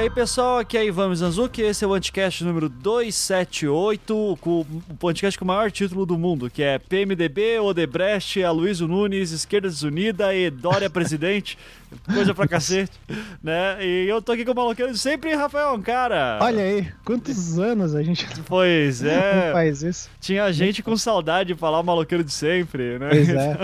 aí pessoal, aqui é Ivan Mizanzuki, esse é o Anticast número 278, com o podcast com o maior título do mundo, que é PMDB, Odebrecht, Aloysio Nunes, Esquerda Desunida e Dória Presidente, coisa pra cacete, né? E eu tô aqui com o maloqueiro de sempre, Rafael cara. Olha aí, quantos anos a gente pois é, faz isso. Tinha gente com saudade de falar o maloqueiro de sempre, né? Pois é.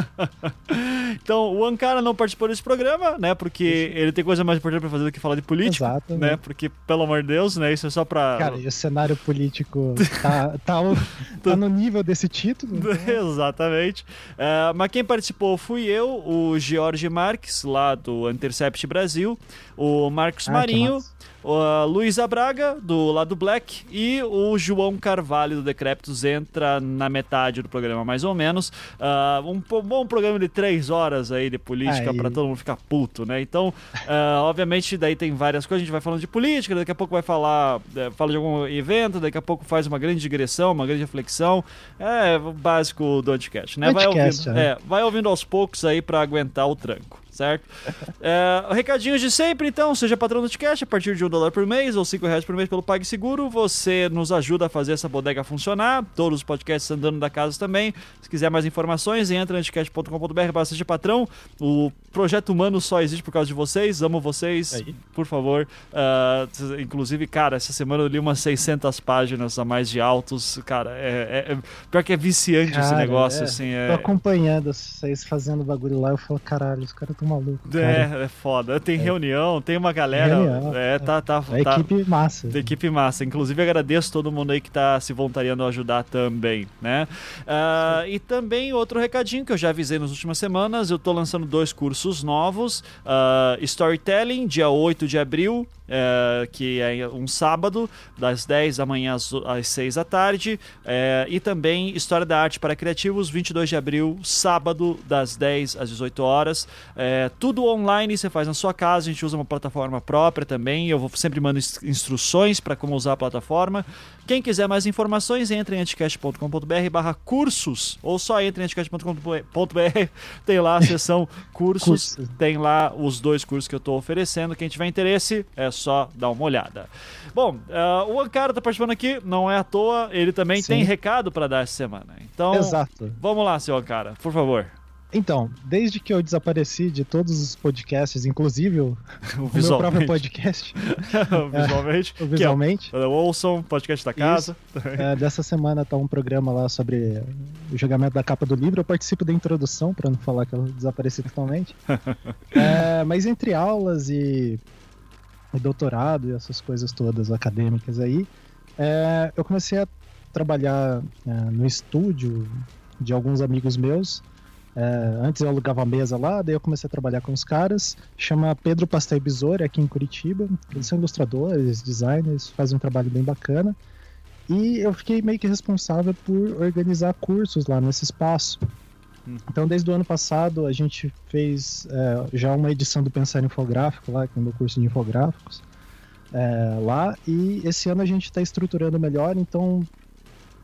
então, o Ankara não participou desse programa, né? Porque ele tem coisa mais importante pra fazer do que falar de política. Exato. Né? Porque, pelo amor de Deus, né? Isso é só pra. Cara, e o cenário político tá, tá, tá no nível desse título? Então... Exatamente. Uh, mas quem participou fui eu, o George Marques, lá do Intercept Brasil, o Marcos ah, Marinho a Luísa Braga, do lado Black, e o João Carvalho, do Decréptos, entra na metade do programa, mais ou menos. Uh, um bom programa de três horas aí de política para todo mundo ficar puto, né? Então, uh, obviamente, daí tem várias coisas, a gente vai falando de política, daqui a pouco vai falar, é, fala de algum evento, daqui a pouco faz uma grande digressão, uma grande reflexão. É o básico do Anticast, né? Vai ouvindo, né? É, vai ouvindo aos poucos aí para aguentar o tranco certo? é, recadinhos de sempre, então, seja patrão do podcast a partir de um dólar por mês ou cinco reais por mês pelo PagSeguro, você nos ajuda a fazer essa bodega funcionar, todos os podcasts andando da casa também. Se quiser mais informações, entra em anticast.com.br para seja patrão. O projeto humano só existe por causa de vocês, amo vocês, Aí. por favor. Uh, inclusive, cara, essa semana eu li umas 600 páginas a mais de autos, cara, é, é, é pior que é viciante cara, esse negócio, é. assim. É... Tô acompanhando vocês fazendo bagulho lá, eu falo, caralho, os caras estão maluco. É, é foda. Tem é. reunião, tem uma galera. Reunião, é, tá, tá. É tá, equipe massa. Da equipe massa. Inclusive, agradeço todo mundo aí que tá se voluntariando a ajudar também, né? Uh, e também outro recadinho que eu já avisei nas últimas semanas: eu tô lançando dois cursos novos. Uh, Storytelling, dia 8 de abril, é, que é um sábado, das 10 da manhã às, às 6 da tarde, é, e também História da Arte para Criativos, 22 de abril, sábado, das 10 às 18 horas. É, tudo online, você faz na sua casa, a gente usa uma plataforma própria também, eu vou sempre mando instruções para como usar a plataforma. Quem quiser mais informações, entre em anticast.com.br barra cursos, ou só entre em anticast.com.br, tem lá a seção cursos, tem lá os dois cursos que eu estou oferecendo. Quem tiver interesse, é só dar uma olhada. Bom, uh, o Ankara está participando aqui, não é à toa, ele também Sim. tem recado para dar essa semana. Então, Exato. vamos lá, seu Ankara, por favor. Então, desde que eu desapareci de todos os podcasts, inclusive o, o meu próprio podcast. visualmente. É, visualmente. É, o ouçam, podcast da casa. É, dessa semana tá um programa lá sobre o julgamento da capa do livro. Eu participo da introdução, para não falar que eu desapareci totalmente. é, mas entre aulas e, e, doutorado e essas coisas todas acadêmicas aí, é, eu comecei a trabalhar é, no estúdio de alguns amigos meus é, antes eu alugava a mesa lá, daí eu comecei a trabalhar com os caras. Chama Pedro Pastel Besouro, aqui em Curitiba. Eles são ilustradores, designers, fazem um trabalho bem bacana. E eu fiquei meio que responsável por organizar cursos lá nesse espaço. Hum. Então, desde o ano passado, a gente fez é, já uma edição do Pensar Infográfico lá, que é o meu curso de infográficos, é, lá. E esse ano a gente está estruturando melhor, então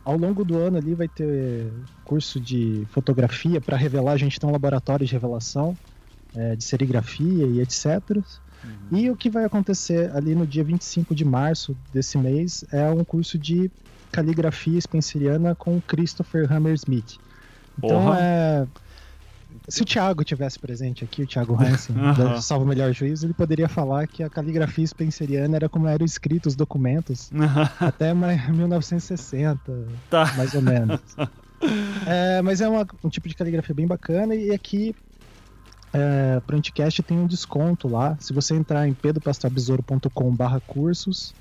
ao longo do ano ali vai ter curso de fotografia para revelar. A gente tem um laboratório de revelação é, de serigrafia e etc. Uhum. E o que vai acontecer ali no dia 25 de março desse mês é um curso de caligrafia spenceriana com Christopher Hammersmith. Então é se o Thiago tivesse presente aqui, o Thiago Hansen, uhum. Salvo Melhor Juízo, ele poderia falar que a caligrafia spenceriana era como eram escritos os documentos uhum. até 1960, tá. mais ou menos. é, mas é uma, um tipo de caligrafia bem bacana e aqui é, para o Anticast tem um desconto lá. Se você entrar em pedropastelbesouro.com barra cursos,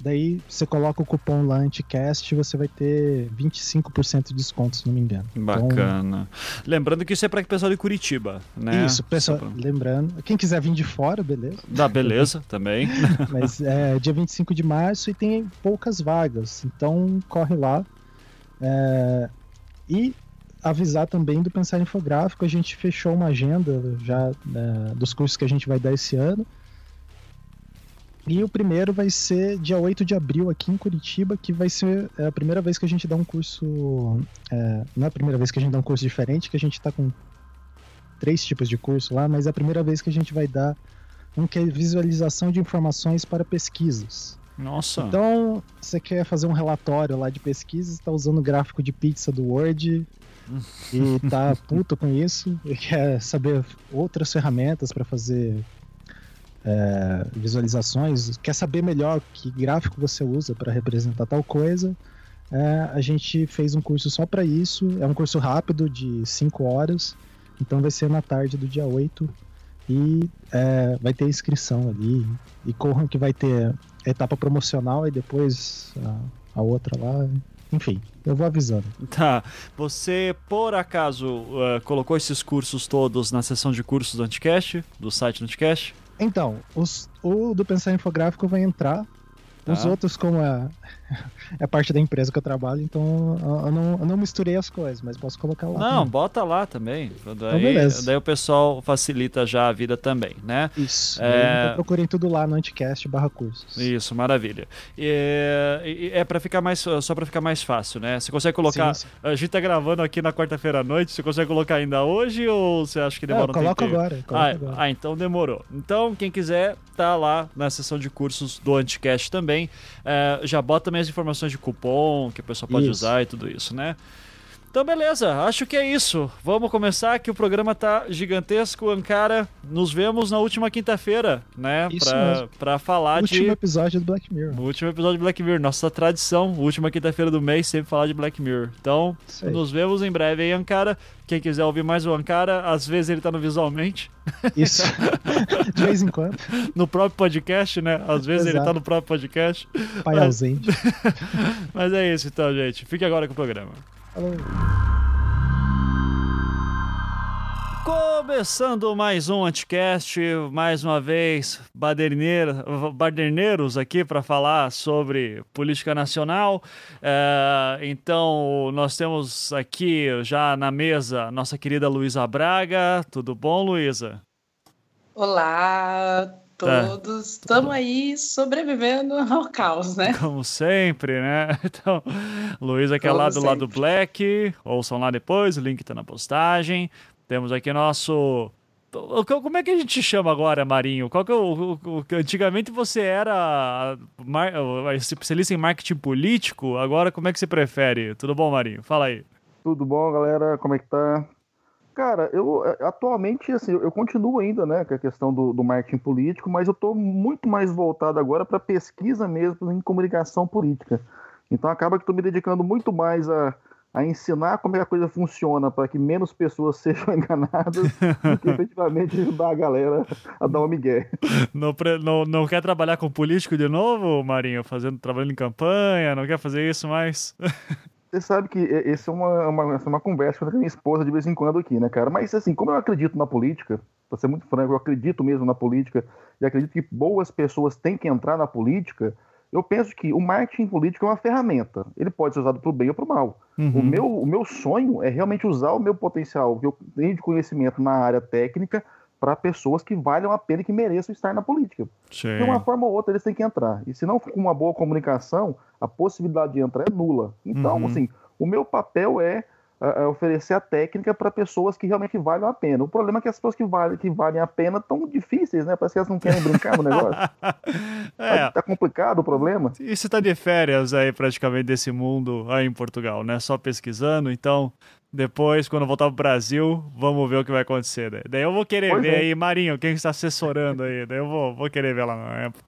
Daí você coloca o cupom lá Anticast e você vai ter 25% de desconto, se não me engano. Bacana. Então, lembrando que isso é para o pessoal de Curitiba, né? Isso, pessoal, pra... lembrando. Quem quiser vir de fora, beleza. Dá, beleza, também. Mas é dia 25 de março e tem poucas vagas, então corre lá. É... E avisar também do Pensar Infográfico, a gente fechou uma agenda já é, dos cursos que a gente vai dar esse ano. E o primeiro vai ser dia 8 de abril aqui em Curitiba, que vai ser é, a primeira vez que a gente dá um curso. É, não é a primeira vez que a gente dá um curso diferente, que a gente está com três tipos de curso lá, mas é a primeira vez que a gente vai dar um que é visualização de informações para pesquisas. Nossa. Então, você quer fazer um relatório lá de pesquisas, está usando o gráfico de pizza do Word e tá puto com isso e quer saber outras ferramentas para fazer é, visualizações, quer saber melhor que gráfico você usa para representar tal coisa. É, a gente fez um curso só para isso. É um curso rápido de 5 horas. Então vai ser na tarde do dia 8. E é, vai ter inscrição ali. E corram que vai ter etapa promocional e depois a, a outra lá. Enfim, eu vou avisando. Tá. Você, por acaso, uh, colocou esses cursos todos na seção de cursos do Anticast, do site do Anticast? Então, os, o do Pensar Infográfico vai entrar. Tá. Os outros, como é, é parte da empresa que eu trabalho, então eu não, eu não misturei as coisas, mas posso colocar lá. Não, também. bota lá também. Daí, então, daí o pessoal facilita já a vida também, né? Isso. É... Procurem tudo lá no Anticast barra cursos. Isso, maravilha. E, é para ficar mais só para ficar mais fácil, né? Você consegue colocar. Sim, sim. A gente tá gravando aqui na quarta-feira à noite. Você consegue colocar ainda hoje ou você acha que demora é, um tempo? Agora, ah, agora. Ah, então demorou. Então quem quiser tá lá na seção de cursos do Anticast também. É, já bota também as informações de cupom que a pessoa pode isso. usar e tudo isso, né? Então, beleza, acho que é isso. Vamos começar que o programa tá gigantesco. Ankara, nos vemos na última quinta-feira, né? Isso pra, mesmo. pra falar último de. Último episódio do Black Mirror. O último episódio do Black Mirror. Nossa tradição, última quinta-feira do mês, sempre falar de Black Mirror. Então, nos vemos em breve aí, Ankara. Quem quiser ouvir mais o Ankara, às vezes ele tá no Visualmente. Isso. de vez em quando. No próprio podcast, né? Às vezes Exato. ele tá no próprio podcast. Pai ausente. Mas é isso então, gente. Fique agora com o programa. Falou. Começando mais um Anticast, mais uma vez, baderneiros aqui para falar sobre política nacional. É, então, nós temos aqui já na mesa nossa querida Luísa Braga. Tudo bom, Luísa? Olá, todos. Estamos tá. aí sobrevivendo ao caos, né? Como sempre, né? Então, Luísa que é lá do sempre. lado Black, ouçam lá depois, o link está na postagem. Temos aqui nosso. Como é que a gente chama agora, Marinho? Qual que é o, o, o antigamente você era mar, especialista em marketing político, agora como é que você prefere? Tudo bom, Marinho? Fala aí. Tudo bom, galera? Como é que tá? Cara, eu atualmente, assim, eu continuo ainda, né, com a questão do, do marketing político, mas eu estou muito mais voltado agora para pesquisa mesmo em comunicação política. Então acaba que estou me dedicando muito mais a, a ensinar como é que a coisa funciona para que menos pessoas sejam enganadas do que efetivamente ajudar a galera a dar um migué. Não, não, não quer trabalhar com político de novo, Marinho? Fazendo, trabalhando em campanha? Não quer fazer isso mais? Você sabe que essa é uma, uma, essa é uma conversa com a minha esposa de vez em quando aqui, né, cara? Mas, assim, como eu acredito na política, pra ser muito franco, eu acredito mesmo na política e acredito que boas pessoas têm que entrar na política, eu penso que o marketing político é uma ferramenta. Ele pode ser usado para o bem ou para o mal. Uhum. O, meu, o meu sonho é realmente usar o meu potencial que eu tenho de conhecimento na área técnica para pessoas que valham a pena e que mereçam estar na política. Sim. De uma forma ou outra eles têm que entrar. E se não for com uma boa comunicação, a possibilidade de entrar é nula. Então, uhum. assim, o meu papel é uh, oferecer a técnica para pessoas que realmente valem a pena. O problema é que as pessoas que valem, que valem a pena estão difíceis, né? Parece que elas não querem brincar no negócio. é. Tá, complicado o problema. E você tá de férias aí praticamente desse mundo aí em Portugal, né? Só pesquisando, então depois, quando voltar pro Brasil, vamos ver o que vai acontecer. Daí, daí eu vou querer pois ver é. aí, Marinho, quem está assessorando aí. Daí eu vou, vou querer ver lá na época.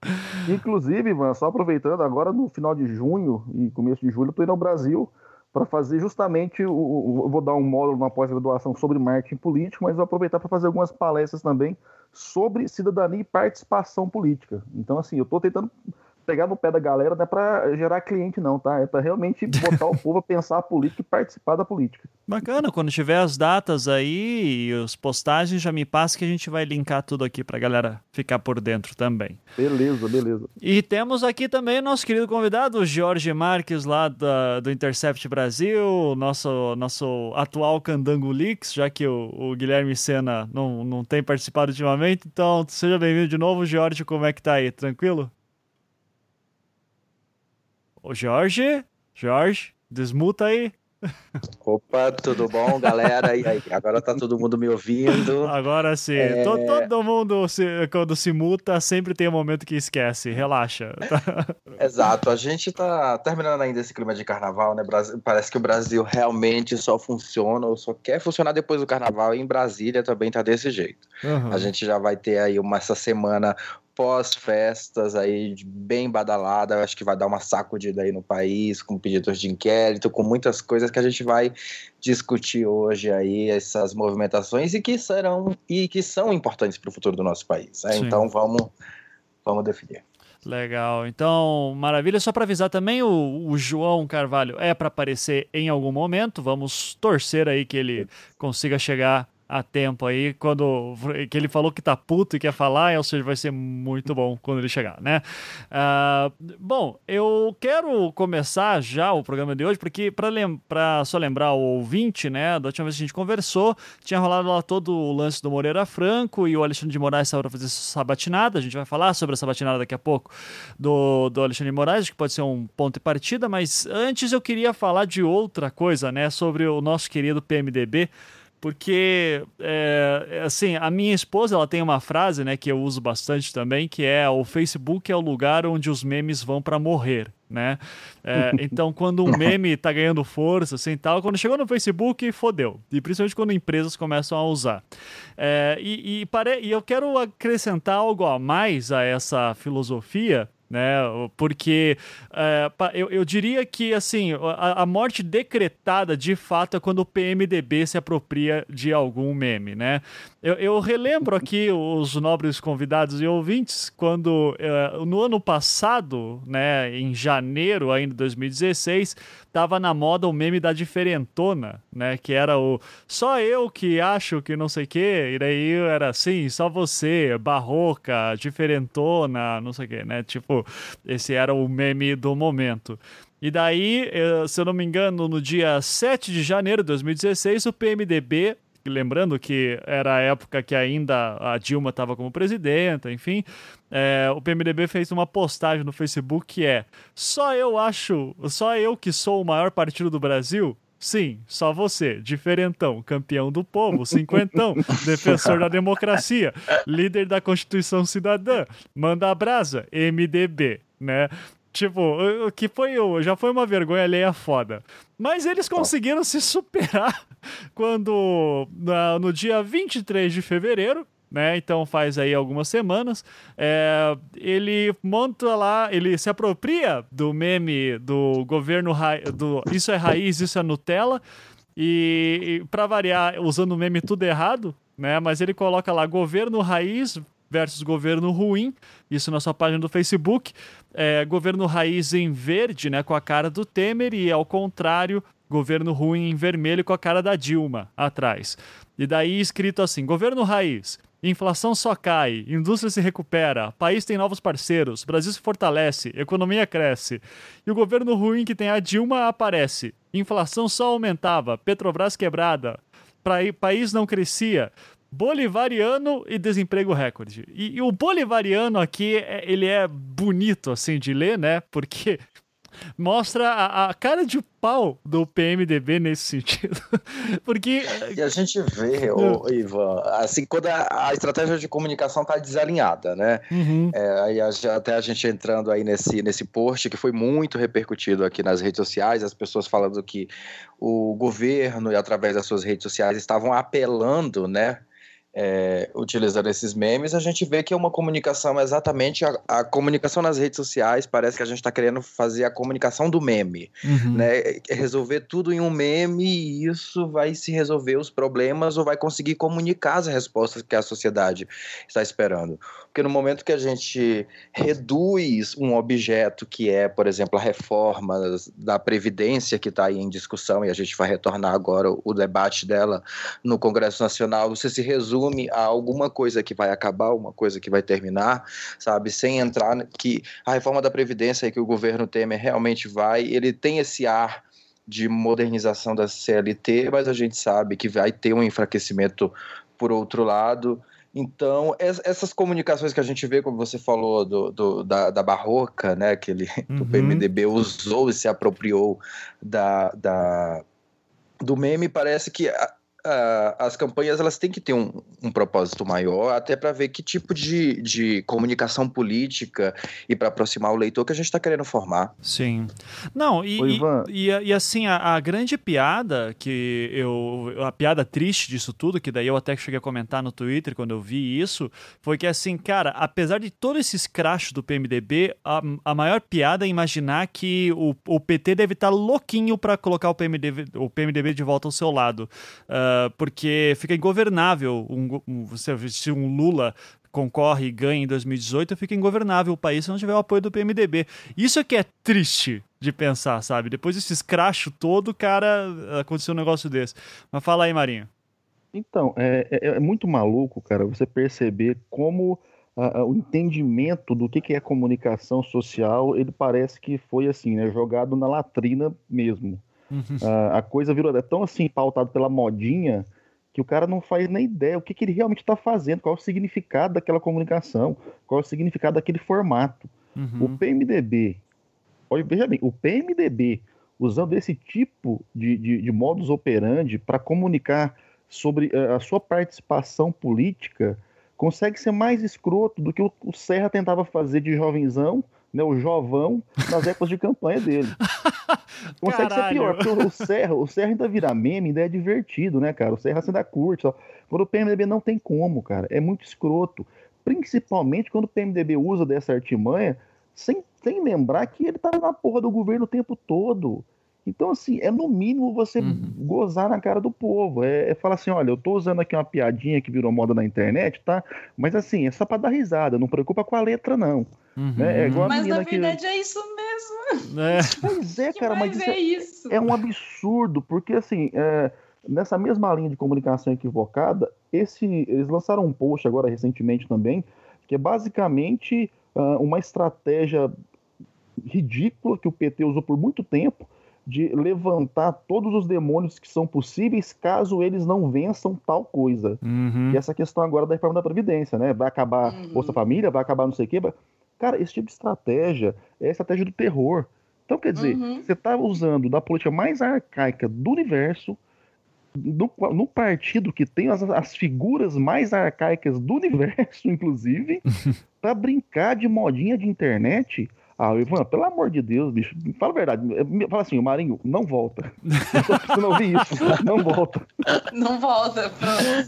Inclusive, mano, só aproveitando, agora no final de junho e começo de julho, eu tô indo ao Brasil para fazer justamente, o, o, vou dar um módulo na pós-graduação sobre marketing político, mas vou aproveitar para fazer algumas palestras também sobre cidadania e participação política. Então, assim, eu estou tentando pegar no pé da galera não é para gerar cliente, não, tá? É para realmente botar o povo a pensar a política e participar da política. Bacana, quando tiver as datas aí e os postagens, já me passa que a gente vai linkar tudo aqui pra galera ficar por dentro também. Beleza, beleza. E temos aqui também o nosso querido convidado, o Jorge Marques, lá da, do Intercept Brasil, nosso, nosso atual Candango Leaks, já que o, o Guilherme Sena não, não tem participado ultimamente. Então, seja bem-vindo de novo, Jorge. Como é que tá aí? Tranquilo? Ô Jorge, Jorge, desmuta aí. Opa, tudo bom, galera? E aí, agora tá todo mundo me ouvindo? Agora sim. É... Todo, todo, mundo, se, quando se muta, sempre tem um momento que esquece. Relaxa. Exato. A gente tá terminando ainda esse clima de carnaval, né? Parece que o Brasil realmente só funciona ou só quer funcionar depois do carnaval. E em Brasília também tá desse jeito. Uhum. A gente já vai ter aí uma, essa semana pós-festas aí bem badalada, acho que vai dar uma sacudida aí no país, com pedidos de inquérito, com muitas coisas que a gente vai discutir hoje aí, essas movimentações e que serão e que são importantes para o futuro do nosso país. Né? Então vamos, vamos definir. Legal. Então, maravilha. Só para avisar também, o, o, João Carvalho é para aparecer em algum momento. Vamos torcer aí que ele consiga chegar a tempo aí, quando que ele falou que tá puto e quer falar, ou seja, vai ser muito bom quando ele chegar, né? Uh, bom, eu quero começar já o programa de hoje, porque para só lembrar o ouvinte, né, da última vez que a gente conversou, tinha rolado lá todo o lance do Moreira Franco e o Alexandre de Moraes estava para fazer sabatinada, a gente vai falar sobre a sabatinada daqui a pouco do, do Alexandre de Moraes, que pode ser um ponto de partida, mas antes eu queria falar de outra coisa, né, sobre o nosso querido PMDB, porque é, assim a minha esposa ela tem uma frase né que eu uso bastante também que é o Facebook é o lugar onde os memes vão para morrer né? É, então quando um meme tá ganhando força assim tal quando chegou no Facebook fodeu. E principalmente quando empresas começam a usar. É, e, e, pare... e eu quero acrescentar algo a mais a essa filosofia né? Porque é, eu, eu diria que assim a, a, morte decretada de fato é quando o PMDB se apropria de algum meme, né? Eu, eu relembro aqui os nobres convidados e ouvintes quando é, no ano passado, né, em janeiro ainda de 2016, tava na moda o meme da diferentona, né? Que era o só eu que acho que não sei o quê, e daí era assim, só você, barroca, diferentona, não sei o quê, né? Tipo, esse era o meme do momento. E daí, eh, se eu não me engano, no dia 7 de janeiro de 2016, o PMDB lembrando que era a época que ainda a Dilma estava como presidenta, enfim, é, o PMDB fez uma postagem no Facebook que é só eu acho, só eu que sou o maior partido do Brasil. Sim, só você, diferentão, campeão do povo, cinquentão, defensor da democracia, líder da Constituição Cidadã, manda a brasa, MDB, né? Tipo, o que foi já foi uma vergonha alheia foda. Mas eles conseguiram se superar quando no dia 23 de fevereiro, né? Então faz aí algumas semanas. É, ele monta lá, ele se apropria do meme do governo do Isso é raiz, isso é Nutella. E, e para variar, usando o meme tudo errado, né? Mas ele coloca lá governo raiz versus governo ruim, isso na sua página do Facebook. É, governo raiz em verde, né, com a cara do Temer, e ao contrário, governo ruim em vermelho com a cara da Dilma atrás. E daí escrito assim: governo raiz. Inflação só cai, indústria se recupera, país tem novos parceiros, Brasil se fortalece, economia cresce. E o governo ruim que tem a Dilma aparece. Inflação só aumentava, Petrobras quebrada, país não crescia, bolivariano e desemprego recorde. E, e, o bolivariano aqui, é, ele é bonito, assim, de ler, né? Porque mostra a, a, cara de pau do PMDB nesse sentido. Porque. E a gente vê, ô, Ivan, assim, quando a, a, estratégia de comunicação tá desalinhada, né? Uhum. É, aí até a gente entrando aí nesse, nesse post que foi muito repercutido aqui nas redes sociais, as pessoas falando que o governo e através das suas redes sociais estavam apelando, né? É, utilizando esses memes, a gente vê que é uma comunicação exatamente a, a comunicação nas redes sociais. Parece que a gente está querendo fazer a comunicação do meme, uhum. né? É resolver tudo em um meme e isso vai se resolver os problemas ou vai conseguir comunicar as respostas que a sociedade está esperando. Porque no momento que a gente reduz um objeto que é, por exemplo, a reforma da Previdência que está aí em discussão e a gente vai retornar agora o debate dela no Congresso Nacional, você se resume a alguma coisa que vai acabar, uma coisa que vai terminar, sabe? Sem entrar que a reforma da Previdência que o governo Temer realmente vai, ele tem esse ar de modernização da CLT, mas a gente sabe que vai ter um enfraquecimento por outro lado. Então, essas comunicações que a gente vê, como você falou, do, do da, da, barroca, né, que ele, uhum. o PMDB usou e se apropriou da, da, do meme parece que uh, as campanhas elas têm que ter um, um propósito maior, até para ver que tipo de, de comunicação política e para aproximar o leitor que a gente está querendo formar. Sim. Não, e, e, e, e, assim, a, a, grande piada que eu. A piada triste disso tudo, que daí eu até cheguei a comentar no Twitter quando eu vi isso, foi que assim, cara, apesar de todo esse escracho do PMDB, a, a maior piada é imaginar que o, o PT deve estar tá louquinho para colocar o PMDB, o PMDB de volta ao seu lado. Uh, porque fica ingovernável. Um, um, se um Lula concorre e ganha em 2018, fica ingovernável o país se não tiver o apoio do PMDB. Isso é que é triste de pensar, sabe? Depois desse escracho todo, cara, aconteceu um negócio desse. Mas fala aí, Marinho. Então, é, é, é muito maluco, cara, você perceber como uh, o entendimento do que, que é comunicação social, ele parece que foi assim, né, jogado na latrina mesmo. Uhum. Uh, a coisa virou é tão assim pautado pela modinha que o cara não faz nem ideia o que, que ele realmente está fazendo, qual é o significado daquela comunicação, qual é o significado daquele formato. Uhum. O PMDB, olha, veja bem, o PMDB usando esse tipo de, de, de modus operandi para comunicar sobre uh, a sua participação política, consegue ser mais escroto do que o, o Serra tentava fazer de jovenzão né, o Jovão nas épocas de campanha dele. Consegue Caralho. ser pior, porque o Serra, o Serra ainda vira meme, ainda é divertido, né, cara? O Serra ainda curte. Só. Quando o PMDB não tem como, cara. É muito escroto. Principalmente quando o PMDB usa dessa artimanha sem, sem lembrar que ele tá na porra do governo o tempo todo. Então, assim, é no mínimo você uhum. gozar na cara do povo. É, é, falar assim: olha, eu tô usando aqui uma piadinha que virou moda na internet, tá? Mas assim, é só pra dar risada, não preocupa com a letra, não. Uhum. Né? É mas na verdade que... é isso mesmo. É. Pois é, cara, mas isso é, isso é, um absurdo, porque assim, é, nessa mesma linha de comunicação equivocada, esse, eles lançaram um post agora recentemente também, que é basicamente uh, uma estratégia ridícula que o PT usou por muito tempo de levantar todos os demônios que são possíveis caso eles não vençam tal coisa. Uhum. E essa questão agora da reforma da Previdência, né? Vai acabar uhum. Bolsa Família, vai acabar não sei o quê. Cara, esse tipo de estratégia é a estratégia do terror. Então, quer dizer, uhum. você está usando da política mais arcaica do universo, no, no partido que tem as, as, figuras mais arcaicas do universo, inclusive, para brincar de modinha de internet ah, Ivan, pelo amor de Deus, bicho, fala a verdade. Fala assim, o Marinho, não volta. Eu não ouvir isso, não volta. Não volta,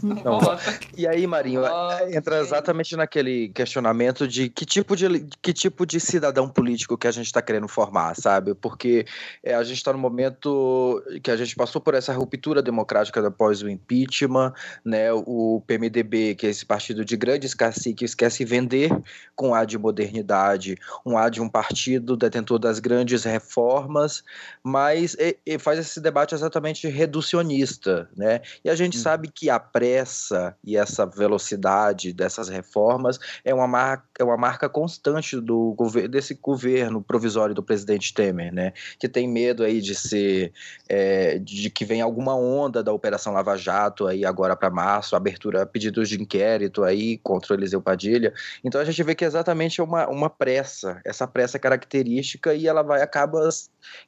não, não volta. E aí, Marinho, oh, entra exatamente naquele questionamento de que tipo de, que tipo de cidadão político que a gente está querendo formar, sabe? Porque é, a gente está no momento que a gente passou por essa ruptura democrática após o impeachment, né? O PMDB, que é esse partido de grandes caciques, quer se vender com a de modernidade, um ar de um partido partido detentor das grandes reformas, mas e, e faz esse debate exatamente reducionista, né? E a gente hum. sabe que a pressa e essa velocidade dessas reformas é uma marca, é uma marca constante do governo desse governo provisório do presidente Temer, né? Que tem medo aí de ser é, de que venha alguma onda da operação Lava Jato aí agora para março, abertura pedidos de inquérito aí contra o Eliseu Padilha. Então a gente vê que é exatamente uma, uma pressa, essa pressa essa característica e ela vai acaba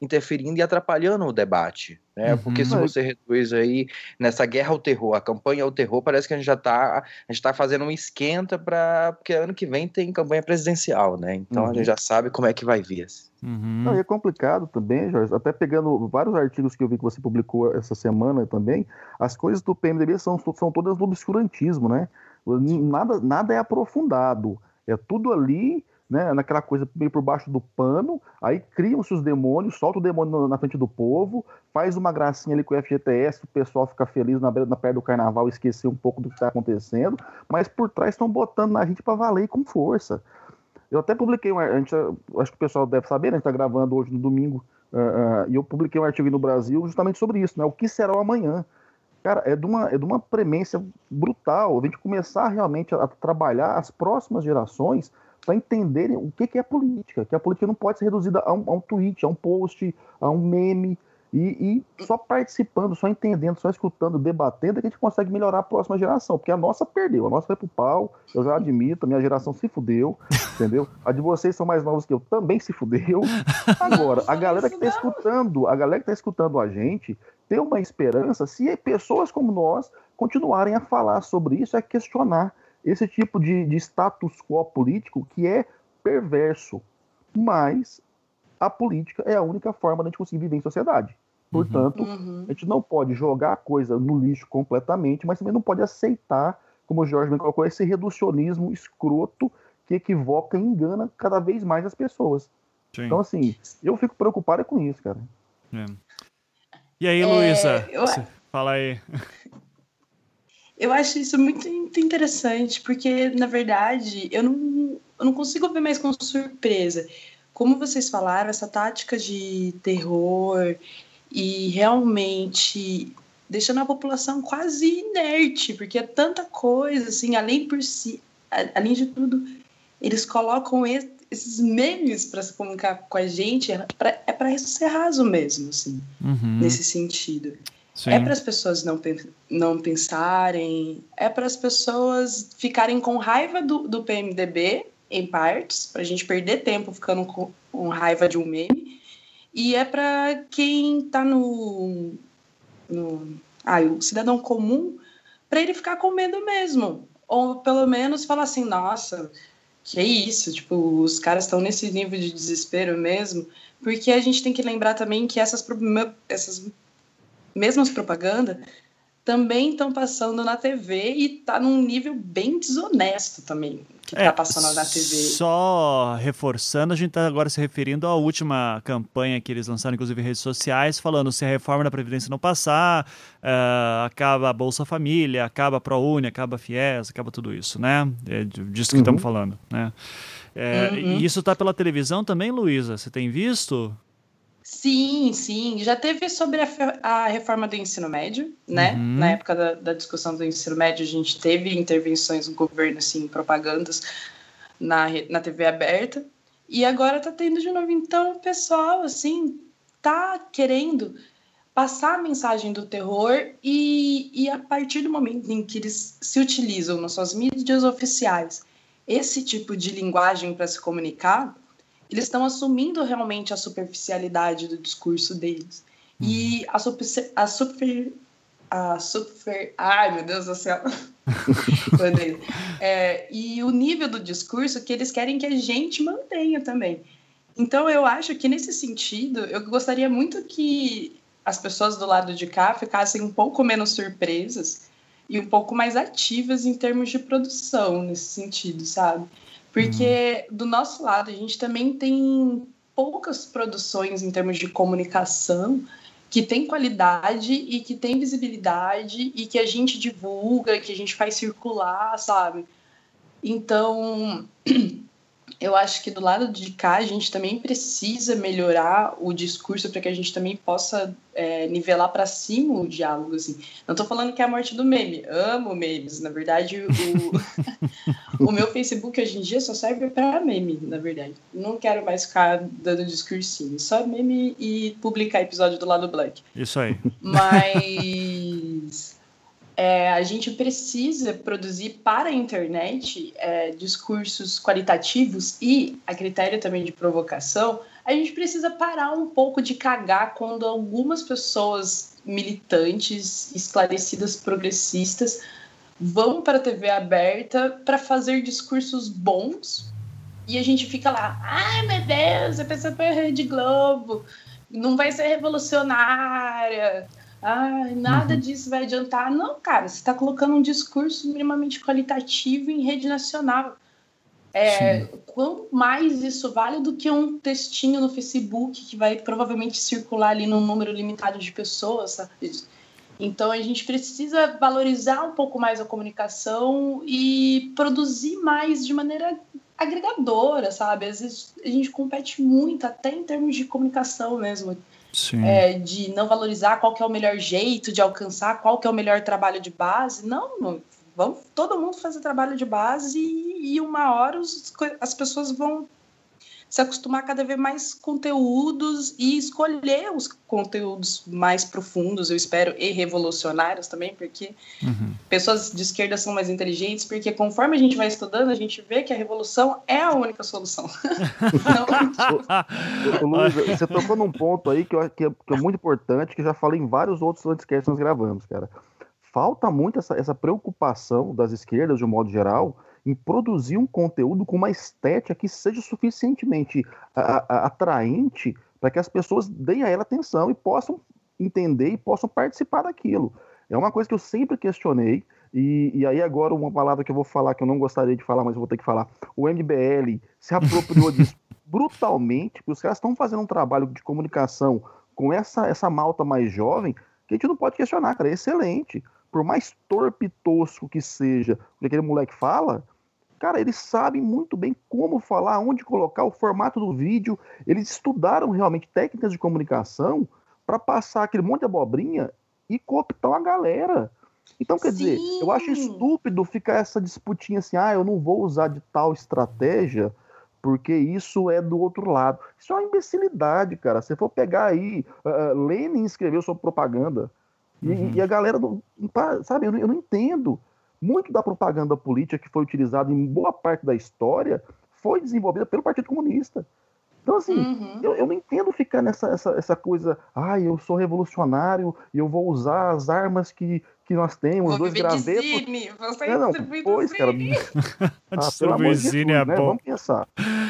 interferindo e atrapalhando o debate, né? Uhum. Porque se você reduz aí nessa guerra ao terror, a campanha ao terror, parece que a gente já está a gente tá fazendo um esquenta para porque ano que vem tem campanha presidencial, né? Então uhum. a gente uhum. já sabe como é que vai vir. Uhum. Não, é complicado também, Jorge. Até pegando vários artigos que eu vi que você publicou essa semana também, as coisas do PMDB são, são todas do obscurantismo, né? Nada, nada é aprofundado. É tudo ali né, naquela coisa meio por baixo do pano, aí criam-se os demônios, solta o demônio na frente do povo, faz uma gracinha ali com o FGTS, o pessoal fica feliz na, na perto do carnaval, esquecer um pouco do que está acontecendo, mas por trás estão botando na gente para valer com força. Eu até publiquei, um, a gente, acho que o pessoal deve saber, né, a gente está gravando hoje no domingo, uh, uh, e eu publiquei um artigo no Brasil justamente sobre isso, né, o que será o amanhã. Cara, é de uma, é de uma premência brutal a gente começar realmente a, a trabalhar as próximas gerações para entenderem o que, que é política, que a política não pode ser reduzida a um, a um tweet, a um post, a um meme. E, e, só participando, só entendendo, só escutando, debatendo, é que a gente consegue melhorar a próxima geração. Porque a nossa perdeu, a nossa foi pro pau, eu já admito, a minha geração se fudeu, entendeu? A de vocês são mais novos que eu, também se fudeu. Agora, a galera que tá escutando, a galera que tá escutando a gente, tem uma esperança se pessoas como nós continuarem a falar sobre isso, a questionar esse tipo de, de status quo político que é perverso. Mas a política é a única forma de a gente conseguir viver em sociedade. Portanto, uhum. a gente não pode jogar a coisa no lixo completamente, mas também não pode aceitar, como o Jorge me colocou, esse reducionismo escroto que equivoca e engana cada vez mais as pessoas. Sim. Então, assim, eu fico preocupado com isso, cara. É. E aí, Luísa? É, eu... Fala aí. Eu acho isso muito interessante, porque, na verdade, eu não, eu não consigo ver mais com surpresa. Como vocês falaram, essa tática de terror e realmente deixando a população quase inerte, porque é tanta coisa, assim, além por si, além de tudo, eles colocam esses memes para se comunicar com a gente, é para é ser raso mesmo, assim, uhum. nesse sentido. Sim. É para as pessoas não, não pensarem, é para as pessoas ficarem com raiva do, do PMDB, em partes, para a gente perder tempo ficando com, com raiva de um meme, e é para quem está no, no. Ah, o cidadão comum, para ele ficar com medo mesmo. Ou pelo menos falar assim, nossa, que é isso? Tipo, os caras estão nesse nível de desespero mesmo. Porque a gente tem que lembrar também que essas, essas mesmas propagandas também estão passando na TV e tá num nível bem desonesto também que é, tá passando na TV. Só reforçando, a gente tá agora se referindo à última campanha que eles lançaram, inclusive em redes sociais, falando se a reforma da Previdência não passar, uh, acaba a Bolsa Família, acaba a ProUni, acaba a FIES, acaba tudo isso, né? É disso que uhum. estamos falando, né? É, uhum. E isso tá pela televisão também, Luísa? Você tem visto? Sim, sim. Já teve sobre a, a reforma do ensino médio, né? Uhum. Na época da, da, discussão do ensino médio, a gente teve intervenções do governo, assim, propagandas na, na TV aberta. E agora tá tendo de novo. Então, o pessoal, assim, tá querendo passar a mensagem do terror e, e a partir do momento em que eles se utilizam nas suas mídias oficiais esse tipo de linguagem para se comunicar, eles estão assumindo realmente a superficialidade do discurso deles. Uhum. E a super, a super. A super. Ai, meu Deus do céu! é, e o nível do discurso que eles querem que a gente mantenha também. Então, eu acho que nesse sentido, eu gostaria muito que as pessoas do lado de cá ficassem um pouco menos surpresas e um pouco mais ativas em termos de produção nesse sentido, sabe? Porque uhum. do nosso lado, a gente também tem poucas produções em termos de comunicação que tem qualidade e que tem visibilidade e que a gente divulga, que a gente faz circular, sabe? Então, eu acho que do lado de cá a gente também precisa melhorar o discurso para que a gente também possa é, nivelar para cima o diálogo. Assim. Não estou falando que é a morte do meme, amo memes. Na verdade, o, o meu Facebook hoje em dia só serve para meme, na verdade. Não quero mais ficar dando discursinho, só meme e publicar episódio do lado black. Isso aí. Mas é, a gente precisa produzir para a internet é, discursos qualitativos e, a critério também de provocação, a gente precisa parar um pouco de cagar quando algumas pessoas militantes, esclarecidas, progressistas, vão para a TV aberta para fazer discursos bons e a gente fica lá, ai meu Deus, a pessoa foi Rede Globo, não vai ser revolucionária ah, nada uhum. disso vai adiantar. Não, cara, você está colocando um discurso minimamente qualitativo em rede nacional. É, quanto mais isso vale do que um textinho no Facebook que vai provavelmente circular ali num número limitado de pessoas, sabe? Então a gente precisa valorizar um pouco mais a comunicação e produzir mais de maneira agregadora, sabe? Às vezes a gente compete muito, até em termos de comunicação mesmo é, de não valorizar qual que é o melhor jeito de alcançar, qual que é o melhor trabalho de base. Não, vamos todo mundo fazer trabalho de base e, e uma hora os, as pessoas vão se acostumar a cada vez mais conteúdos e escolher os conteúdos mais profundos, eu espero, e revolucionários também, porque uhum. pessoas de esquerda são mais inteligentes, porque conforme a gente vai estudando, a gente vê que a revolução é a única solução. então... Luiz, você tocou num ponto aí que, eu, que, é, que é muito importante, que já falei em vários outros podcasts que nós gravamos, cara. Falta muito essa, essa preocupação das esquerdas, de um modo geral, em produzir um conteúdo com uma estética que seja suficientemente a, a, atraente para que as pessoas deem a ela atenção e possam entender e possam participar daquilo. É uma coisa que eu sempre questionei, e, e, aí agora uma palavra que eu vou falar que eu não gostaria de falar, mas vou ter que falar. O MBL se apropriou disso brutalmente, porque os caras estão fazendo um trabalho de comunicação com essa, essa malta mais jovem que a gente não pode questionar, cara, é excelente. Por mais torpe tosco que seja o que aquele moleque fala, Cara, eles sabem muito bem como falar, onde colocar o formato do vídeo. Eles estudaram realmente técnicas de comunicação para passar aquele monte de abobrinha e cooptar a galera. Então, quer Sim. dizer, eu acho estúpido ficar essa disputinha assim, ah, eu não vou usar de tal estratégia porque isso é do outro lado. Isso é uma imbecilidade, cara. Se for pegar aí, uh, Lenin escreveu sobre propaganda, uhum. e, e, a galera, sabe, eu não, eu não entendo muito da propaganda política que foi utilizada em boa parte da história foi desenvolvida pelo Partido Comunista. Então, assim, uhum. eu, eu não entendo ficar nessa essa, essa coisa, ah, eu sou revolucionário e eu vou usar as armas que, que nós temos, os dois gravetos. Zine, você não, não, pois, cara. ah, pelo amor de Deus, é né? Vamos pensar.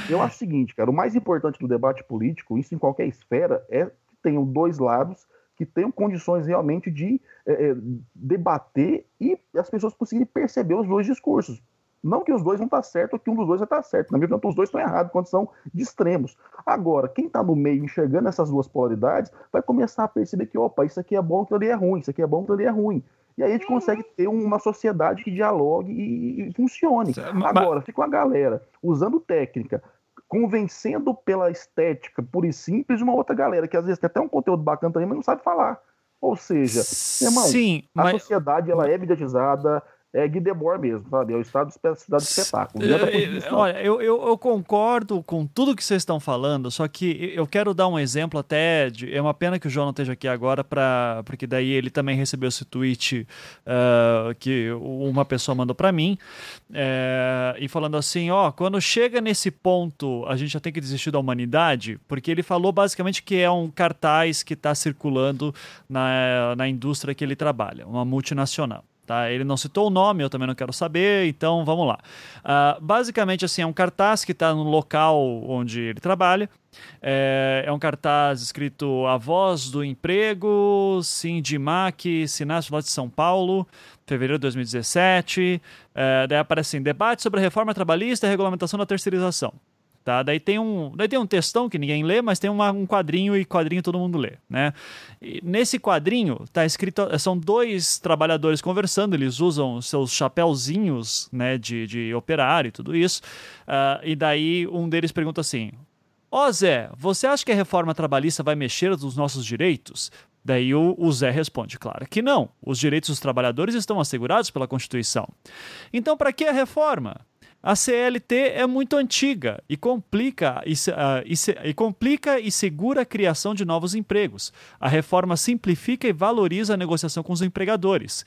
Eu acho o seguinte, cara, o mais importante do debate político, isso em qualquer esfera, é que tenham dois lados que tenham condições realmente de é, é, debater e as pessoas conseguirem perceber os dois discursos. Não que os dois vão estar certos ou que um dos dois vai estar certo. Na minha opinião, os dois estão errados quando são de extremos. Agora, quem está no meio enxergando essas duas polaridades vai começar a perceber que, opa, isso aqui é bom, aquilo ali é ruim, isso aqui é bom, aquilo ali é ruim. E aí a gente consegue ter uma sociedade que dialogue e, e funcione. Agora, fica uma galera usando técnica convencendo pela estética pura e simples uma outra galera, que às vezes tem até um conteúdo bacana também, mas não sabe falar. Ou seja, irmão, Sim, a mas... sociedade ela é mediatizada, é Guy Debord mesmo, sabe? É o estado de cidade de espetáculo. É, olha, eu, eu, eu, concordo com tudo que vocês estão falando, só que eu quero dar um exemplo até. De, é uma pena que o João não esteja aqui agora, pra, porque daí ele também recebeu esse tweet uh, que uma pessoa mandou para mim, uh, e falando assim: ó, quando chega nesse ponto, a gente já tem que desistir da humanidade, porque ele falou basicamente que é um cartaz que está circulando na, na indústria que ele trabalha, uma multinacional. Tá? Ele não citou o nome, eu também não quero saber, então vamos lá. Uh, basicamente, assim, é um cartaz que está no local onde ele trabalha. É, é, um cartaz escrito A Voz do Emprego, Sindimac, Sinastro lá de São Paulo, fevereiro de 2017. É, daí aparece assim, debate sobre a reforma trabalhista e regulamentação da terceirização. Tá? Daí, tem um, daí tem um textão que ninguém lê, mas tem uma, um quadrinho e quadrinho todo mundo lê. Né? E nesse quadrinho tá escrito, são dois trabalhadores conversando, eles usam seus chapéuzinhos né, de, de operário e tudo isso. Uh, e daí um deles pergunta assim: Ó oh, Zé, você acha que a reforma trabalhista vai mexer nos nossos direitos? Daí o, o, Zé responde, claro que não. Os direitos dos trabalhadores estão assegurados pela Constituição. Então, para que a reforma? A CLT é muito antiga e complica e, uh, e, e complica e segura a criação de novos empregos. A reforma simplifica e valoriza a negociação com os empregadores.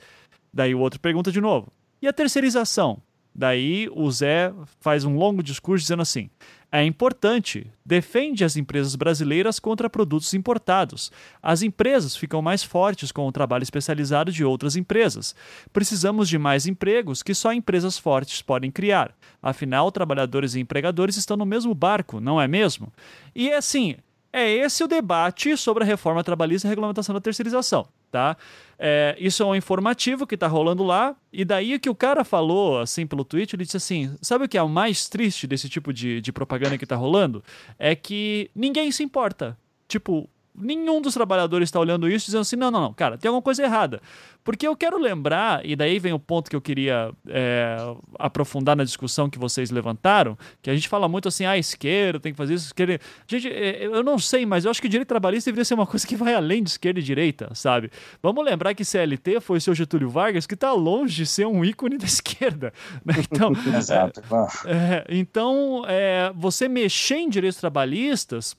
Daí o outro pergunta de novo: e a terceirização? Daí o Zé faz um longo discurso dizendo assim: é importante, defende as empresas brasileiras contra produtos importados. As empresas ficam mais fortes com o trabalho especializado de outras empresas. Precisamos de mais empregos que só empresas fortes podem criar. Afinal, trabalhadores e empregadores estão no mesmo barco, não é mesmo? E assim, é esse o debate sobre a reforma trabalhista e a regulamentação da terceirização, tá? É, isso é um informativo que está rolando lá, e daí que o cara falou, assim, pelo Twitter, ele disse assim, sabe o que é o mais triste desse tipo de, de propaganda que está rolando? É que ninguém se importa. Tipo, nenhum dos trabalhadores está olhando isso dizendo assim: não, não, não, cara, tem alguma coisa errada. Porque eu quero lembrar, e daí vem o ponto que eu queria é, aprofundar na discussão que vocês levantaram, que a gente fala muito assim, ah, esquerda tem que fazer isso, esquerda. Gente, é, eu não sei, mas eu acho que o direito trabalhista deveria ser uma coisa que vai além de esquerda e direita, sabe? Vamos lembrar que CLT foi o seu Getúlio Vargas, que está longe de ser um ícone da esquerda. Né? Então, Exato. É, então é, você mexer em direitos trabalhistas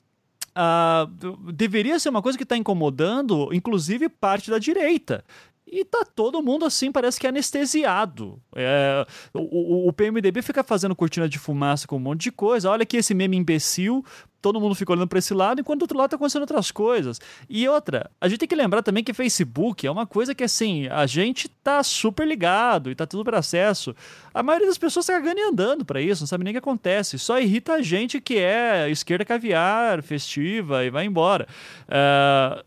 Uh, deveria ser uma coisa que está incomodando, inclusive, parte da direita. E tá todo mundo assim, parece que anestesiado. É, o, o, PMDB fica fazendo cortina de fumaça com um monte de coisa. Olha aqui esse meme imbecil todo mundo fica olhando para esse lado, enquanto do outro lado tá acontecendo outras coisas. E outra, a gente tem que lembrar também que Facebook é uma coisa que, assim, a gente tá super ligado e tá tudo para acesso. A maioria das pessoas tá cagando e andando para isso, não sabe nem o que acontece. Só irrita a gente que é esquerda caviar, festiva e vai embora. Uh,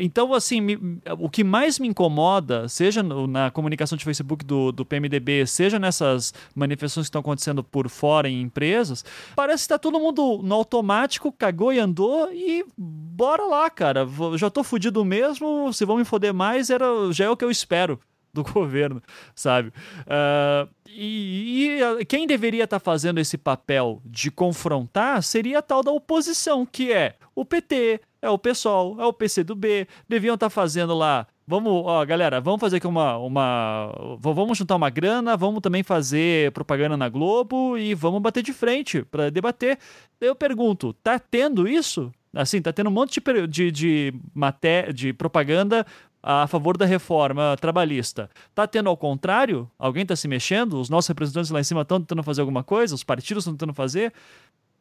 então, assim, me, o que mais me incomoda, seja no, na comunicação de Facebook do, do PMDB, seja nessas manifestações que estão acontecendo por fora em empresas, parece que tá todo mundo no automático cagou e andou e bora lá, cara. Já tô fudido mesmo, se vão me foder mais, era, já é o que eu espero do governo, sabe? Uh, e, e, quem deveria estar tá fazendo esse papel de confrontar seria a tal da oposição, que é o PT, é o PSOL, é o PCdoB, deviam estar tá fazendo lá Vamos, ó, galera, vamos fazer aqui uma, uma. Vamos juntar uma grana, vamos também fazer propaganda na Globo e vamos bater de frente para debater. Eu pergunto, tá tendo isso? Assim, tá tendo um monte de, de, de, maté de propaganda a favor da reforma trabalhista. Tá tendo ao contrário? Alguém tá se mexendo? Os nossos representantes lá em cima estão tentando fazer alguma coisa? Os partidos estão tentando fazer?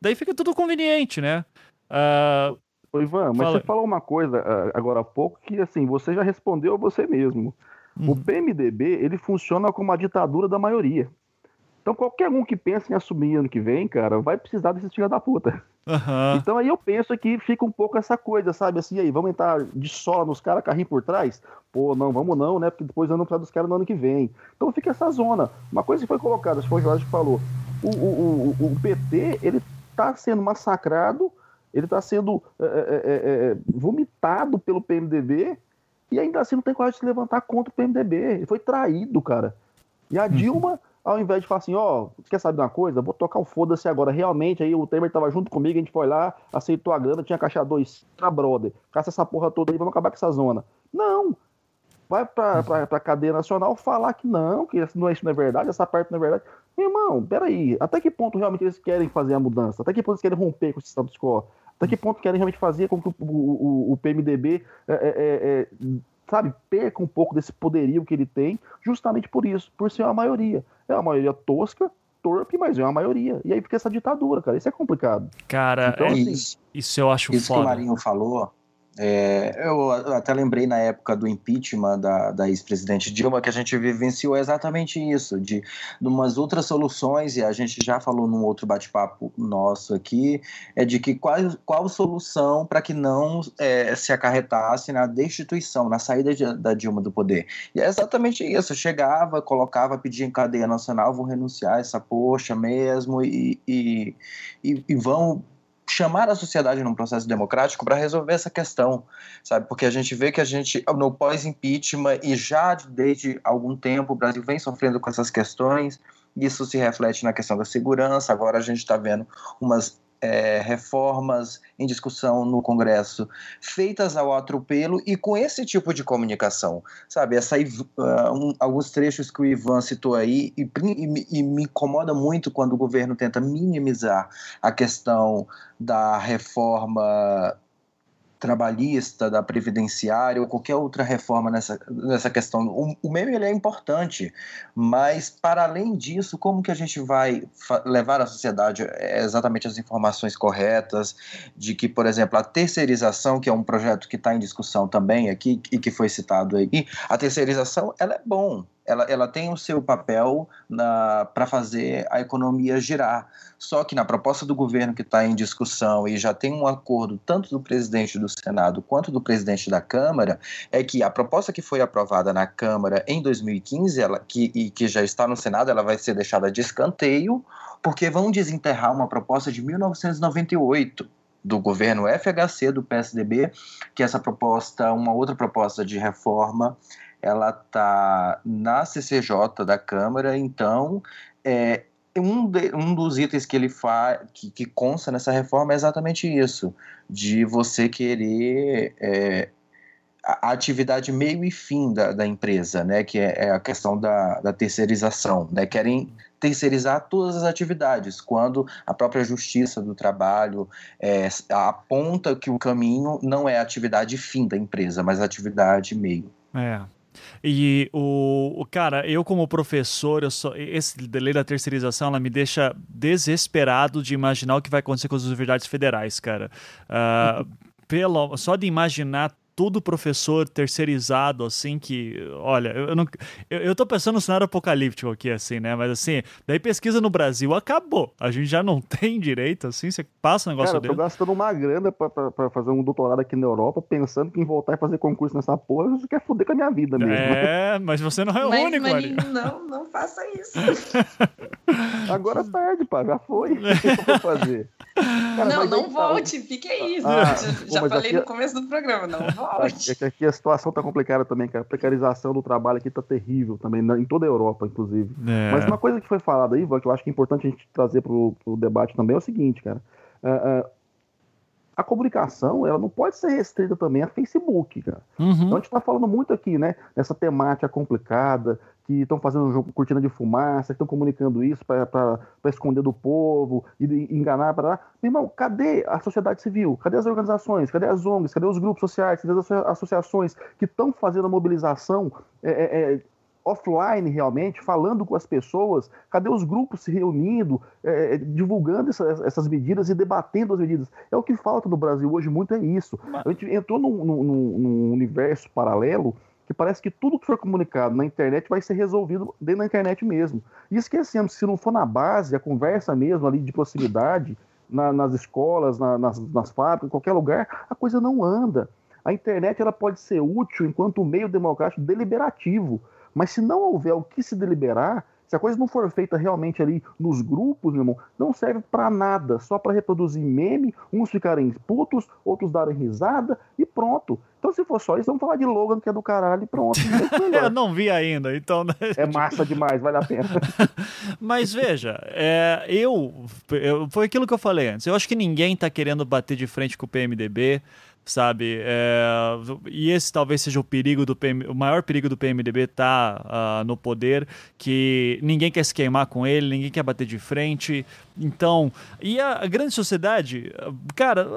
Daí fica tudo conveniente, né? Uh, Ô, Ivan, mas Fala. você falou uma coisa uh, agora há pouco que, assim, você já respondeu a você mesmo. Uhum. O PMDB, ele funciona como a ditadura da maioria. Então, qualquer um que pensa em assumir ano que vem, cara, vai precisar desse filho da puta. Uhum. Então, aí eu penso que fica um pouco essa coisa, sabe? Assim, aí, vamos entrar de sola nos caras, carrinho por trás? Pô, não, vamos não, né? Porque depois eu não precisar dos caras no ano que vem. Então, fica essa zona. Uma coisa que foi colocada, acho que foi o Jorge que falou. O, o, o, o PT, ele tá sendo massacrado ele está sendo é é, é, é, é, vomitado pelo PMDB e ainda assim não tem coragem de se levantar contra o PMDB. Ele foi traído, cara. E a uhum. Dilma, ao invés de falar assim, ó, oh, quer saber de uma coisa? Vou tocar o foda-se agora. Realmente, aí o Temer tava junto comigo, a gente foi lá, aceitou a grana, tinha caixa dois, pra brother. Caça essa porra toda aí, vamos acabar com essa zona. Não! Vai pra, pra, pra cadeia nacional falar que não, que isso não é, verdade, essa parte não é verdade. Meu irmão, peraí, até que ponto realmente eles querem fazer a mudança? Até que ponto eles querem romper com esse status quo? Até que ponto querem realmente fazer com que o, o, o PMDB, é, é, é, é, sabe, perca um pouco desse poderio que ele tem, justamente por isso, por ser uma maioria. É uma maioria tosca, torpe, mas é uma maioria. E aí fica essa ditadura, cara. Isso é complicado. Cara, então, é assim, isso, isso eu acho isso foda. que o Marinho falou é, eu até lembrei na época do impeachment da, da ex-presidente Dilma que a gente vivenciou exatamente isso, de, de umas outras soluções, e a gente já falou num outro bate-papo nosso aqui, é de que qual, qual solução para que não é, se acarretasse na destituição, na saída de, da Dilma do poder. E é exatamente isso, chegava, colocava, pedia em cadeia nacional, vou renunciar essa poxa mesmo, e, e, e, e vão chamar a sociedade num processo democrático para resolver essa questão, sabe? Porque a gente vê que a gente, no pós-impeachment e já desde algum tempo, o Brasil vem sofrendo com essas questões, isso se reflete na questão da segurança, agora a gente está vendo umas é, reformas em discussão no Congresso feitas ao atropelo e com esse tipo de comunicação, sabe? Essa, uh, um, alguns trechos que o Ivan citou aí e, e, e me incomoda muito quando o governo tenta minimizar a questão da reforma trabalhista, da previdenciária ou qualquer outra reforma nessa, nessa questão. O, o meme ele é importante, mas para além disso, como que a gente vai levar à sociedade é, exatamente as informações corretas de que, por exemplo, a terceirização, que é um projeto que está em discussão também aqui e que foi citado aí, a terceirização ela é bom, ela, ela tem o seu papel para fazer a economia girar. Só que na proposta do governo que está em discussão e já tem um acordo tanto do presidente do Senado quanto do presidente da Câmara, é que a proposta que foi aprovada na Câmara em 2015 ela, que, e que já está no Senado, ela vai ser deixada de escanteio, porque vão desenterrar uma proposta de 1998 do governo FHC do PSDB, que essa proposta, uma outra proposta de reforma, ela está na CCJ da Câmara, então é, um, de, um dos itens que ele faz, que, que consta nessa reforma é exatamente isso, de você querer é, a atividade meio e fim da, da empresa, né, que é, é a questão da, da, terceirização, né, querem terceirizar todas as atividades, quando a própria justiça do trabalho é, aponta que o caminho não é a atividade fim da empresa, mas a atividade meio. É, e o, o, cara, eu como professor, eu só, esse lei da terceirização, ela me deixa desesperado de imaginar o que vai acontecer com as universidades federais, cara. Uh, pelo, só de imaginar tudo professor terceirizado, assim, que, olha, eu não. Eu, eu tô pensando no cenário apocalíptico aqui, assim, né? Mas assim, daí pesquisa no Brasil acabou. A gente já não tem direito, assim, você passa um negócio Cara, dele. eu tô gastando uma grana pra, pra, pra, fazer um doutorado aqui na Europa, pensando que em voltar e fazer concurso nessa porra, você quer foder com a minha vida mesmo. É, mas você não é o mas, único, Maninho, Não, não faça isso. Agora tarde, pá, já foi. O que eu vou fazer? Cara, não, não volte, tá... fique aí. Ah, já, já falei aqui... no começo do programa, não volte. É que aqui a situação tá complicada também, cara. A precarização do trabalho aqui tá terrível também, em toda a Europa, inclusive. É. Mas uma coisa que foi falada aí, Ivan, que eu acho que é importante a gente trazer pro, pro debate também é o seguinte, cara. Uh, uh, a comunicação ela não pode ser restrita também a Facebook, cara. Uhum. Então a gente está falando muito aqui, né? Nessa temática complicada, que estão fazendo um jogo cortina de fumaça, que estão comunicando isso para esconder do povo e enganar para Meu irmão, cadê a sociedade civil? Cadê as organizações? Cadê as ONGs? Cadê os grupos sociais? Cadê as associações que estão fazendo a mobilização é, é, é offline realmente, falando com as pessoas? Cadê os grupos se reunindo, é, divulgando essa, essas medidas e debatendo as medidas? É o que falta no Brasil hoje, muito é isso. A gente entrou num, num, num universo paralelo que parece que tudo que for comunicado na internet vai ser resolvido dentro da internet mesmo. E esquecemos, se não for na base, a conversa mesmo ali de proximidade, na, nas escolas, na, nas, nas fábricas, em qualquer lugar, a coisa não anda. A internet ela pode ser útil enquanto meio democrático deliberativo, mas se não houver o que se deliberar, se a coisa não for feita realmente ali nos grupos, meu irmão, não serve para nada, só para reproduzir meme, uns ficarem putos, outros darem risada e pronto. Então, se for só isso, vamos falar de Logan, que é do caralho, e pronto. eu não vi ainda, então. Né? É massa demais, vale a pena. Mas veja, é, eu, eu. Foi aquilo que eu falei antes. Eu acho que ninguém tá querendo bater de frente com o PMDB sabe? É, e esse talvez seja o perigo do PM, o maior perigo do PMDB tá uh, no poder, que ninguém quer se queimar com ele, ninguém quer bater de frente. Então, e a, grande sociedade, cara,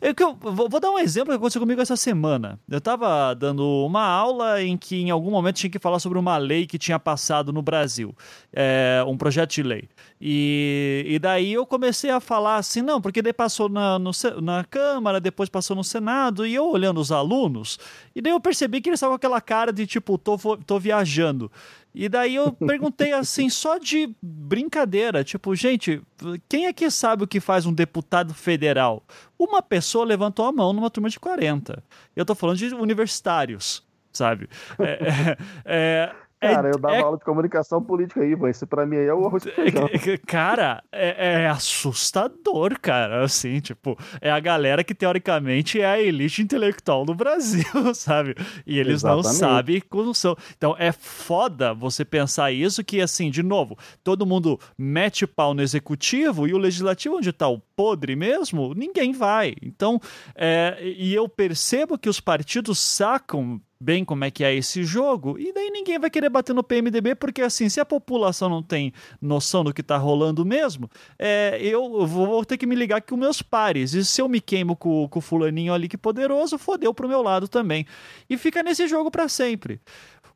eu, eu vou, vou, dar um exemplo que aconteceu comigo essa semana. Eu estava dando uma aula em que em algum momento tinha que falar sobre uma lei que tinha passado no Brasil, é, um projeto de lei. E, e daí eu comecei a falar assim, não, porque daí passou na, no, na Câmara, depois passou no Senado Senado e eu olhando os alunos, e daí eu percebi que eles estavam com aquela cara de tipo, tô, tô viajando. E daí eu perguntei assim, só de brincadeira, tipo, gente, quem é que sabe o que faz um deputado federal? Uma pessoa levantou a mão numa turma de 40. Eu tô falando de universitários, sabe? É, é, é, é, cara, eu dava é... aula de comunicação política aí, mas isso pra mim aí é o arroz é, Cara, é, é, assustador, cara, assim, tipo, é a galera que teoricamente é a elite intelectual do Brasil, sabe? E eles Exatamente. não sabem como são. Então, é foda você pensar isso que, assim, de novo, todo mundo mete pau no executivo e o legislativo onde tá o podre mesmo, ninguém vai. Então, é, e eu percebo que os partidos sacam bem como é que é esse jogo, e daí ninguém vai querer bater no PMDB, porque assim, se a população não tem noção do que tá rolando mesmo, é, eu vou ter que me ligar com meus pares, e se eu me queimo com, com o fulaninho ali que poderoso, fodeu pro meu lado também. E fica nesse jogo para sempre.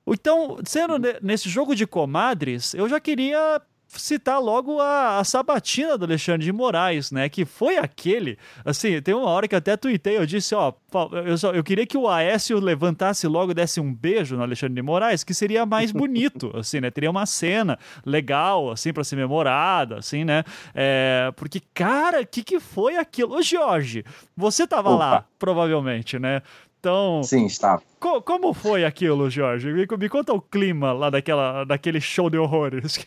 Então, sendo nesse jogo de comadres, eu já queria citar logo a, a, sabatina do Alexandre de Moraes, né? Que foi aquele. Assim, tem uma hora que até tuitei, eu disse, ó, eu, só, eu queria que o Aécio levantasse logo e desse um beijo no Alexandre de Moraes, que seria mais bonito, assim, né? Teria uma cena legal, assim, para ser memorada, assim, né? É, porque, cara, o que, que foi aquilo? Ô, Jorge, você tava Opa. lá, provavelmente, né? Então. Sim, estava. Co como foi aquilo, Jorge? Me, me, conta o clima lá daquela, daquele show de horrores.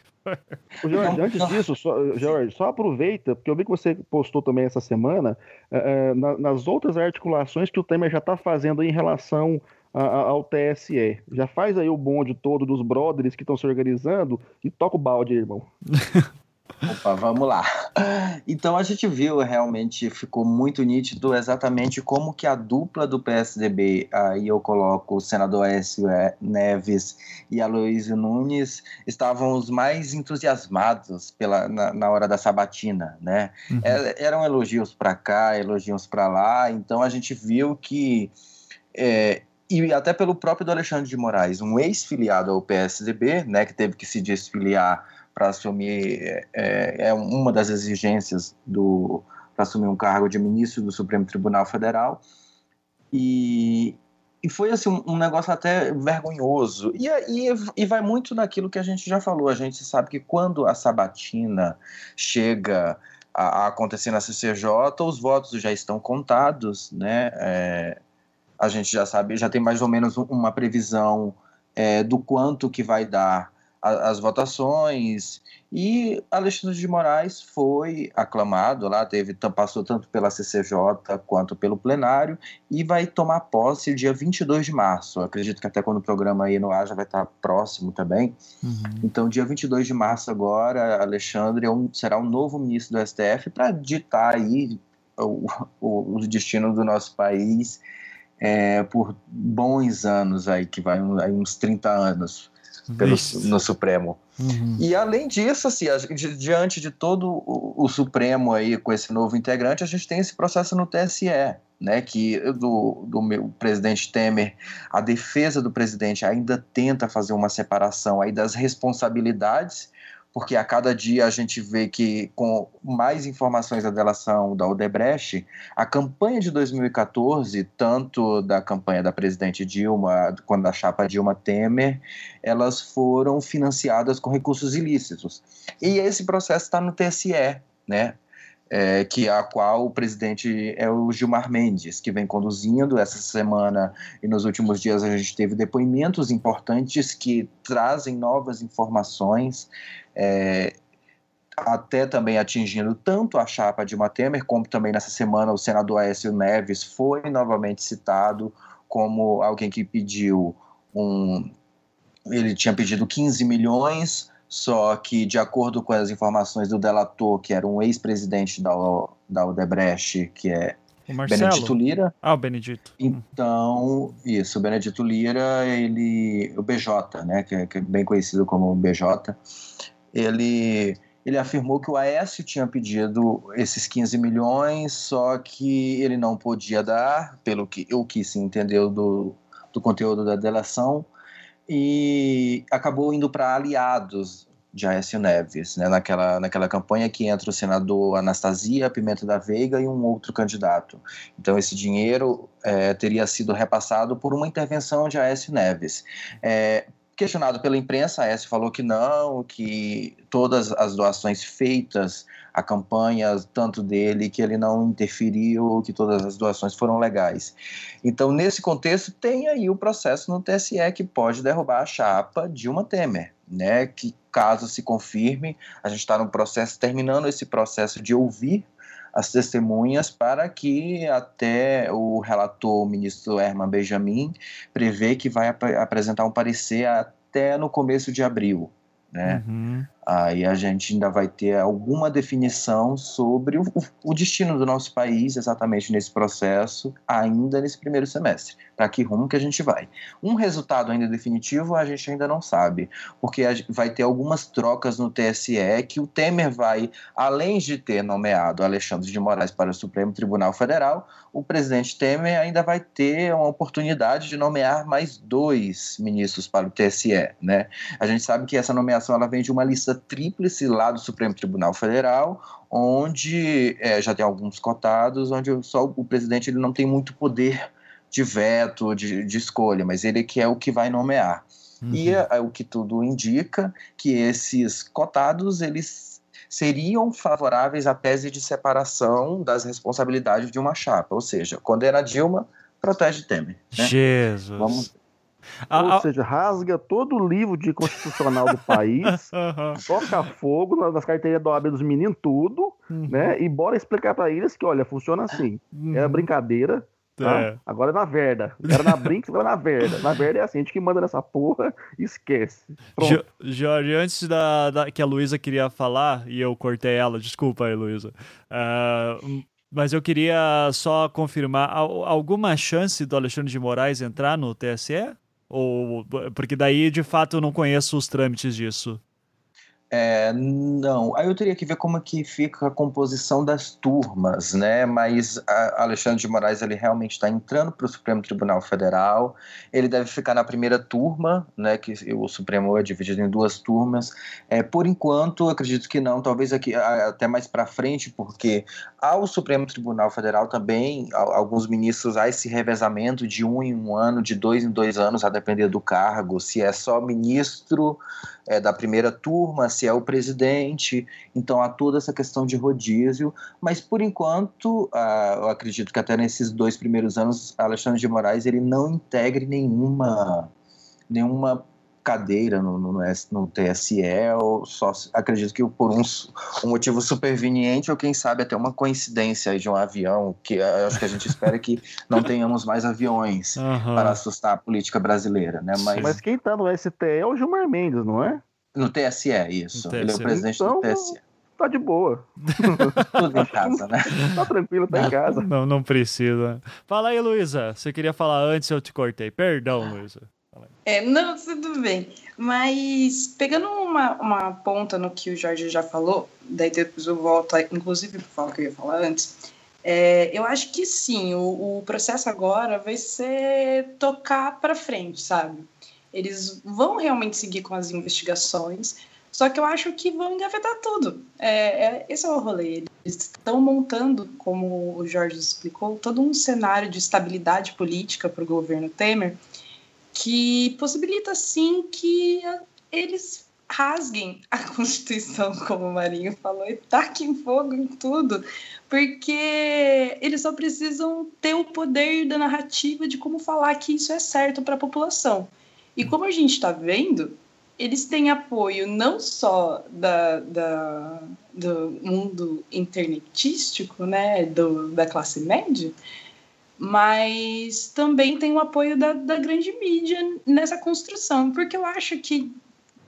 Jorge, antes disso, só, Jorge, só aproveita, porque eu vi que você postou também essa semana, é, na, nas outras articulações que o Temer já está fazendo em relação a, a, ao TSE. Já faz aí o bonde todo dos brothers que estão se organizando e toca o balde, irmão. Opa, vamos lá. Então a gente viu realmente ficou muito nítido exatamente como que a dupla do PSDB, aí eu coloco o senador Écio Neves e Aloysio Nunes, estavam os mais entusiasmados pela, na, na hora da sabatina, né? Uhum. É, eram elogios para cá, elogios para lá, então a gente viu que é, e até pelo próprio Alexandre de Moraes, um ex-filiado ao PSDB, né, que teve que se desfiliar para assumir é, é, uma das exigências do para assumir um cargo de ministro do Supremo Tribunal Federal. E, e foi assim um, um negócio até vergonhoso. E, e, e vai muito naquilo que a gente já falou. A gente sabe que quando a sabatina chega a, a acontecer na CCJ os votos já estão contados né? É, a gente já sabe já tem mais ou menos uma previsão é, do quanto que vai dar as votações e Alexandre de Moraes foi aclamado lá, teve passou tanto pela CCJ quanto pelo plenário e vai tomar posse dia 22 de março. acredito que até quando o programa aí no ar já vai estar próximo também. Uhum. Então, dia 22 de março agora, Alexandre é um, será o um novo ministro do STF para ditar aí o, o, o destino do nosso país é, por bons anos aí, que vai aí uns 30 anos pelo, no Supremo. Uhum. E além disso, assim, a, diante de todo o, o, Supremo aí com esse novo integrante, a gente tem esse processo no TSE, né? Que do, do meu presidente Temer, a defesa do presidente ainda tenta fazer uma separação aí das responsabilidades porque a cada dia a gente vê que, com mais informações da delação da Odebrecht, a campanha de 2014, tanto da campanha da presidente Dilma quanto da chapa Dilma Temer, elas foram financiadas com recursos ilícitos. E esse processo está no TSE, né? É, que a qual o presidente é o Gilmar Mendes, que vem conduzindo essa semana e nos últimos dias a gente teve depoimentos importantes que trazem novas informações é, até também atingindo tanto a chapa de Temer, como também nessa semana o senador Aécio Neves foi novamente citado como alguém que pediu um. Ele tinha pedido 15 milhões, só que, de acordo com as informações do delator, que era um ex-presidente da, da Odebrecht, que é Benedito Lira. Ah, o Benedito. Então, isso, o Benedito Lira, ele. O BJ, né? Que é, que é bem conhecido como BJ ele, ele afirmou que o Aécio tinha pedido esses 15 milhões, só que ele não podia dar, pelo que o que se entendeu do, do conteúdo da delação, e acabou indo para aliados de Aécio Neves, né, naquela, naquela campanha que entra o senador Anastasia Pimenta da Veiga e um outro candidato. Então esse dinheiro é, teria sido repassado por uma intervenção de Aécio Neves. É, Questionado pela imprensa, Aécio falou que não, que todas as doações feitas a campanha, tanto dele, que ele não interferiu, que todas as doações foram legais. Então, nesse contexto, tem aí o processo no TSE que pode derrubar a chapa Dilma Temer, né? Que caso se confirme, a gente está no processo, terminando esse processo de ouvir as testemunhas para que até o relator, o ministro Herman Benjamin, prevê que vai ap apresentar um parecer até no começo de abril. Né? Uhum. Aí a gente ainda vai ter alguma definição sobre o, o, destino do nosso país exatamente nesse processo, ainda nesse primeiro semestre. Para que rumo que a gente vai? Um resultado ainda definitivo a gente ainda não sabe, porque vai ter algumas trocas no TSE que o Temer vai, além de ter nomeado Alexandre de Moraes para o Supremo Tribunal Federal, o presidente Temer ainda vai ter uma oportunidade de nomear mais dois ministros para o TSE. Né? A gente sabe que essa nomeação ela vem de uma lista tríplice lá do Supremo Tribunal Federal, onde é, já tem alguns cotados, onde só o presidente ele não tem muito poder de veto, de, de escolha, mas ele que é o que vai nomear. Uhum. E é, é, o que tudo indica que esses cotados eles seriam favoráveis à tese de separação das responsabilidades de uma chapa, ou seja, era Dilma protege Temer. Né? Jesus. Vamos... Ou seja, rasga todo o livro de constitucional do país, toca fogo nas carteiras do OAB dos meninos, tudo, uhum. né? E bora explicar para eles que, olha, funciona assim. Uhum. Era brincadeira, Tá? É. Agora é na verda. Era na Brinks, agora é na verda. Na verda é assim, a gente que manda nessa porra esquece. Jo Jorge, antes da, da, que a Luísa queria falar, e eu cortei ela, desculpa aí, Luísa. Uh, mas eu queria só confirmar, alguma chance do Alexandre de Moraes entrar no TSE? Ou, porque daí, de fato, eu não conheço os trâmites disso. É, não, aí eu teria que ver como é que fica a composição das turmas, né? Mas Alexandre de Moraes ele realmente está entrando para o Supremo Tribunal Federal. Ele deve ficar na primeira turma, né? Que o Supremo é dividido em duas turmas. É, por enquanto, acredito que não. Talvez aqui até mais para frente, porque ao Supremo Tribunal Federal também alguns ministros há esse revezamento de um em um ano, de dois em dois anos, a depender do cargo. Se é só ministro é, da primeira turma, se é o presidente, então há toda essa questão de rodízio, mas por enquanto, ah, eu acredito que até nesses dois primeiros anos, Alexandre de Moraes ele não integre nenhuma, nenhuma cadeira no, no, no TSE, ou só acredito que por um, um, motivo superveniente, ou quem sabe até uma coincidência de um avião, que acho que a gente espera que não tenhamos mais aviões uhum. para assustar a política brasileira, né? Mas, Mas quem está no STE é o Gilmar Mendes, não é? No TSE, isso. TSE. Ele é o presidente então, do TSE. Tá de boa. Tudo em casa, né? Tá tranquilo, tá em casa. Não, não precisa. Fala aí, Luísa. Você queria falar antes, eu te cortei. Perdão, Luísa. É, não, tudo bem. Mas pegando uma, uma ponta no que o Jorge já falou, daí depois eu volto, inclusive para falar o que eu ia falar antes. É, eu acho que sim, o, o processo agora vai ser tocar para frente, sabe? Eles vão realmente seguir com as investigações, só que eu acho que vão engavetar tudo. É, é, esse é o rolê. Eles estão montando, como o Jorge explicou, todo um cenário de estabilidade política para o governo Temer que possibilita sim que eles rasguem a Constituição, como o Marinho falou, e taquem fogo em tudo, porque eles só precisam ter o poder da narrativa de como falar que isso é certo para a população. E como a gente está vendo, eles têm apoio não só da, da, do mundo internetístico, né, do, da classe média, mas também tem o apoio da, da grande mídia nessa construção, porque eu acho que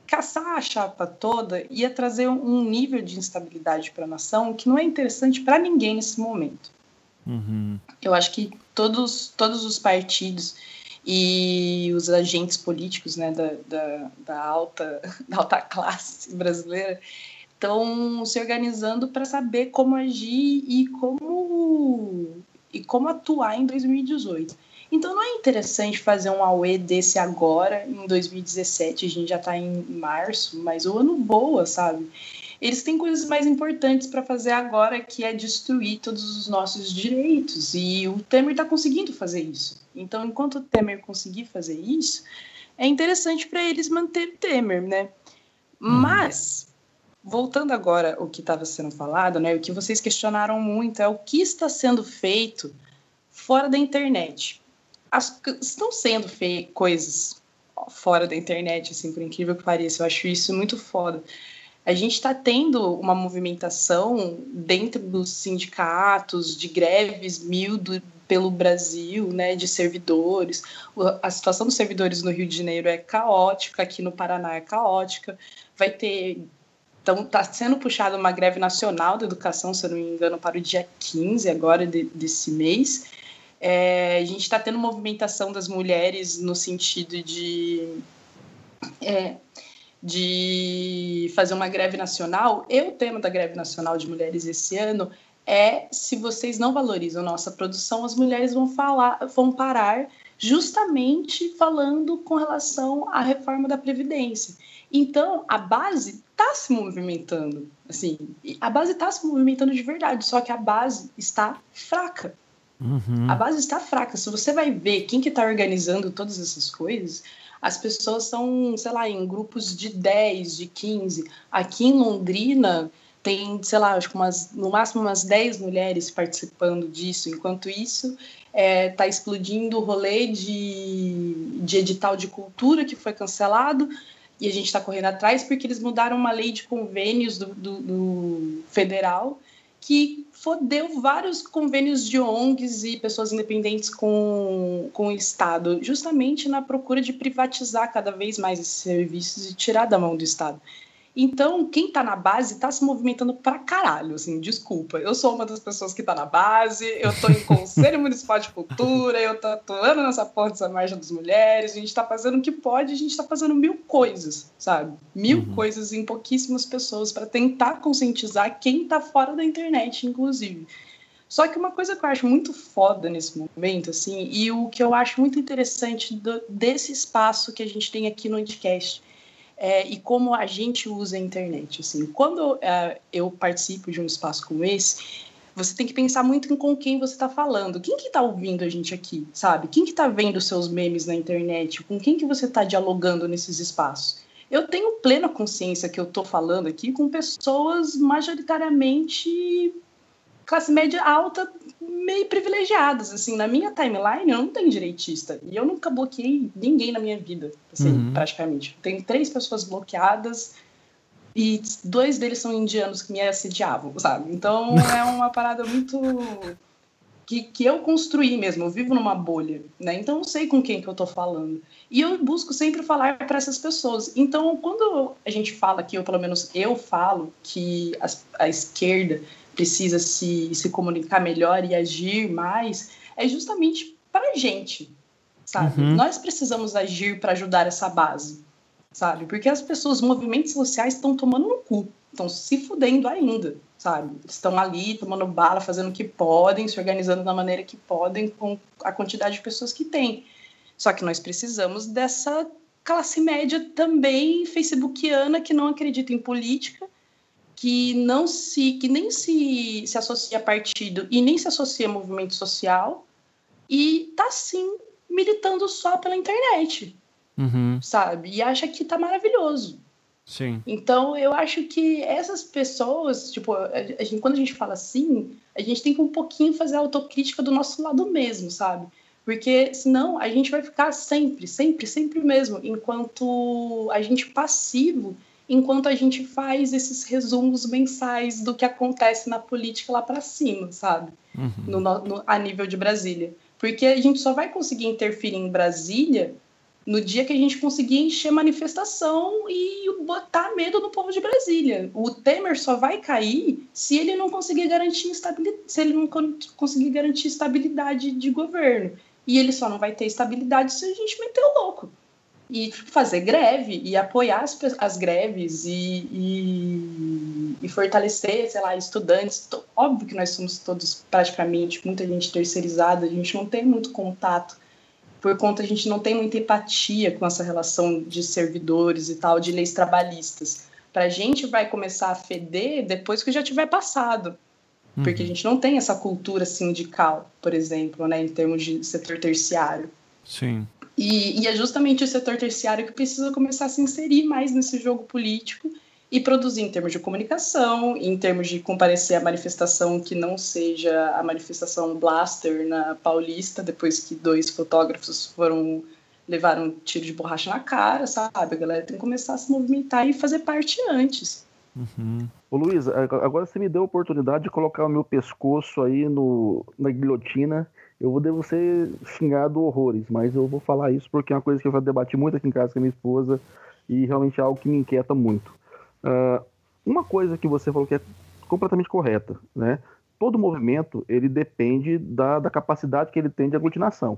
caçar a chapa toda ia trazer um nível de instabilidade para a nação que não é interessante para ninguém nesse momento. Uhum. Eu acho que todos, todos os partidos e os agentes políticos né, da, da, da alta, da alta classe brasileira estão se organizando para saber como agir e como e como atuar em 2018. Então não é interessante fazer um AUE desse agora, em 2017, a gente já está em março, mas o ano boa, sabe? Eles têm coisas mais importantes para fazer agora, que é destruir todos os nossos direitos. E o Temer está conseguindo fazer isso. Então, enquanto o Temer conseguir fazer isso, é interessante para eles manter o Temer, né? Uhum. Mas voltando agora ao que estava sendo falado, né, o que vocês questionaram muito é o que está sendo feito fora da internet. As, estão sendo feitas coisas fora da internet, assim, por incrível que pareça. Eu acho isso muito foda. A gente está tendo uma movimentação dentro dos sindicatos, de greves mil pelo Brasil, né, de servidores. A situação dos servidores no Rio de Janeiro é caótica, aqui no Paraná é caótica. Vai ter então, está sendo puxada uma greve nacional da educação, se eu não me engano, para o dia 15 agora de, desse mês. É, a gente está tendo movimentação das mulheres no sentido de, é, de fazer uma greve nacional. E o tema da greve nacional de mulheres esse ano é se vocês não valorizam nossa produção, as mulheres vão falar, vão parar justamente falando com relação à reforma da Previdência. Então, a base está se movimentando, assim, a base está se movimentando de verdade, só que a base está fraca. Uhum. A base está fraca. Se você vai ver quem que está organizando todas essas coisas, as pessoas são, sei lá, em grupos de 10, de 15. Aqui em Londrina tem, sei lá, acho que umas, no máximo umas 10 mulheres participando disso. Enquanto isso, é, tá explodindo o rolê de, de edital de cultura que foi cancelado e a gente está correndo atrás porque eles mudaram uma lei de convênios do, do, do federal que fodeu vários convênios de ONGs e pessoas independentes com, com o Estado, justamente na procura de privatizar cada vez mais esses serviços e tirar da mão do Estado. Então, quem tá na base tá se movimentando pra caralho, assim, desculpa. Eu sou uma das pessoas que tá na base, eu tô em Conselho Municipal de Cultura, eu tô atuando nessa porta dessa marcha das mulheres, a gente tá fazendo o que pode, a gente tá fazendo mil coisas, sabe? Mil uhum. coisas em pouquíssimas pessoas para tentar conscientizar quem tá fora da internet, inclusive. Só que uma coisa que eu acho muito foda nesse momento, assim, e o que eu acho muito interessante do, desse espaço que a gente tem aqui no Anticast, é, e como a gente usa a internet. Assim, quando é, eu participo de um espaço como esse, você tem que pensar muito em com quem você está falando. Quem que está ouvindo a gente aqui, sabe? Quem que está vendo seus memes na internet? Com quem que você está dialogando nesses espaços? Eu tenho plena consciência que eu estou falando aqui com pessoas majoritariamente classe média alta, meio privilegiadas. Assim, na minha timeline, eu não tenho direitista. E eu nunca bloqueei ninguém na minha vida, assim, uhum. praticamente. Tem três pessoas bloqueadas e dois deles são indianos que me assediavam, sabe? Então é uma parada muito. Que, que eu construí mesmo, eu vivo numa bolha, né? Então eu sei com quem que eu tô falando. E eu busco sempre falar para essas pessoas. Então, quando a gente fala que, ou pelo menos eu falo, que a, a esquerda precisa se, se comunicar melhor e agir mais, é justamente para a gente, sabe? Uhum. Nós precisamos agir para ajudar essa base, sabe? Porque as pessoas, os movimentos sociais estão tomando no cu, estão se fudendo ainda, sabe? Estão ali tomando bala, fazendo o que podem, se organizando da maneira que podem com a quantidade de pessoas que tem. Só que nós precisamos dessa classe média também facebookiana que não acredita em política que não se que nem se, se associa a partido e nem se associa a movimento social e tá sim militando só pela internet, uhum. sabe? E acha que tá maravilhoso. Sim. Então eu acho que essas pessoas, tipo, a gente, quando a gente fala assim, a gente tem que um pouquinho fazer a autocrítica do nosso lado mesmo, sabe? Porque senão a gente vai ficar sempre, sempre, sempre mesmo, enquanto a gente passivo enquanto a gente faz esses resumos mensais do que acontece na política lá para cima, sabe? Uhum. No, no, a nível de Brasília. Porque a gente só vai conseguir interferir em Brasília no dia que a gente conseguir encher manifestação e botar medo no povo de Brasília. O Temer só vai cair se ele não conseguir garantir estabilidade, se ele não conseguir garantir estabilidade de governo. E ele só não vai ter estabilidade se a gente meter o louco e fazer greve e apoiar as, as greves e, e, e, fortalecer, sei lá, estudantes. Óbvio que nós somos todos praticamente, muita gente terceirizada, a gente não tem muito contato, por conta a gente não tem muita empatia com essa relação de servidores e tal, de leis trabalhistas. Para a gente vai começar a feder depois que já tiver passado. Uhum. Porque a gente não tem essa cultura sindical, por exemplo, né, em termos de setor terciário. Sim. E, e, é justamente o setor terciário que precisa começar a se inserir mais nesse jogo político e produzir em termos de comunicação, em termos de comparecer à manifestação que não seja a manifestação Blaster na Paulista, depois que dois fotógrafos foram levaram um tiro de borracha na cara, sabe? A galera tem que começar a se movimentar e fazer parte antes. Uhum. Ô Luiz, agora você me deu a oportunidade de colocar o meu pescoço aí no, na guilhotina eu devo ser xingado horrores, mas eu vou falar isso porque é uma coisa que eu já debati muito aqui em casa com a minha esposa e realmente é algo que me inquieta muito. Uh, uma coisa que você falou que é completamente correta, né? Todo movimento ele depende da, da capacidade que ele tem de aglutinação.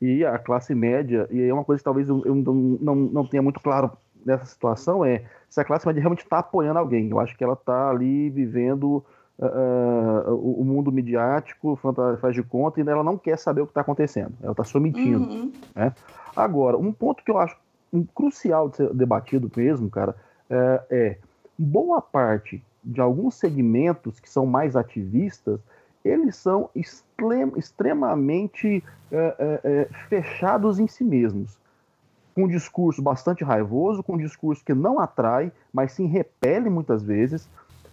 E a classe média, e é uma coisa que talvez eu não, não, não tenha muito claro nessa situação, é se a classe média realmente está apoiando alguém. Eu acho que ela está ali vivendo uh, o, mundo midiático faz de conta e ela não quer saber o que está acontecendo. Ela está se omitindo. Uhum. Né? Agora, um ponto que eu acho um, crucial de ser debatido mesmo, cara, é, é boa parte de alguns segmentos que são mais ativistas, eles são extrem, extremamente é, é, é, fechados em si mesmos. Com um discurso bastante raivoso, com um discurso que não atrai, mas sim repele muitas vezes,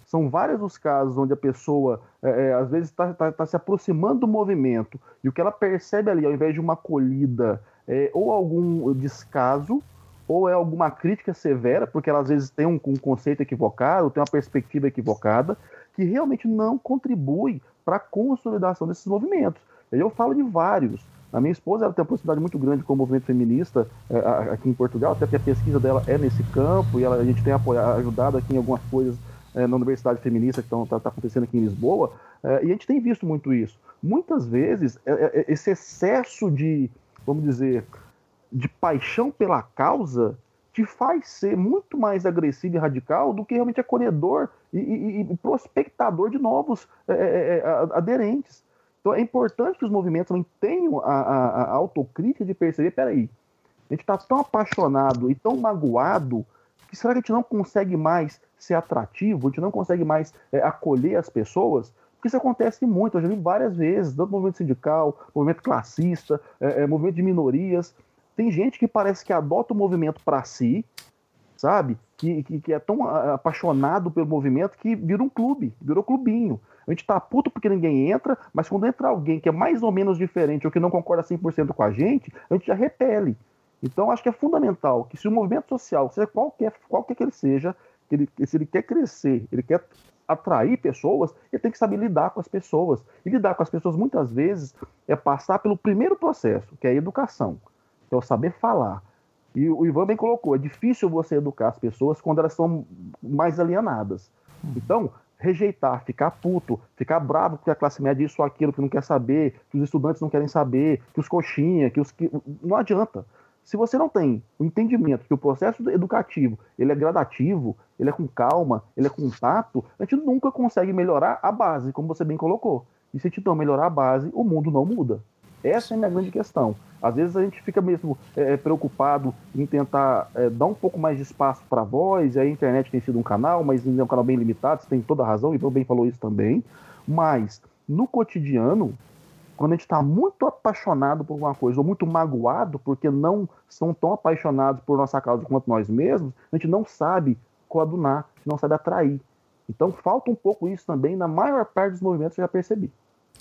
são vários os casos onde a pessoa, é, é às vezes, está tá, tá se aproximando do movimento e o que ela percebe ali, ao invés de uma acolhida é, ou algum descaso, ou é alguma crítica severa, porque ela às vezes tem um, um conceito equivocado, tem uma perspectiva equivocada, que realmente não contribui para a consolidação desses movimentos. Eu falo de vários. A minha esposa ela tem uma proximidade muito grande com o movimento feminista é, aqui em Portugal, até porque a pesquisa dela é nesse campo e ela, a gente tem apoiado, ajudado aqui em algumas coisas na Universidade Feminista que está tá acontecendo aqui em Lisboa, é, e a gente tem visto muito isso. Muitas vezes, é, é, esse excesso de, vamos dizer, de paixão pela causa te faz ser muito mais agressivo e radical do que realmente acolhedor e, e, e prospectador de novos é, é, é aderentes. Então é importante que os movimentos também tenham a, a, a autocrítica de perceber, peraí, a gente está tão apaixonado e tão magoado que será que a gente não consegue mais ser atrativo, a gente não consegue mais é, acolher as pessoas? Porque isso acontece muito, eu já vi várias vezes, tanto movimento sindical, movimento classista, é, é, movimento de minorias, tem gente que parece que adota o movimento para si, sabe? Que, que, que, é tão apaixonado pelo movimento que vira um clube, virou clubinho. A gente tá puto porque ninguém entra, mas quando entra alguém que é mais ou menos diferente ou que não concorda 100% com a gente, a gente já repele. Então, acho que é fundamental que se o movimento social, seja qualquer, qualquer que ele seja, ele, se ele quer crescer, ele quer atrair pessoas, ele tem que saber lidar com as pessoas. E lidar com as pessoas, muitas vezes, é passar pelo primeiro processo, que é a educação que é o saber falar. E o Ivan bem colocou, é difícil você educar as pessoas quando elas são mais alienadas. Então, rejeitar, ficar puto, ficar bravo porque a classe média é isso ou aquilo, que não quer saber, que os estudantes não querem saber, que os coxinha, que os que... não adianta. Se você não tem o entendimento que o processo educativo ele é gradativo, ele é com calma, ele é com tato, a gente nunca consegue melhorar a base, como você bem colocou. E se a gente não melhorar a base, o mundo não muda. Essa é a minha grande questão. Às vezes a gente fica mesmo é, é, preocupado em tentar é, dar um pouco mais de espaço para a voz, e a internet tem sido um canal, mas é um canal bem limitado, você tem toda a razão, e o bem falou isso também. Mas no cotidiano, quando a gente está muito apaixonado por uma coisa, ou muito magoado porque não são tão apaixonados por nossa causa quanto nós mesmos, a gente não sabe coadunar, não sabe atrair. Então falta um pouco isso também na maior parte dos movimentos, eu já percebi.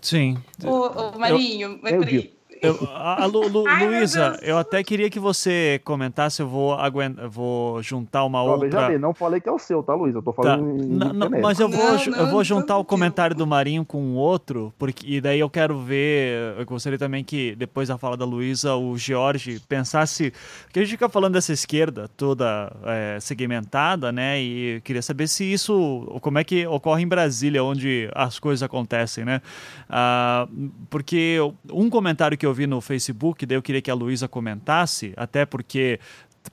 Sim. Ô, Marinho, eu, eu, eu, a, Lu, Lu, Ai, Luísa, eu até queria que você comentasse, eu vou, aguentar, vou juntar uma não, outra... Bem, não falei que é o seu, tá, Luísa? Eu tô falando tá. em, não, não, Mas eu vou, não, eu vou juntar o comentário do Marinho com o outro, porque, e daí eu quero ver, eu gostaria também que, depois da fala da Luísa, o Jorge pensasse... Porque a gente fica falando dessa esquerda toda é, segmentada, né? E queria saber se isso, como é que ocorre em Brasília, onde as coisas acontecem, né? Ah, porque um comentário que que eu vi no Facebook, daí eu queria que a Luísa comentasse, até porque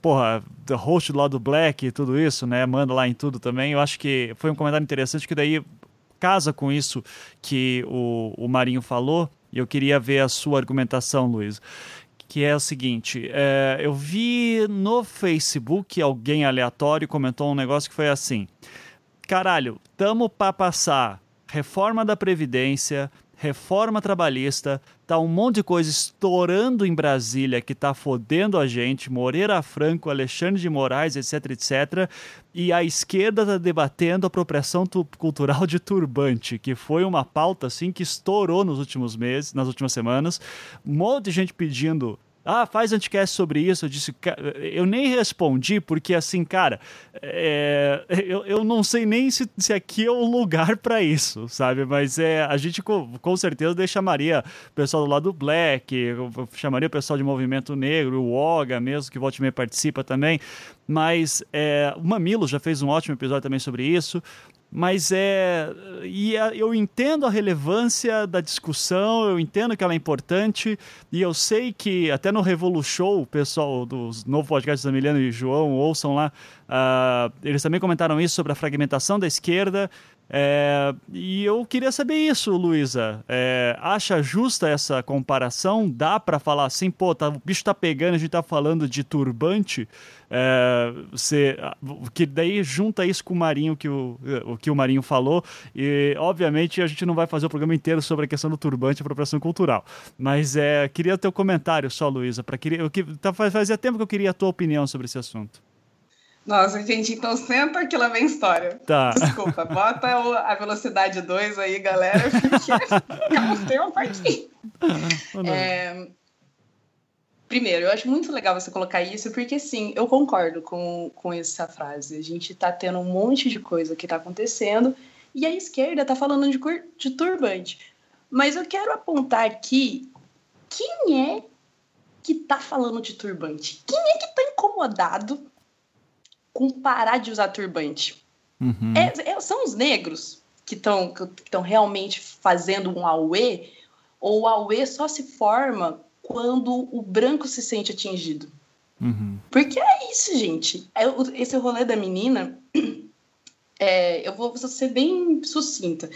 porra, host lá do Black e tudo isso, né? Manda lá em tudo também. Eu acho que foi um comentário interessante que daí casa com isso que o, o Marinho falou. E eu queria ver a sua argumentação, Luiz. Que é o seguinte: é, eu vi no Facebook alguém aleatório comentou um negócio que foi assim: caralho, tamo pra passar reforma da Previdência, reforma trabalhista, tá um monte de coisa estourando em Brasília que tá fodendo a gente, Moreira Franco, Alexandre de Moraes, etc, etc, e a esquerda tá debatendo a apropriação cultural de turbante, que foi uma pauta assim que estourou nos últimos meses, nas últimas semanas, um monte de gente pedindo ah, faz anticast sobre isso. Eu disse, eu nem respondi, porque assim, cara, é, eu, eu não sei nem se, se aqui é o lugar para isso, sabe? Mas é, a gente com, com certeza chamaria o pessoal do lado do Black, chamaria o pessoal de Movimento Negro, o Oga mesmo, que volte e participa também. Mas é, o Mamilo já fez um ótimo episódio também sobre isso mas é e eu entendo a relevância da discussão, eu entendo que ela é importante e eu sei que até no Revolution, o pessoal dos novo podcast da Milena e João ouçam lá, uh, eles também comentaram isso sobre a fragmentação da esquerda é, e eu queria saber isso, Luísa. É, acha justa essa comparação? Dá para falar assim, pô, tá, o bicho tá pegando, a gente tá falando de turbante. É, você, que daí junta isso com o Marinho, que o, o que o Marinho falou. E, obviamente, a gente não vai fazer o programa inteiro sobre a questão do turbante e apropriação cultural. Mas é, queria teu comentário só, Luísa. Queria, eu, tá, fazia tempo que eu queria a tua opinião sobre esse assunto. Nossa, gente, então senta que lá vem história. Tá. Desculpa, bota a velocidade 2 aí, galera, porque é um tema partir. É... Primeiro, eu acho muito legal você colocar isso, porque sim, eu concordo com, com essa frase. A gente tá tendo um monte de coisa que tá acontecendo e a esquerda tá falando de, de turbante. Mas eu quero apontar aqui quem é que tá falando de turbante? Quem é que tá incomodado com parar de usar turbante? Uhum. É, é, são os negros que estão que realmente fazendo um auê? Ou o auê só se forma quando o branco se sente atingido? Uhum. Porque é isso, gente. É, esse rolê da menina, é, eu vou ser bem sucinta.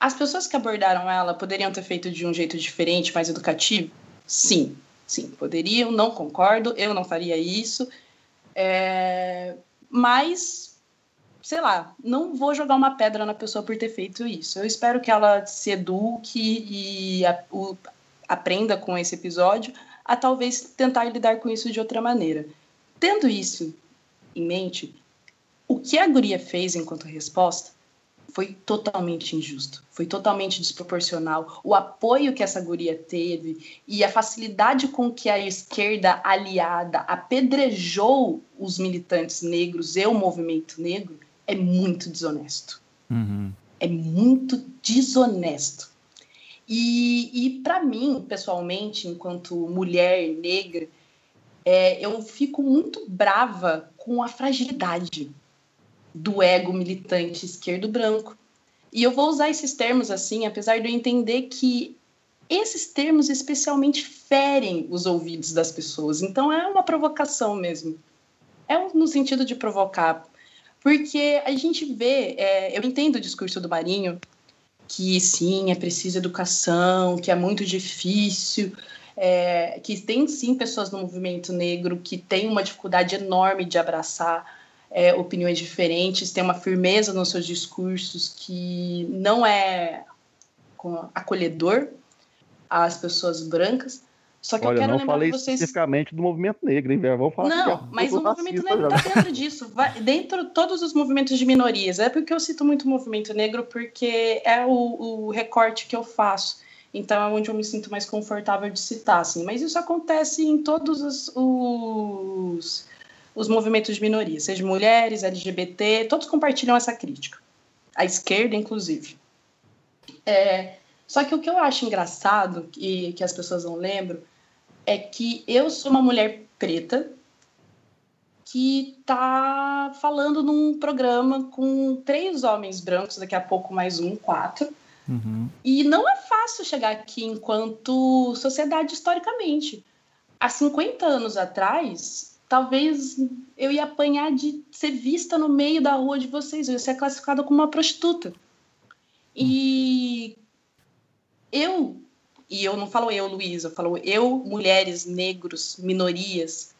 As pessoas que abordaram ela poderiam ter feito de um jeito diferente, mais educativo? Sim. Sim, poderiam, não concordo, eu não faria isso. É, mas, sei lá, não vou jogar uma pedra na pessoa por ter feito isso. Eu espero que ela se eduque e a, o, aprenda com esse episódio a talvez tentar lidar com isso de outra maneira. Tendo isso em mente, o que a guria fez enquanto resposta foi totalmente injusto, foi totalmente desproporcional. O apoio que essa guria teve e a facilidade com que a esquerda aliada apedrejou os militantes negros e o movimento negro é muito desonesto. Uhum. É muito desonesto. E, e para mim, pessoalmente, enquanto mulher negra, é, eu fico muito brava com a fragilidade do ego militante esquerdo branco. E eu vou usar esses termos assim, apesar de eu entender que esses termos especialmente ferem os ouvidos das pessoas. Então é uma provocação mesmo. É no sentido de provocar. Porque a gente vê, é, eu entendo o discurso do Marinho, que sim, é preciso educação, que é muito difícil, é, que tem sim pessoas no movimento negro que têm uma dificuldade enorme de abraçar é, opiniões diferentes, tem uma firmeza nos seus discursos que não é acolhedor às pessoas brancas. Só que Olha, eu quero não lembrar falei vocês. especificamente do movimento negro, hein, velho? Vamos falar Não, mas o movimento negro está dentro disso. Vai, dentro de todos os movimentos de minorias. É porque eu cito muito o movimento negro, porque é o, o recorte que eu faço. Então é onde eu me sinto mais confortável de citar, assim. Mas isso acontece em todos os, os os movimentos de minoria, seja mulheres, LGBT, todos compartilham essa crítica. A esquerda, inclusive. É, só que o que eu acho engraçado e que as pessoas não lembram é que eu sou uma mulher preta que está falando num programa com três homens brancos, daqui a pouco mais um, quatro. Uhum. E não é fácil chegar aqui enquanto sociedade historicamente. Há 50 anos atrás, talvez eu ia apanhar de ser vista no meio da rua de vocês, eu ia ser classificada como uma prostituta. E eu, e eu não falo eu, Luísa, eu falo eu, mulheres, negros, minorias,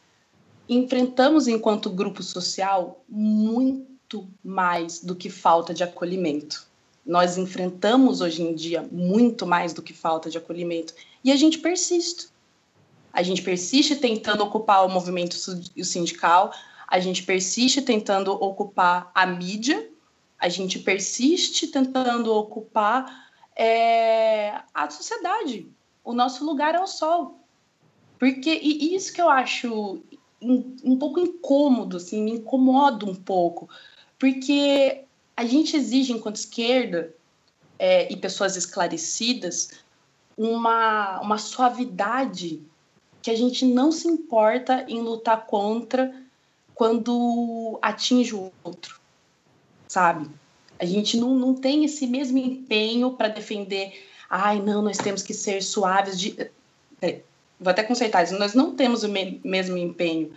enfrentamos enquanto grupo social muito mais do que falta de acolhimento. Nós enfrentamos hoje em dia muito mais do que falta de acolhimento e a gente persiste a gente persiste tentando ocupar o movimento sindical, a gente persiste tentando ocupar a mídia, a gente persiste tentando ocupar é, a sociedade. O nosso lugar é o sol. Porque e isso que eu acho um, um pouco incômodo, assim, me incomoda um pouco, porque a gente exige, enquanto esquerda é, e pessoas esclarecidas, uma, uma suavidade que a gente não se importa em lutar contra quando atinge o outro, sabe? A gente não, não tem esse mesmo empenho para defender, ai, não, nós temos que ser suaves. De... Vou até consertar isso, nós não temos o me mesmo empenho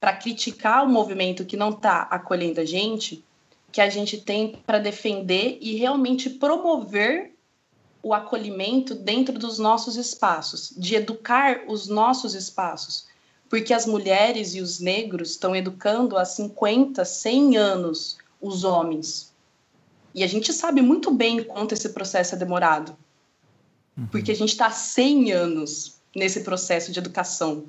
para criticar o movimento que não está acolhendo a gente, que a gente tem para defender e realmente promover o acolhimento dentro dos nossos espaços, de educar os nossos espaços, porque as mulheres e os negros estão educando há 50, 100 anos os homens. E a gente sabe muito bem quanto esse processo é demorado, uhum. porque a gente está há 100 anos nesse processo de educação.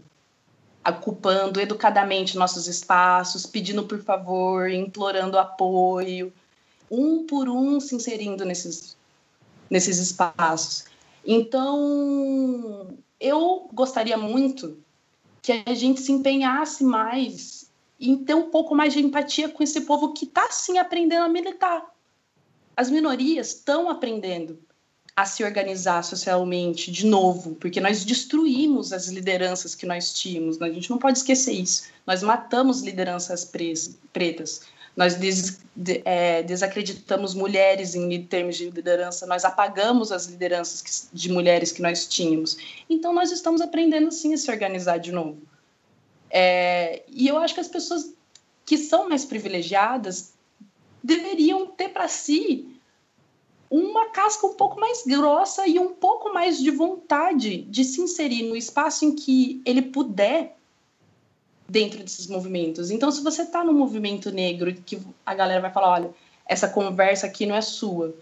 ocupando educadamente nossos espaços, pedindo por favor, implorando apoio, um por um se inserindo nesses, nesses espaços. Então, eu gostaria muito que a gente se empenhasse mais em ter um pouco mais de empatia com esse povo que está sim aprendendo a militar. As minorias estão aprendendo a se organizar socialmente de novo, porque nós destruímos as lideranças que nós tínhamos. Né? A gente não pode esquecer isso. Nós matamos lideranças pretas. Nós des, de, é, desacreditamos mulheres em termos de liderança, nós apagamos as lideranças que, de mulheres que nós tínhamos. Então, nós estamos aprendendo sim a se organizar de novo. É, e eu acho que as pessoas que são mais privilegiadas deveriam ter para si uma casca um pouco mais grossa e um pouco mais de vontade de se inserir no espaço em que ele puder dentro desses movimentos. Então, se você está no movimento negro que a galera vai falar, olha, essa conversa aqui não é sua,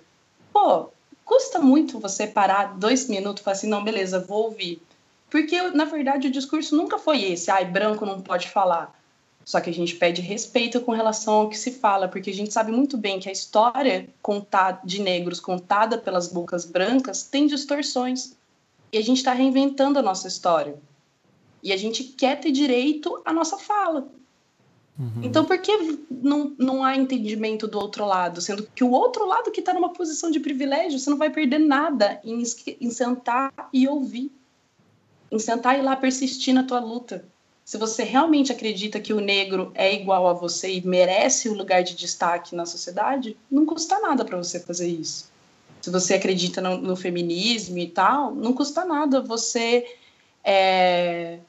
pô, custa muito você parar dois minutos e falar assim, não, beleza, vou ouvir. Porque, na verdade, o discurso nunca foi esse, ai, branco não pode falar. Só que a gente pede respeito com relação ao que se fala, porque a gente sabe muito bem que a história contada de negros contada pelas bocas brancas tem distorções. E a gente está reinventando a nossa história. E a gente quer ter direito à nossa fala. Uhum. Então, por que não, não há entendimento do outro lado? Sendo que o outro lado que está numa posição de privilégio, você não vai perder nada em, em sentar e ouvir. Em sentar e lá persistir na tua luta. Se você realmente acredita que o negro é igual a você e merece o lugar de destaque na sociedade, não custa nada para você fazer isso. Se você acredita no, no, feminismo e tal, não custa nada você é,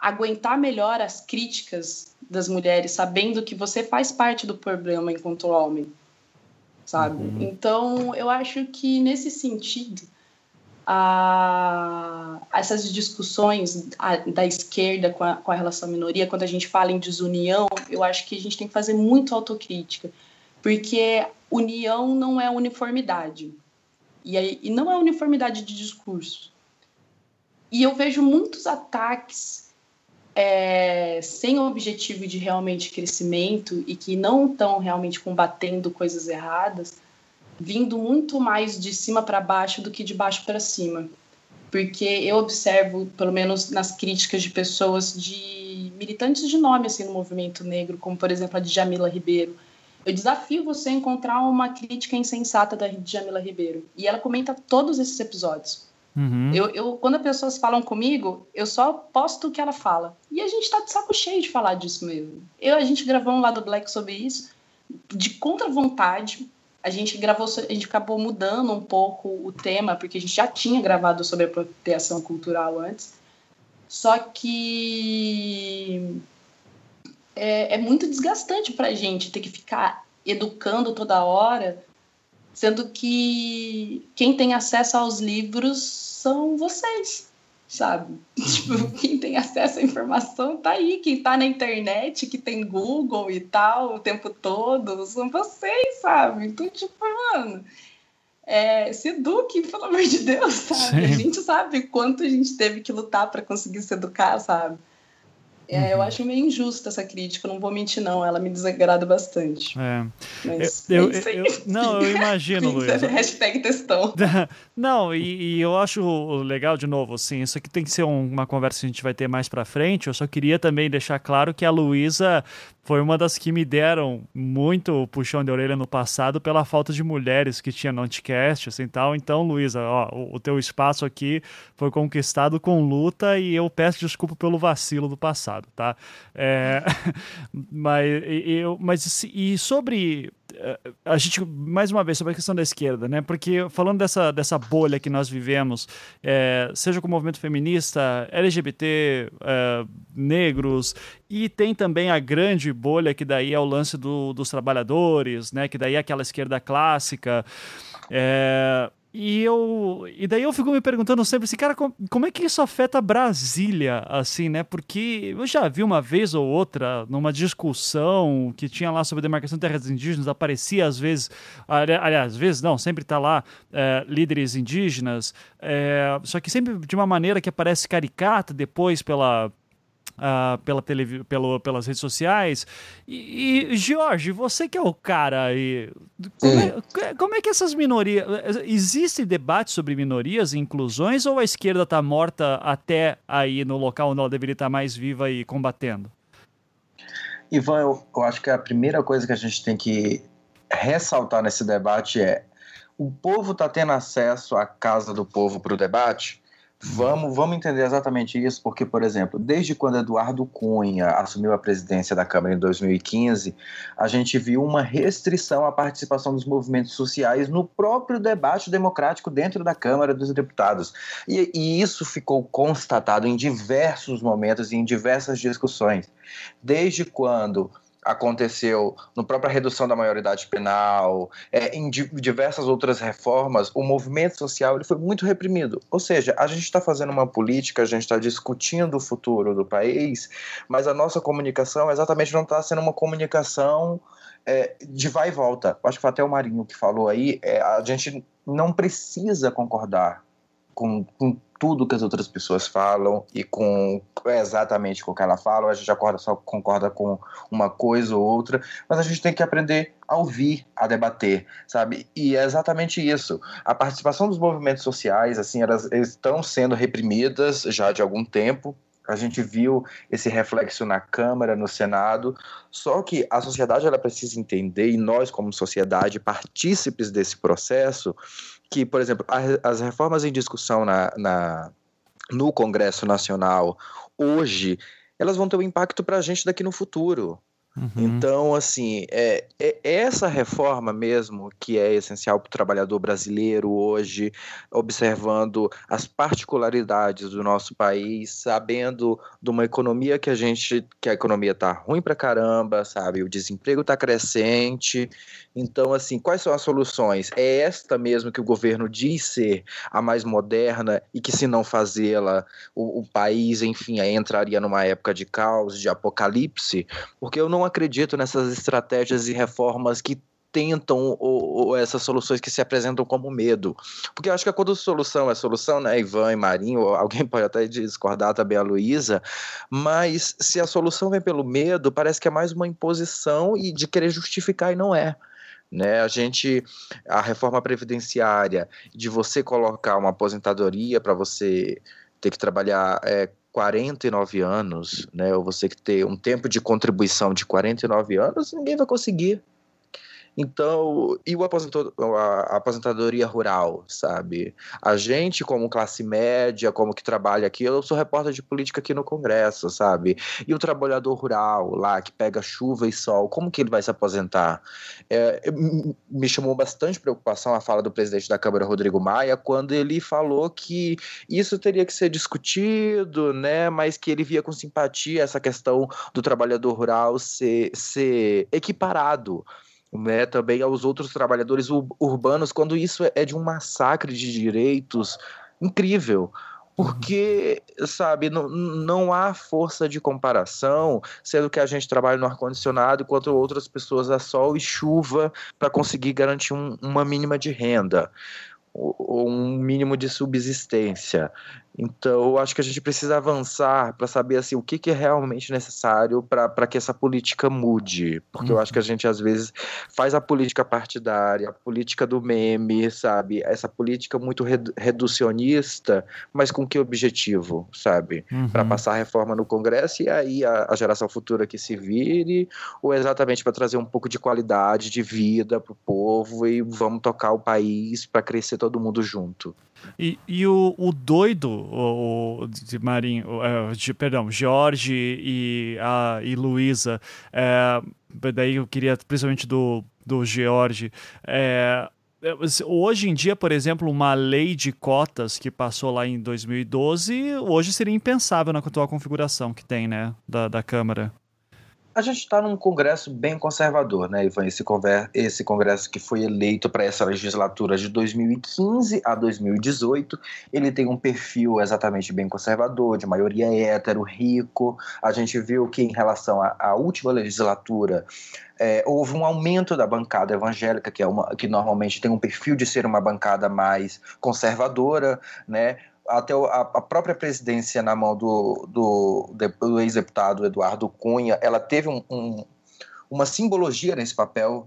aguentar melhor as críticas das mulheres, sabendo que você faz parte do problema enquanto homem, sabe? Uhum. Então, eu acho que nesse sentido, a, essas discussões da esquerda com a, com a relação à minoria, quando a gente fala em desunião, eu acho que a gente tem que fazer muito autocrítica, porque união não é uniformidade. E, aí, e não é uniformidade de discurso. E eu vejo muitos ataques é, sem objetivo de realmente crescimento e que não estão realmente combatendo coisas erradas, vindo muito mais de cima para baixo do que de baixo para cima. Porque eu observo, pelo menos nas críticas de pessoas de militantes de nome assim no movimento negro, como por exemplo a de Jamila Ribeiro. Eu desafio você a encontrar uma crítica insensata da Jamila Ribeiro. E ela comenta todos esses episódios. Uhum. Eu, eu, quando as pessoas falam comigo, eu só posto o que ela fala. E a gente tá de saco cheio de falar disso mesmo. Eu, a gente gravou um lado Black sobre isso, de contra vontade. A gente gravou, a gente acabou mudando um pouco o tema, porque a gente já tinha gravado sobre apropriação cultural antes. Só que é, é muito desgastante pra gente ter que ficar educando toda hora sendo que quem tem acesso aos livros são vocês, sabe? Tipo, quem tem acesso à informação tá aí, quem tá na internet, que tem Google e tal o tempo todo, são vocês, sabe? Então, tipo, mano, é, se eduque, pelo amor de Deus, sabe? Sim. A gente sabe quanto a gente teve que lutar para conseguir se educar, sabe? É, eu uhum. acho meio injusta essa crítica, não vou mentir, não. Ela me desagrada bastante. É. Mas eu, é eu, eu, não, eu imagino, Luiz. Hashtag textão. Não, e, e, eu acho legal, de novo, assim, isso aqui tem que ser um, uma conversa que a gente vai ter mais pra frente. Eu só queria também deixar claro que a Luísa foi uma das que me deram muito puxão de orelha no passado pela falta de mulheres que tinha no Anticast, assim, tal. Então, Luísa, ó, o, o teu espaço aqui foi conquistado com luta e eu peço desculpa pelo vacilo do passado, tá? É, mas, eu, mas e sobre a gente, mais uma vez, sobre a questão da esquerda, né? Porque falando dessa, dessa bolha que nós vivemos, é, seja com o movimento feminista, LGBT, é, negros, e tem também a grande bolha que daí é o lance do, dos trabalhadores, né? Que daí é aquela esquerda clássica. É, e eu e daí eu fico me perguntando sempre assim, cara, como, como, é que isso afeta Brasília, assim, né? Porque eu já vi uma vez ou outra numa discussão que tinha lá sobre demarcação de terras indígenas, aparecia às vezes, aliás, às vezes não, sempre tá lá é, líderes indígenas, é, só que sempre de uma maneira que aparece caricata depois pela uh, pela televi pelo, pelas redes sociais. E, e, Jorge, você que é o cara aí, como é, como é que essas minorias. Existe debate sobre minorias e inclusões ou a esquerda está morta até aí no local onde ela deveria estar mais viva e combatendo? Ivan, eu, eu acho que a primeira coisa que a gente tem que ressaltar nesse debate é o povo está tendo acesso à casa do povo para o debate? Vamos, vamos entender exatamente isso, porque, por exemplo, desde quando Eduardo Cunha assumiu a presidência da Câmara em 2015, a gente viu uma restrição à participação dos movimentos sociais no próprio debate democrático dentro da Câmara dos Deputados. E, e isso ficou constatado em diversos momentos e em diversas discussões. Desde quando aconteceu no própria redução da maioridade penal, é, em diversas outras reformas, o movimento social ele foi muito reprimido. Ou seja, a gente está fazendo uma política, a gente está discutindo o futuro do país, mas a nossa comunicação exatamente não está sendo uma comunicação é, de vai e volta. Acho que até o Marinho que falou aí, é, a gente não precisa concordar com, com tudo que as outras pessoas falam e com exatamente com o que ela fala, a gente acorda, só concorda com uma coisa ou outra, mas a gente tem que aprender a ouvir, a debater, sabe? E é exatamente isso. A participação dos movimentos sociais, assim, elas estão sendo reprimidas já de algum tempo, a gente viu esse reflexo na Câmara, no Senado, só que a sociedade ela precisa entender, e nós, como sociedade, partícipes desse processo, que, por exemplo, as reformas em discussão na, na, no Congresso Nacional hoje, elas vão ter um impacto para a gente daqui no futuro. Uhum. Então, assim, é, é, essa reforma mesmo que é essencial para o trabalhador brasileiro hoje, observando as particularidades do nosso país, sabendo de uma economia que a gente, que a economia tá ruim para caramba, sabe? O desemprego está crescente. Então, assim, quais são as soluções? É esta mesmo que o governo diz ser a mais moderna e que se não fazê-la, o, o país, enfim, entraria numa época de caos, de apocalipse, porque eu não acredito nessas estratégias e reformas que tentam ou, ou, essas soluções que se apresentam como medo. Porque eu acho que quando solução é solução, né, Ivan e Marinho, alguém pode até discordar também a Luísa, mas se a solução vem pelo medo, parece que é mais uma imposição e de querer justificar e não é. Né, a gente, a reforma previdenciária, de você colocar uma aposentadoria para você ter que trabalhar é, 49 anos, né, ou você que ter um tempo de contribuição de 49 anos, ninguém vai conseguir. Então, e o a aposentadoria rural, sabe? A gente, como classe média, como que trabalha aqui, eu sou repórter de política aqui no Congresso, sabe? E o trabalhador rural lá, que pega chuva e sol, como que ele vai se aposentar? É, me chamou bastante preocupação a fala do presidente da Câmara, Rodrigo Maia, quando ele falou que isso teria que ser discutido, né? Mas que ele via com simpatia essa questão do trabalhador rural ser, ser equiparado né, também aos outros trabalhadores urbanos, quando isso é de um massacre de direitos incrível. Porque, sabe, não, não há força de comparação, sendo que a gente trabalha no ar-condicionado enquanto outras pessoas a sol e chuva para conseguir garantir um, uma mínima de renda ou um mínimo de subsistência. Então, eu acho que a gente precisa avançar para saber assim, o que, que é realmente necessário para que essa política mude. Porque uhum. eu acho que a gente, às vezes, faz a política partidária, a política do meme, sabe? Essa política muito reducionista, mas com que objetivo, sabe? Uhum. Para passar a reforma no Congresso e aí a, a geração futura que se vire, ou exatamente para trazer um pouco de qualidade de vida para o povo e vamos tocar o país para crescer todo mundo junto. E, e o, o doido o, o de Marinho, uh, de, perdão, Jorge e, a, e Luísa, é, daí eu queria, principalmente do, do George, é, Hoje em dia, por exemplo, uma lei de cotas que passou lá em 2012, hoje seria impensável na atual configuração que tem, né, da, da Câmara a gente está num congresso bem conservador, né, Ivan? Esse, esse congresso que foi eleito para essa legislatura de 2015 a 2018, ele tem um perfil exatamente bem conservador, de maioria hétero, rico. A gente viu que em relação à última legislatura, é, houve um aumento da bancada evangélica, que, é uma, que normalmente tem um perfil de ser uma bancada mais conservadora, né? Até a, própria presidência na mão do, do, do ex-deputado Eduardo Cunha, ela teve um, um, uma simbologia nesse papel,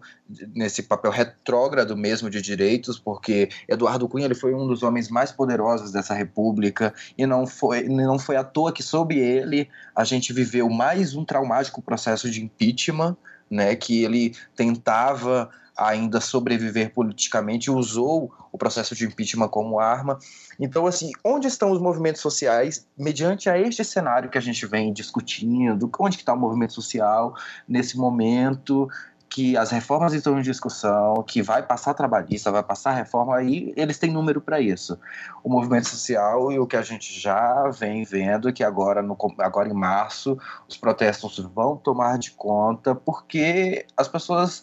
nesse papel retrógrado mesmo de direitos, porque Eduardo Cunha ele foi um dos homens mais poderosos dessa república e não foi, não foi à toa que sob ele a gente viveu mais um traumático processo de impeachment, né, que ele tentava ainda sobreviver politicamente, usou o processo de impeachment como arma. Então, assim, onde estão os movimentos sociais mediante a este cenário que a gente vem discutindo? Onde está o movimento social nesse momento? que as reformas estão em discussão, que vai passar trabalhista, vai passar reforma, aí eles têm número para isso. O movimento social e o que a gente já vem vendo, que agora, no, agora em março, os protestos vão tomar de conta, porque as pessoas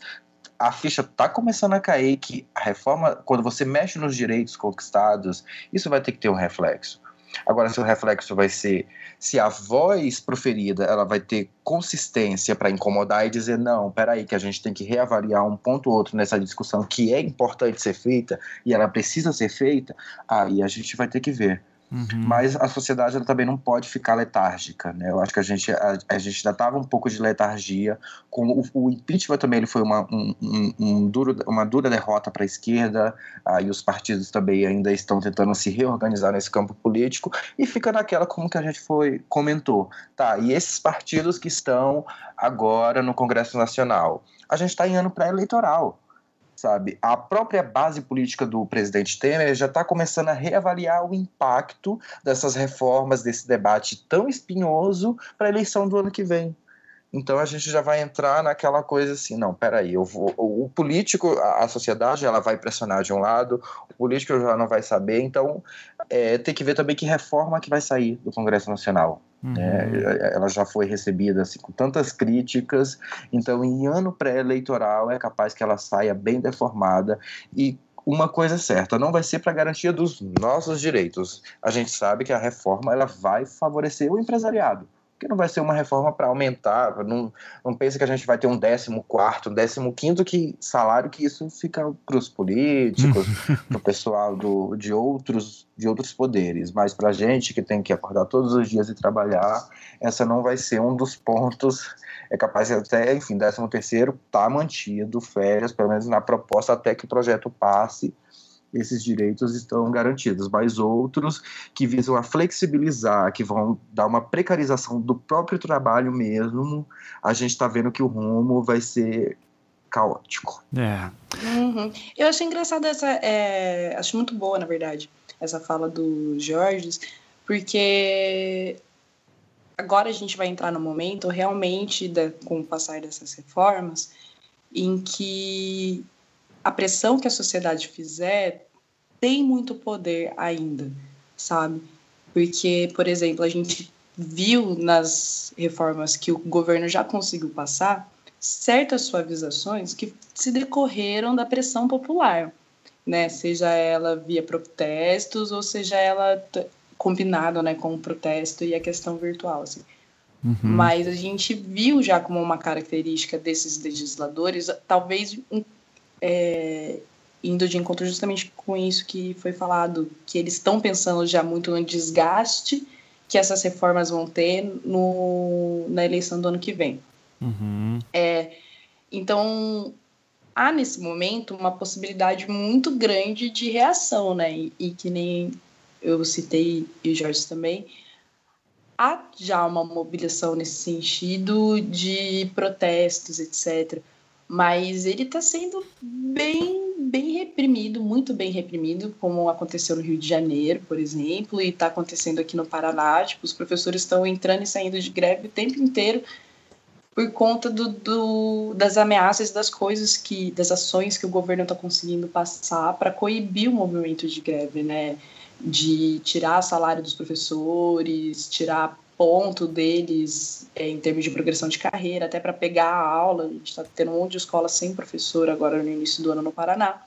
a ficha está começando a cair que a reforma, quando você mexe nos direitos conquistados, isso vai ter que ter um reflexo. Agora, se o reflexo vai ser se a voz proferida ela vai ter consistência para incomodar e dizer não, peraí, que a gente tem que reavaliar um ponto ou outro nessa discussão que é importante ser feita e ela precisa ser feita, aí a gente vai ter que ver. Uhum. Mas a sociedade ela também não pode ficar letárgica, né? Eu acho que a gente, a, a gente ainda estava um pouco de letargia. Com o, o, impeachment também ele foi uma, um, um, um duro, uma dura derrota para a esquerda, aí os partidos também ainda estão tentando se reorganizar nesse campo político e fica naquela como que a gente foi comentou, tá? E esses partidos que estão agora no Congresso Nacional, a gente está em ano pré-eleitoral sabe? A própria base política do presidente Temer já está começando a reavaliar o impacto dessas reformas, desse debate tão espinhoso para a eleição do ano que vem. Então a gente já vai entrar naquela coisa assim, não, peraí, eu vou, o político, a, a sociedade, ela vai pressionar de um lado, o político já não vai saber, então é, tem que ver também que reforma que vai sair do Congresso Nacional. Uhum. É, ela já foi recebida assim, com tantas críticas, então em ano pré-eleitoral é capaz que ela saia bem deformada e uma coisa é certa, não vai ser para garantia dos nossos direitos. A gente sabe que a reforma ela vai favorecer o empresariado porque não vai ser uma reforma para aumentar, não, não pensa que a gente vai ter um décimo quarto, um décimo quinto que salário que isso fica para os políticos, para o pessoal do, de, outros, de outros poderes, mas para a gente que tem que acordar todos os dias e trabalhar, essa não vai ser um dos pontos, é capaz de até, enfim, décimo terceiro tá mantido, férias, pelo menos na proposta até que o projeto passe, esses direitos estão garantidos, mas outros que visam a flexibilizar, que vão dar uma precarização do próprio trabalho mesmo, a gente está vendo que o rumo vai ser caótico. É. Uhum. Eu achei engraçada essa, é, acho muito boa, na verdade, essa fala do Jorge, porque agora a gente vai entrar no momento realmente, da, com o passar dessas reformas, em que a pressão que a sociedade fizer tem muito poder ainda, sabe? Porque, por exemplo, a gente viu nas reformas que o governo já conseguiu passar certas suavizações que se decorreram da pressão popular, né? Seja ela via protestos ou seja ela combinado, né, com o protesto e a questão virtual, assim. Uhum. Mas a gente viu já como uma característica desses legisladores, talvez um é, indo de encontro justamente com isso que foi falado, que eles estão pensando já muito no desgaste que essas reformas vão ter no, na eleição do ano que vem. Uhum. É, então, há nesse momento uma possibilidade muito grande de reação, né? E, e que nem eu citei, e o Jorge também, há já uma mobilização nesse sentido de protestos, etc mas ele está sendo bem, bem reprimido, muito bem reprimido, como aconteceu no Rio de Janeiro, por exemplo, e está acontecendo aqui no Paraná. Tipo, os professores estão entrando e saindo de greve o tempo inteiro por conta do, do, das ameaças, das coisas que, das ações que o governo está conseguindo passar para coibir o movimento de greve, né? De tirar salário dos professores, tirar ponto deles é, em termos de progressão de carreira, até para pegar a aula. A gente está tendo um monte de escola sem professor agora no início do ano no Paraná.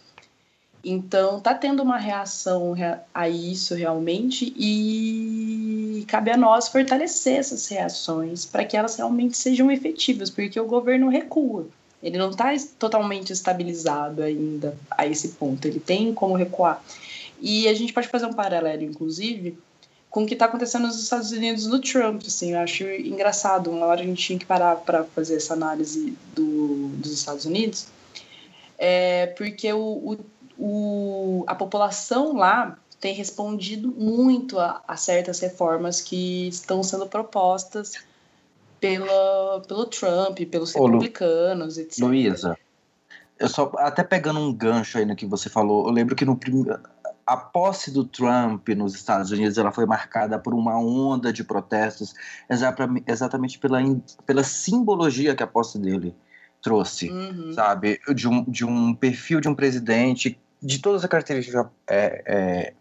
Então, está tendo uma reação a isso realmente e cabe a nós fortalecer essas reações para que elas realmente sejam efetivas, porque o governo recua. Ele não está totalmente estabilizado ainda a esse ponto, ele tem como recuar. E a gente pode fazer um paralelo, inclusive, com o que está acontecendo nos Estados Unidos do Trump. Assim, eu acho engraçado. Uma hora a gente tinha que parar para fazer essa análise do, dos Estados Unidos, é porque o, o, o, a população lá tem respondido muito a, a certas reformas que estão sendo propostas pela, pelo Trump, pelos republicanos, etc. Luísa, eu só até pegando um gancho aí no que você falou, eu lembro que no primeiro a posse do Trump nos Estados Unidos ela foi marcada por uma onda de protestos exatamente pela, pela simbologia que a posse dele trouxe, uhum. sabe? De um, de um perfil de um presidente, de todas as características é, é,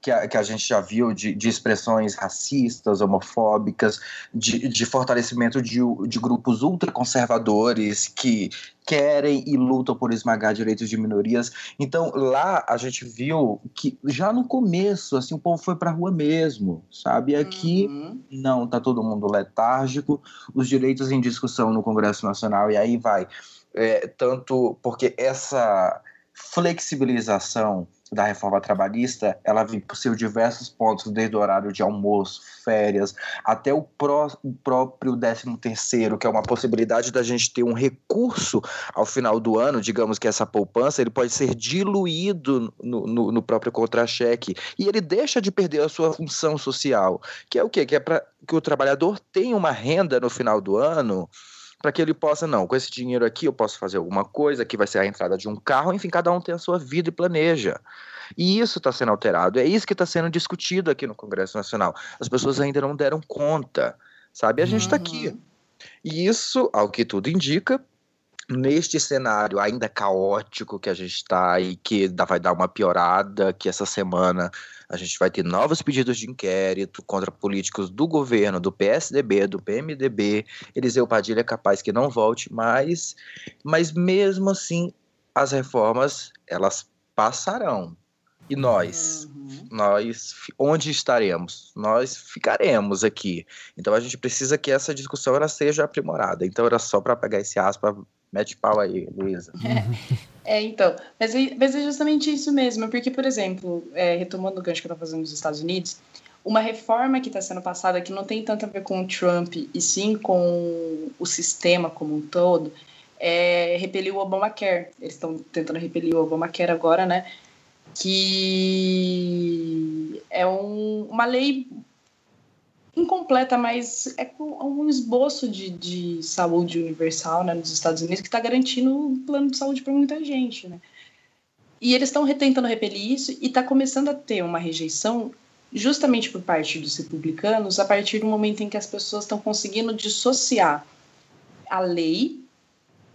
que a, que a gente já viu de, de expressões racistas, homofóbicas, de, de fortalecimento de, de grupos ultraconservadores que querem e lutam por esmagar direitos de minorias. Então, lá a gente viu que já no começo, assim, o povo foi para a rua mesmo, sabe? Aqui, uhum. não, tá todo mundo letárgico, os direitos em discussão no Congresso Nacional, e aí vai. É, tanto porque essa flexibilização da reforma trabalhista, ela vem por seus diversos pontos, desde o horário de almoço, férias, até o, pró o próprio 13 terceiro, que é uma possibilidade da gente ter um recurso ao final do ano, digamos que essa poupança, ele pode ser diluído no, no, no próprio contra-cheque, e ele deixa de perder a sua função social, que é o quê? Que é para que o trabalhador tenha uma renda no final do ano, para que ele possa, não, com esse dinheiro aqui eu posso fazer alguma coisa, que vai ser a entrada de um carro, enfim, cada um tem a sua vida e planeja. E isso está sendo alterado, é isso que está sendo discutido aqui no Congresso Nacional. As pessoas ainda não deram conta, sabe? A gente está aqui. Uhum. E isso, ao que tudo indica, neste cenário ainda caótico que a gente está e que vai dar uma piorada, que essa semana a gente vai ter novos pedidos de inquérito contra políticos do governo, do PSDB, do PMDB. Eliseu Padilha é capaz que não volte, mas, mas mesmo assim as reformas elas passarão. E nós, uhum. nós, onde estaremos? Nós ficaremos aqui. Então a gente precisa que essa discussão ela seja aprimorada. Então era só para pegar esse aspa Mete pau aí, Luísa. É, então. Mas é, mas é, justamente isso mesmo. Porque, por exemplo, é, retomando o gancho que eu estou fazendo nos Estados Unidos, uma reforma que está sendo passada que não tem tanto a ver com o Trump e sim com o sistema como um todo, é repelir o Obamacare. Eles estão tentando repelir o Obamacare agora, né? Que é um, uma lei incompleta, mas é um esboço de, de saúde universal né, nos Estados Unidos que está garantindo um plano de saúde para muita gente. Né? E eles estão tentando repelir isso e está começando a ter uma rejeição justamente por parte dos republicanos a partir do momento em que as pessoas estão conseguindo dissociar a lei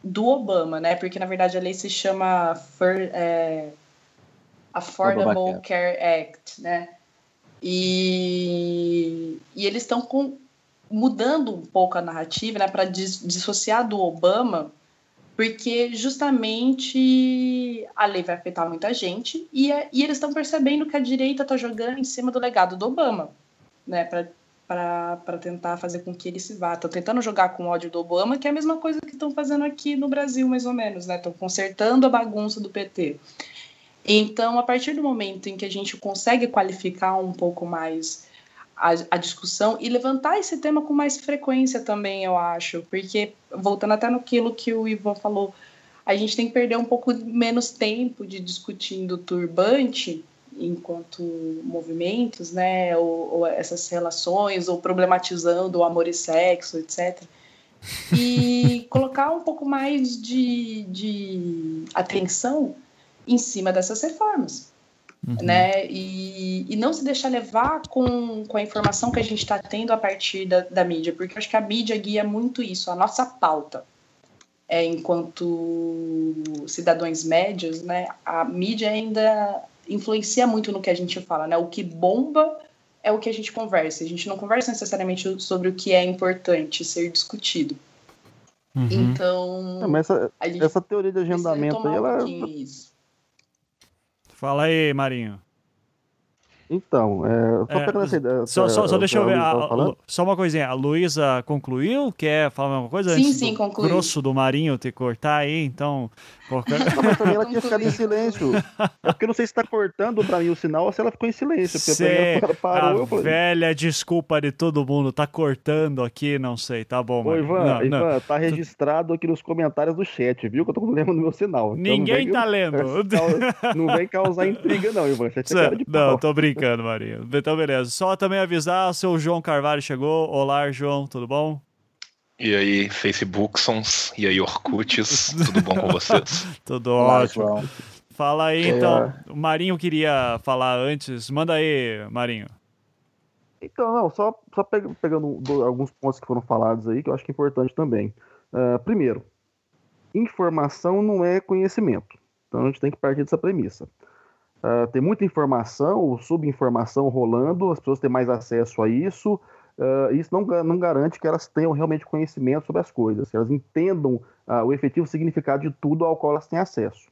do Obama, né? Porque na verdade a lei se chama For, é, Affordable Care Act, né? E, e eles estão mudando um pouco a narrativa né, para dissociar do Obama, porque justamente a lei vai afetar muita gente e, é, e eles estão percebendo que a direita está jogando em cima do legado do Obama, né, para tentar fazer com que ele se vá. Estão tentando jogar com ódio do Obama, que é a mesma coisa que estão fazendo aqui no Brasil, mais ou menos, né? Estão consertando a bagunça do PT. Então, a partir do momento em que a gente consegue qualificar um pouco mais a, a, discussão e levantar esse tema com mais frequência também, eu acho, porque, voltando até no que o Ivan falou, a gente tem que perder um pouco menos tempo de discutindo turbante enquanto movimentos, né, ou, ou essas relações, ou problematizando o amor e sexo, etc., e colocar um pouco mais de, de atenção em cima dessas reformas. Uhum. Né? E, e não se deixar levar com, com a informação que a gente está tendo a partir da, da mídia, porque eu acho que a mídia guia muito isso, a nossa pauta. É, enquanto cidadãos médios, né, a mídia ainda influencia muito no que a gente fala, né? O que bomba é o que a gente conversa. A gente não conversa necessariamente sobre o que é importante ser discutido. Uhum. Então. Não, essa, essa teoria de agendamento aí, ela. Um Fala aí, Marinho. Então, é, só É, pegando essa ideia. Só, só, só deixa eu ver. A- só uma coisinha. A Luísa concluiu? Quer falar alguma coisa? Sim, antes sim, do concluí. grosso do Marinho te cortar aí, então. Qualquer- Não, mas também ela tinha ficado em silêncio. É porque eu não sei se tá cortando pra mim o sinal ou se ela ficou em silêncio. Porque Cê- ela parou, eu a falei. velha desculpa de todo mundo. Tá cortando aqui, não sei. Tá bom, Ô. Ivan, Não, não. Ivan, tá registrado aqui nos comentários do chat, viu? Que eu tô com problema no meu sinal. Então não Ninguém vem- tá lendo. Não vem causar intriga, não, Ivan. É Cê- cara de Não, tô brincando, Marinho. Então, beleza. Só também avisar, o seu João Carvalho chegou. Olá, João, tudo bom? E aí, Facebooksons, e aí, Orkuts, tudo bom com vocês? Tudo ótimo. Fala aí, É. então. O Marinho queria falar antes. Manda aí, Marinho. Então, não, só, só pe- pegando do- alguns pontos que foram falados aí, que eu acho que é importante também. Ah, primeiro, informação não é conhecimento. Então a gente tem que partir dessa premissa. Ah, tem muita informação ou subinformação rolando, as pessoas têm mais acesso a isso. Ah, isso não, não garante que elas tenham realmente conhecimento sobre as coisas, que elas entendam ah, o efetivo significado de tudo ao qual elas têm acesso.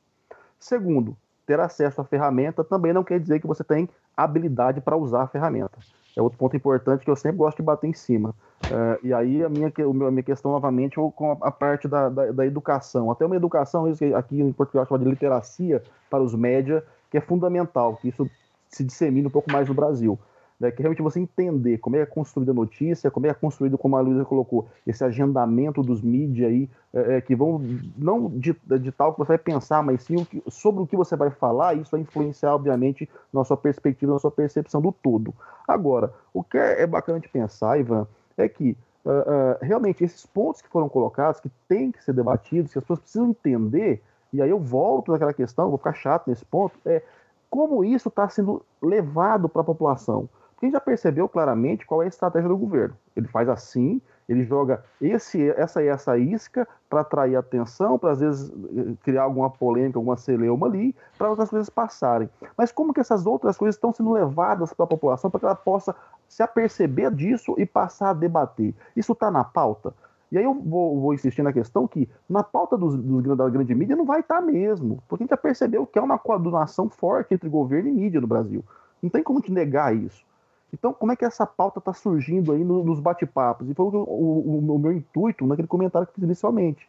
Segundo, ter acesso à ferramenta também não quer dizer que você tem habilidade para usar a ferramenta. É outro ponto importante que eu sempre gosto de bater em cima. Eh, e aí a minha, a minha questão novamente é com a, parte da, da, da educação. Até uma educação, isso aqui em Portugal chama de literacia para os média, que é fundamental, que isso se dissemine um pouco mais no Brasil. Né, que realmente você entender como é construída a notícia, como é construído, como a Luísa colocou, esse agendamento dos mídias aí, é, é, que vão não de, de tal que você vai pensar, mas sim o que- sobre o que você vai falar, isso vai influenciar, obviamente, na sua perspectiva, na sua percepção do todo. Agora, o que é, é bacana de pensar, Ivan, é que ah, ah, realmente esses pontos que foram colocados, que têm que ser debatidos, que as pessoas precisam entender, e aí eu volto naquela questão, vou ficar chato nesse ponto, é como isso está sendo levado para a população. Gente já percebeu claramente qual é a estratégia do governo. Ele faz assim, ele joga esse, essa e essa isca para atrair atenção, para às vezes eh, criar alguma polêmica, alguma celeuma ali, para outras coisas passarem. Mas como que essas outras coisas estão sendo levadas para a população para que ela possa se aperceber disso e passar a debater? Isso está na pauta? E aí eu vou, vou insistir na questão que na pauta dos, dos- da grande mídia não vai estar mesmo, porque a gente já percebeu que é uma coordenação forte entre governo e mídia no Brasil. Não tem como te negar isso. Então, como é que essa pauta está surgindo aí no- nos bate-papos? E foi o, o- o- meu intuito naquele comentário que fiz inicialmente.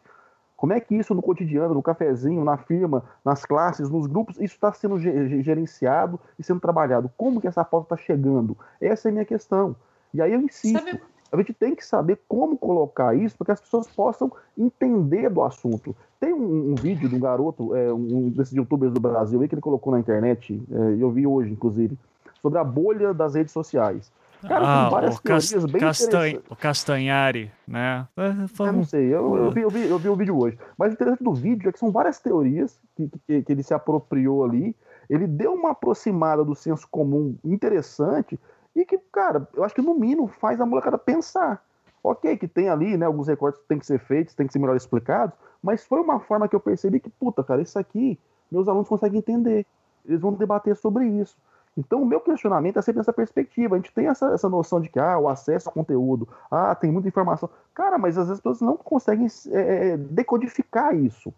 Como é que isso no cotidiano, no cafezinho, na firma, nas classes, nos grupos, isso está sendo ge- ge- gerenciado e sendo trabalhado? Como que essa pauta está chegando? Essa é a minha questão. E aí eu insisto. Sabe- A gente tem que saber como colocar isso para que as pessoas possam entender do assunto. Tem um, um vídeo de um garoto, é, um desses youtubers do Brasil aí, que ele colocou na internet, é, e eu vi hoje, inclusive, sobre a bolha das redes sociais. Cara, ah, tem várias o, teorias bem Castan- interessantes. o Castanhari, né? É, Eu não sei, eu, eu vi, eu, vi, eu vi o vídeo hoje. Mas o interessante do vídeo é que são várias teorias que, que, que ele se apropriou ali. Ele deu uma aproximada do senso comum interessante e que, cara, eu acho que no mínimo faz a molecada pensar. Ok, que tem ali, né, alguns recortes que tem que ser feitos, tem que ser melhor explicados, mas foi uma forma que eu percebi que, puta, cara, isso aqui meus alunos conseguem entender. Eles vão debater sobre isso. Então, o meu questionamento é sempre nessa perspectiva. A gente tem essa, essa noção de que ah, o acesso ao conteúdo, ah, tem muita informação. Cara, mas às vezes as pessoas não conseguem é, decodificar isso.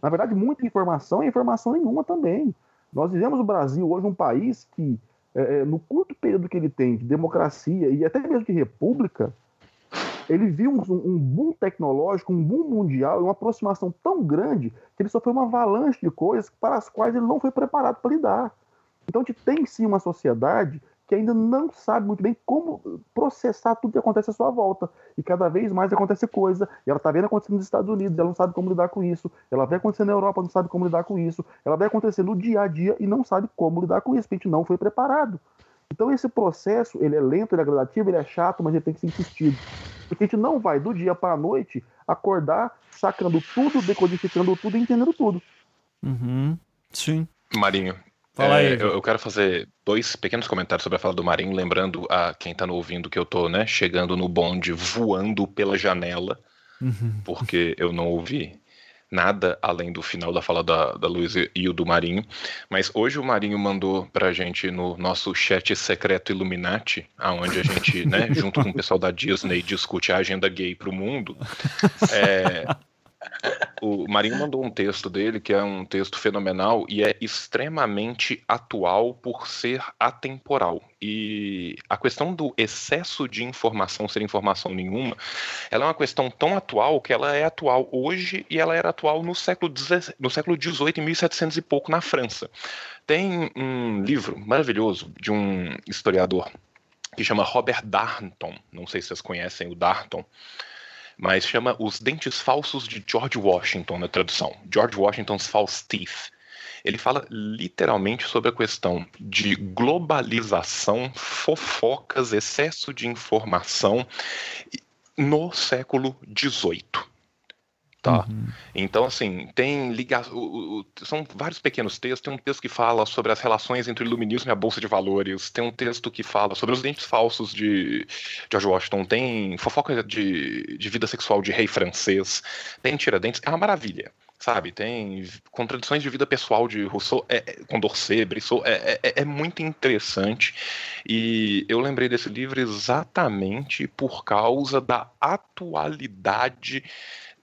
Na verdade, muita informação é informação nenhuma também. Nós vivemos o Brasil hoje um país que, é, no curto período que ele tem de democracia e até mesmo de república, ele viu um, um boom tecnológico, um boom mundial, uma aproximação tão grande que ele sofreu uma avalanche de coisas para as quais ele não foi preparado para lidar. Então a gente tem sim uma sociedade que ainda não sabe muito bem como processar tudo que acontece à sua volta. E cada vez mais acontece coisa. E ela está vendo acontecendo nos Estados Unidos, ela não sabe como lidar com isso. Ela vê acontecendo na Europa, não sabe como lidar com isso. Ela vai acontecendo no dia a dia e não sabe como lidar com isso, porque a gente não foi preparado. Então esse processo, ele é lento, ele é gradativo, ele é chato, mas ele tem que ser insistido. Porque a gente não vai, do dia para a noite, acordar sacando tudo, decodificando tudo e entendendo tudo. Uhum. Sim. Marinho, Fala aí. é, eu, eu quero fazer dois pequenos comentários sobre a fala do Marinho, lembrando a quem tá no ouvindo que eu tô, né, chegando no bonde, voando pela janela, Uhum. porque eu não ouvi nada além do final da fala da, da Luísa e o do Marinho. Mas hoje o Marinho mandou pra gente no nosso chat secreto Illuminati, aonde a gente, né, junto com o pessoal da Disney, discute a agenda gay pro mundo. É, o Marinho mandou um texto dele que é um texto fenomenal e é extremamente atual por ser atemporal. E a questão do excesso de informação ser informação nenhuma, ela é uma questão tão atual que ela é atual hoje e ela era atual no século, no século XVIII, em 1700 e pouco, na França. Tem um livro maravilhoso de um historiador que chama Robert Darnton, não sei se vocês conhecem o Darnton, mas chama Os Dentes Falsos de George Washington na tradução. George Washington's False Teeth. Ele fala literalmente sobre a questão de globalização, fofocas, excesso de informação no século XVIII. Tá? Uhum. Então, assim, tem ligação. São vários pequenos textos. Tem um texto que fala sobre as relações entre o iluminismo e a Bolsa de Valores. Tem um texto que fala sobre os dentes falsos de George Washington. Tem fofoca de, de vida sexual de rei francês. Tem Tiradentes. É uma maravilha sabe? Tem contradições de vida pessoal de Rousseau, é, é, Condorcet, Brissot, é, é, é, muito interessante. E eu lembrei desse livro exatamente por causa da atualidade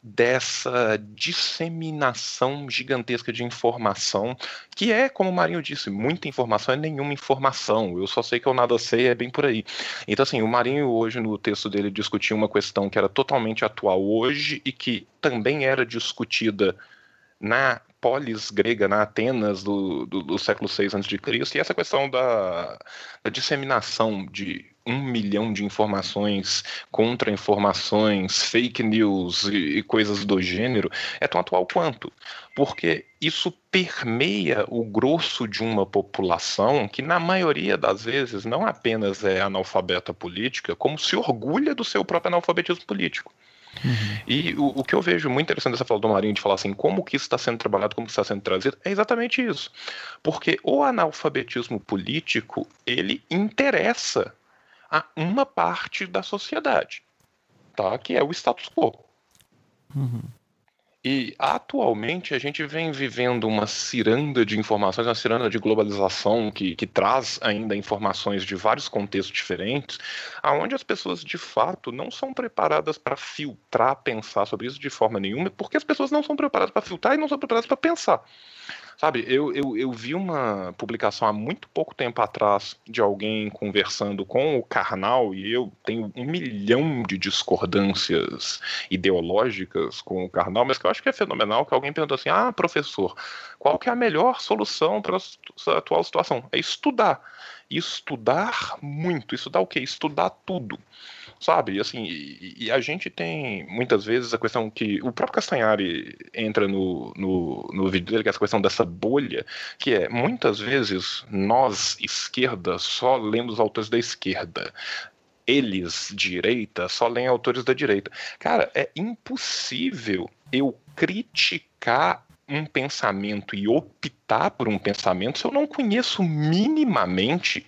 dessa disseminação gigantesca de informação, que é, como o Marinho disse, muita informação é nenhuma informação. Eu só sei que eu nada sei, é bem por aí. Então, assim, o Marinho hoje no texto dele discutia uma questão que era totalmente atual hoje e que também era discutida na polis grega, na Atenas do, do, do século VI a.C., e essa questão da, da disseminação de um milhão de informações, contra-informações, fake news e, e coisas do gênero é tão atual quanto. Porque isso permeia o grosso de uma população que, na maioria das vezes, não apenas é analfabeta política, como se orgulha do seu próprio analfabetismo político. Uhum. E o, o, que eu vejo muito interessante dessa fala do Marinho de falar assim, como que isso está sendo trabalhado, como que está sendo trazido, é exatamente isso. Porque o analfabetismo político, ele interessa a uma parte da sociedade, tá? que é o status quo. Uhum. E atualmente a gente vem vivendo uma ciranda de informações, uma ciranda de globalização que, que traz ainda informações de vários contextos diferentes, aonde as pessoas de fato não são preparadas para filtrar, pensar sobre isso de forma nenhuma, porque as pessoas não são preparadas para filtrar e não são preparadas para pensar. Sabe, eu, eu, eu vi uma publicação há muito pouco tempo atrás de alguém conversando com o Karnal, e eu tenho um milhão de discordâncias ideológicas com o Karnal, mas que eu acho que é fenomenal que alguém perguntou assim: ah, professor, qual que é a melhor solução para a atual situação? É estudar. Estudar muito. Estudar o quê? Estudar tudo sabe? Assim, e, e, a gente tem muitas vezes a questão que o próprio Castanhari entra no, no, no vídeo dele, que é essa questão dessa bolha, que é muitas vezes nós, esquerda, só lemos autores da esquerda eles, direita, só leem autores da direita. Cara, é impossível eu criticar um pensamento e optar por um pensamento se eu não conheço minimamente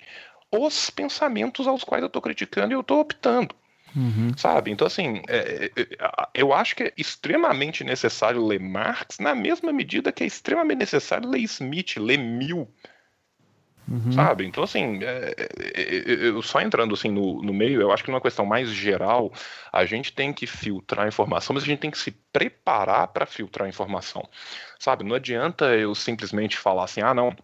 os pensamentos aos quais eu estou criticando e eu estou optando. Uhum. Sabe? Então, assim, é, é, é eu acho que é extremamente necessário ler Marx, na mesma medida que é extremamente necessário ler Smith, ler Mill. Uhum. Sabe? Então, assim, é, é, eu só entrando assim no, no meio, eu acho que numa questão mais geral, a gente tem que filtrar a informação, mas a gente tem que se preparar para filtrar a informação. Sabe? Não adianta eu simplesmente falar assim, ah, não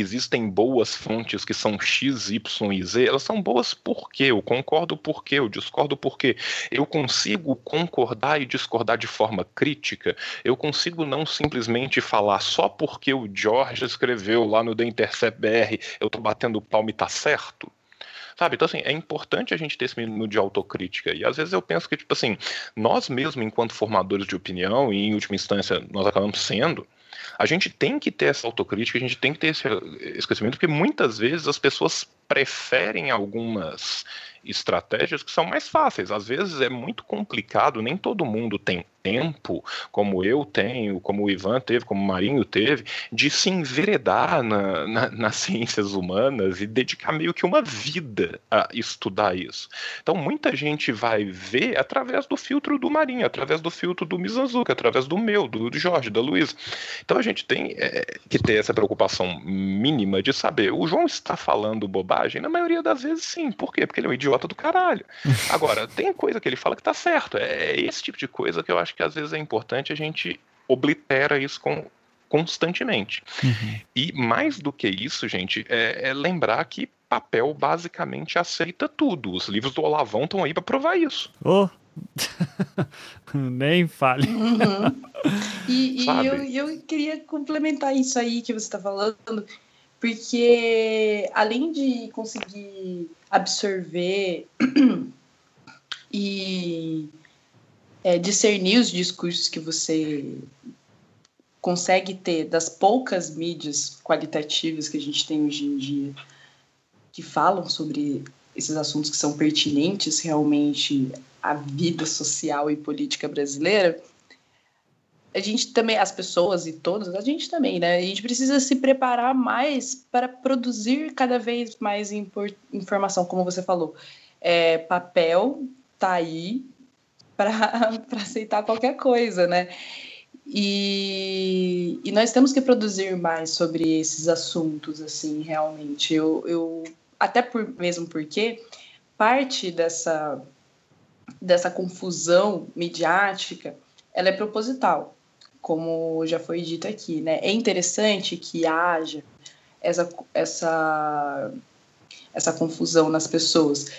existem boas fontes que são X, Y e Z, elas são boas porque eu concordo porque eu discordo porque eu consigo concordar e discordar de forma crítica, eu consigo não simplesmente falar só porque o George escreveu lá no The Intercept BR, eu tô batendo palma e tá certo. Sabe? Então, assim, é importante a gente ter esse mínimo de autocrítica. E às vezes eu penso que, tipo assim, nós mesmos, enquanto formadores de opinião, e em última instância nós acabamos sendo, a gente tem que ter essa autocrítica, a gente tem que ter esse esquecimento, porque muitas vezes as pessoas preferem algumas estratégias que são mais fáceis. Às vezes é muito complicado, nem todo mundo tem tempo, como eu tenho, como o Ivan teve, como o Marinho teve, de se enveredar na, na, nas ciências humanas e dedicar meio que uma vida a estudar isso. Então muita gente vai ver através do filtro do Marinho, através do filtro do Mizanzuka, através do meu, do, Jorge, da Luiz. Então a gente tem é, que ter essa preocupação mínima de saber, o João está falando bobagem? Na maioria das vezes sim. Por quê? Porque ele é um idiota idiota do caralho. Agora, tem coisa que ele fala que tá certo. É esse tipo de coisa que eu acho que às vezes é importante a gente oblitera isso com, constantemente. Uhum. E mais do que isso, gente, é, é, lembrar que papel basicamente aceita tudo. Os livros do Olavão estão aí para provar isso. Oh. Nem fale. Uhum. E, e eu, eu queria complementar isso aí que você está falando, porque além de conseguir absorver e é, discernir os discursos que você consegue ter das poucas mídias qualitativas que a gente tem hoje em dia que falam sobre esses assuntos que são pertinentes realmente à vida social e política brasileira, a gente também, as pessoas e todos, a gente também, né? A gente precisa se preparar mais para produzir cada vez mais informação, como você falou. É, papel tá aí para aceitar qualquer coisa, né? E, e, nós temos que produzir mais sobre esses assuntos, assim, realmente. Eu, eu até por, mesmo porque parte dessa, dessa confusão midiática ela é proposital, como já foi dito aqui, né? É interessante que haja essa, essa, essa confusão nas pessoas.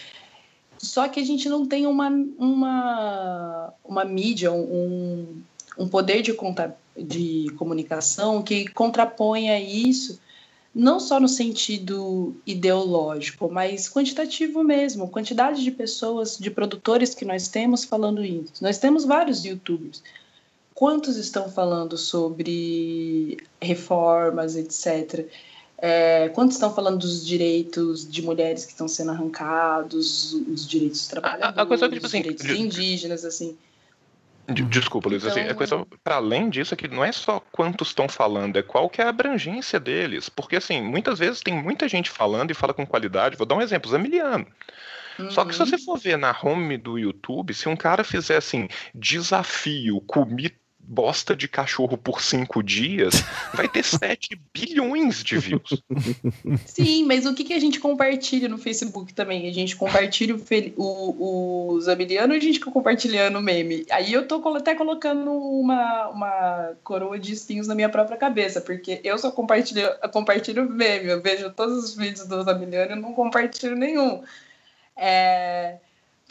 Só que a gente não tem uma, uma, uma mídia, um, um poder de, conta, de comunicação que contraponha isso, não só no sentido ideológico, mas quantitativo mesmo, quantidade de pessoas, de produtores que nós temos falando isso. Nós temos vários youtubers. Quantos estão falando sobre reformas, etc., é, quantos estão falando dos direitos de mulheres que estão sendo arrancados, os direitos dos trabalhadores, a, a coisa, tipo, os assim, direitos de, indígenas, assim. Desculpa, Luiz, então... assim, a coisa para além disso é que não é só quantos estão falando, é qual que é a abrangência deles. Porque, assim, muitas vezes tem muita gente falando e fala com qualidade. Vou dar um exemplo, Zamiliano. Uhum. Só que se uhum. você for ver na home do YouTube, se um cara fizer assim, desafio, comi bosta de cachorro por cinco dias, vai ter 7 bilhões de views. Sim, mas o que, que a gente compartilha no Facebook também? A gente compartilha o, o, o Zamiliano e a gente compartilhando o meme. Aí eu tô até colocando uma, uma coroa de espinhos na minha própria cabeça, porque eu só compartilho, compartilho meme. Eu vejo todos os vídeos do Zamiliano e não compartilho nenhum. É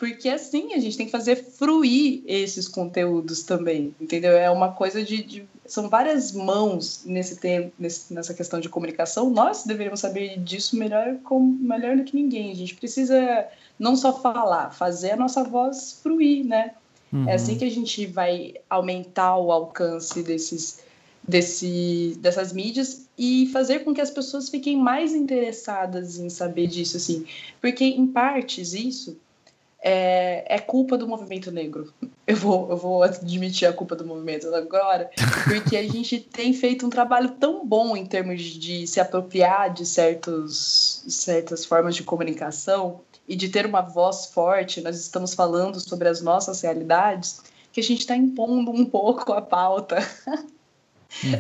porque assim a gente tem que fazer fruir esses conteúdos também, entendeu? É uma coisa de, de são várias mãos nesse tempo, nesse, nessa questão de comunicação. Nós deveríamos saber disso melhor, com, melhor do que ninguém. A gente precisa não só falar, fazer a nossa voz fruir, né? Uhum. É assim que a gente vai aumentar o alcance desses, desse, dessas mídias e fazer com que as pessoas fiquem mais interessadas em saber disso, assim. Porque, em partes, isso é, é culpa do movimento negro. Eu vou, eu vou admitir a culpa do movimento agora, porque a gente tem feito um trabalho tão bom em termos de se apropriar de certos, certas formas de comunicação e de ter uma voz forte. Nós estamos falando sobre as nossas realidades, que a gente está impondo um pouco a pauta. Uhum.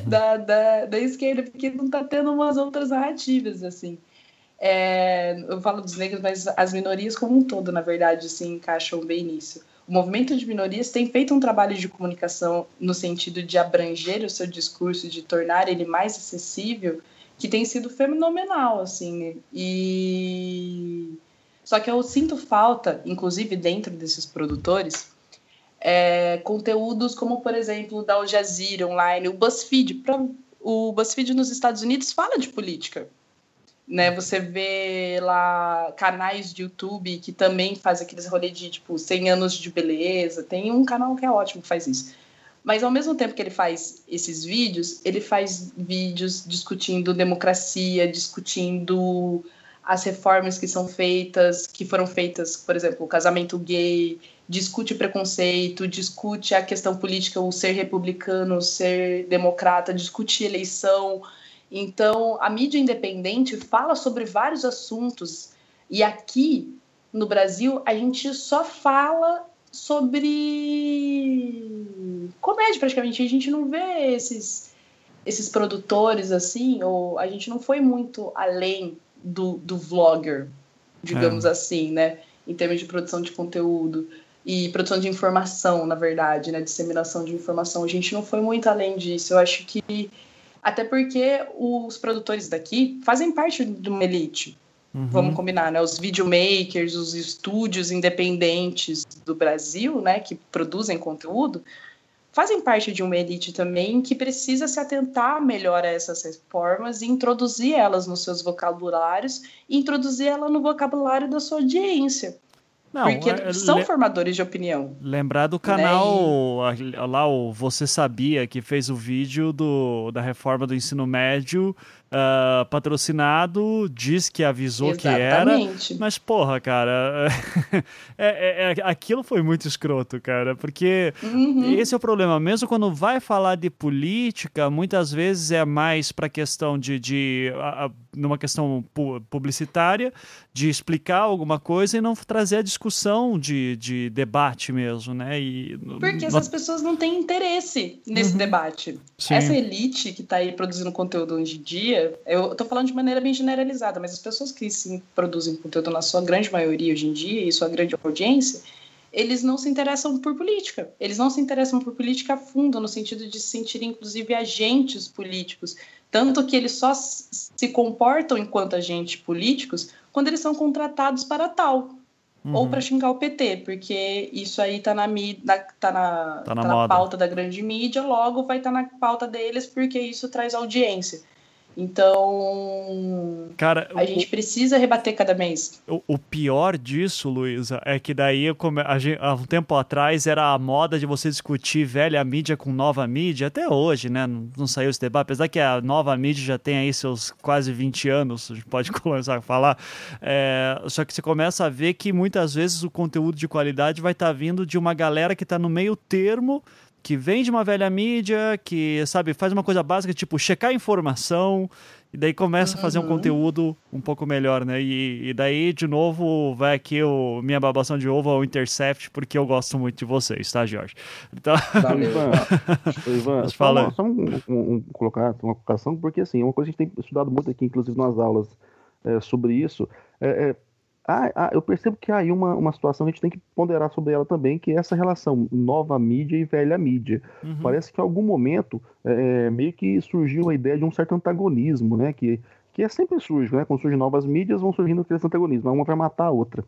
Da, da, da esquerda, porque não está tendo umas outras narrativas, assim. É, eu falo dos negros, mas as minorias como um todo, na verdade, se encaixam bem nisso. O movimento de minorias tem feito um trabalho de comunicação no sentido de abranger o seu discurso, de tornar ele mais acessível, que tem sido fenomenal, assim. E só que eu sinto falta, inclusive dentro desses produtores, é, conteúdos como, por exemplo, da Al Jazeera online, o BuzzFeed. O BuzzFeed nos Estados Unidos fala de política né? Você vê lá canais de YouTube que também faz aqueles rolês de tipo 100 anos de beleza. Tem um canal que é ótimo que faz isso. Mas ao mesmo tempo que ele faz esses vídeos, ele faz vídeos discutindo democracia, discutindo as reformas que são feitas, que foram feitas, por exemplo, o casamento gay, discute preconceito, discute a questão política, o ser republicano, o ser democrata, discute eleição, então, a mídia independente fala sobre vários assuntos e aqui no Brasil a gente só fala sobre comédia praticamente. A gente não vê esses esses produtores assim, ou a gente não foi muito além do, do vlogger, digamos é. assim, né? Em termos de produção de conteúdo. e produção de informação, na verdade, né, disseminação de informação. A gente não foi muito além disso. Eu acho que até porque os produtores daqui fazem parte de uma elite. Uhum. Vamos combinar, né? Os videomakers, os estúdios independentes do Brasil, né, que produzem conteúdo, fazem parte de uma elite também que precisa se atentar melhor a essas reformas e introduzir elas nos seus vocabulários e introduzir ela no vocabulário da sua audiência. Não, Porque é, são formadores de opinião. Lembrar do canal né? lá, o Você Sabia, que fez o vídeo do, da reforma do ensino médio uh, patrocinado, diz que avisou Exatamente. que era. Mas, porra, cara, é, é, é, aquilo foi muito escroto, cara, porque uhum. esse é o problema. Mesmo quando vai falar de política, muitas vezes é mais para questão de. de a, a, numa questão publicitária, de explicar alguma coisa e não trazer a discussão de, de debate mesmo, né? E, porque essas pessoas não têm interesse nesse uhum. debate. Sim. Essa elite que está aí produzindo conteúdo hoje em dia eu estou falando de maneira bem generalizada, mas as pessoas que sim produzem conteúdo na sua grande maioria hoje em dia e sua grande audiência, eles não se interessam por política. Eles não se interessam por política a fundo, no sentido de se sentir, inclusive, agentes políticos. Tanto que eles só se comportam enquanto agentes políticos quando eles são contratados para tal. Uhum. Ou para xingar o PT, porque isso aí tá na, na, tá na, tá na, tá na pauta da grande mídia, logo vai estar tá na pauta deles, porque isso traz audiência. Então, cara, a o, gente precisa rebater cada mês. O, o pior disso, Luísa, é que daí come, a gente, há um tempo atrás era a moda de você discutir velha mídia com nova mídia, até hoje, né? Não, não saiu esse debate, apesar que a nova mídia já tem aí seus quase 20 anos, a gente pode começar a falar. É, só que você começa a ver que muitas vezes o conteúdo de qualidade vai estar tá vindo de uma galera que está no meio termo que vem de uma velha mídia, que, sabe, faz uma coisa básica, tipo, checar informação, e daí começa uhum. a fazer um uhum. conteúdo um pouco melhor, né? E, e, daí, de novo, vai aqui o minha babação de ovo ao Intercept, porque eu gosto muito de vocês, tá, Jorge? Então... Valeu, Ivan. Ivan fala... só, um, um, um, colocar uma colocação, porque, assim, uma coisa que a gente tem estudado muito aqui, inclusive nas aulas é, sobre isso, é, é ah, ah, eu percebo que há aí uma, uma situação que a gente tem que ponderar sobre ela também, que é essa relação nova mídia e velha mídia. Uhum. Parece que em algum momento é, é, meio que surgiu a ideia de um certo antagonismo, né? Que, que é sempre surge, né? Quando surgem novas mídias, vão surgindo aquele antagonismo, uma vai matar a outra.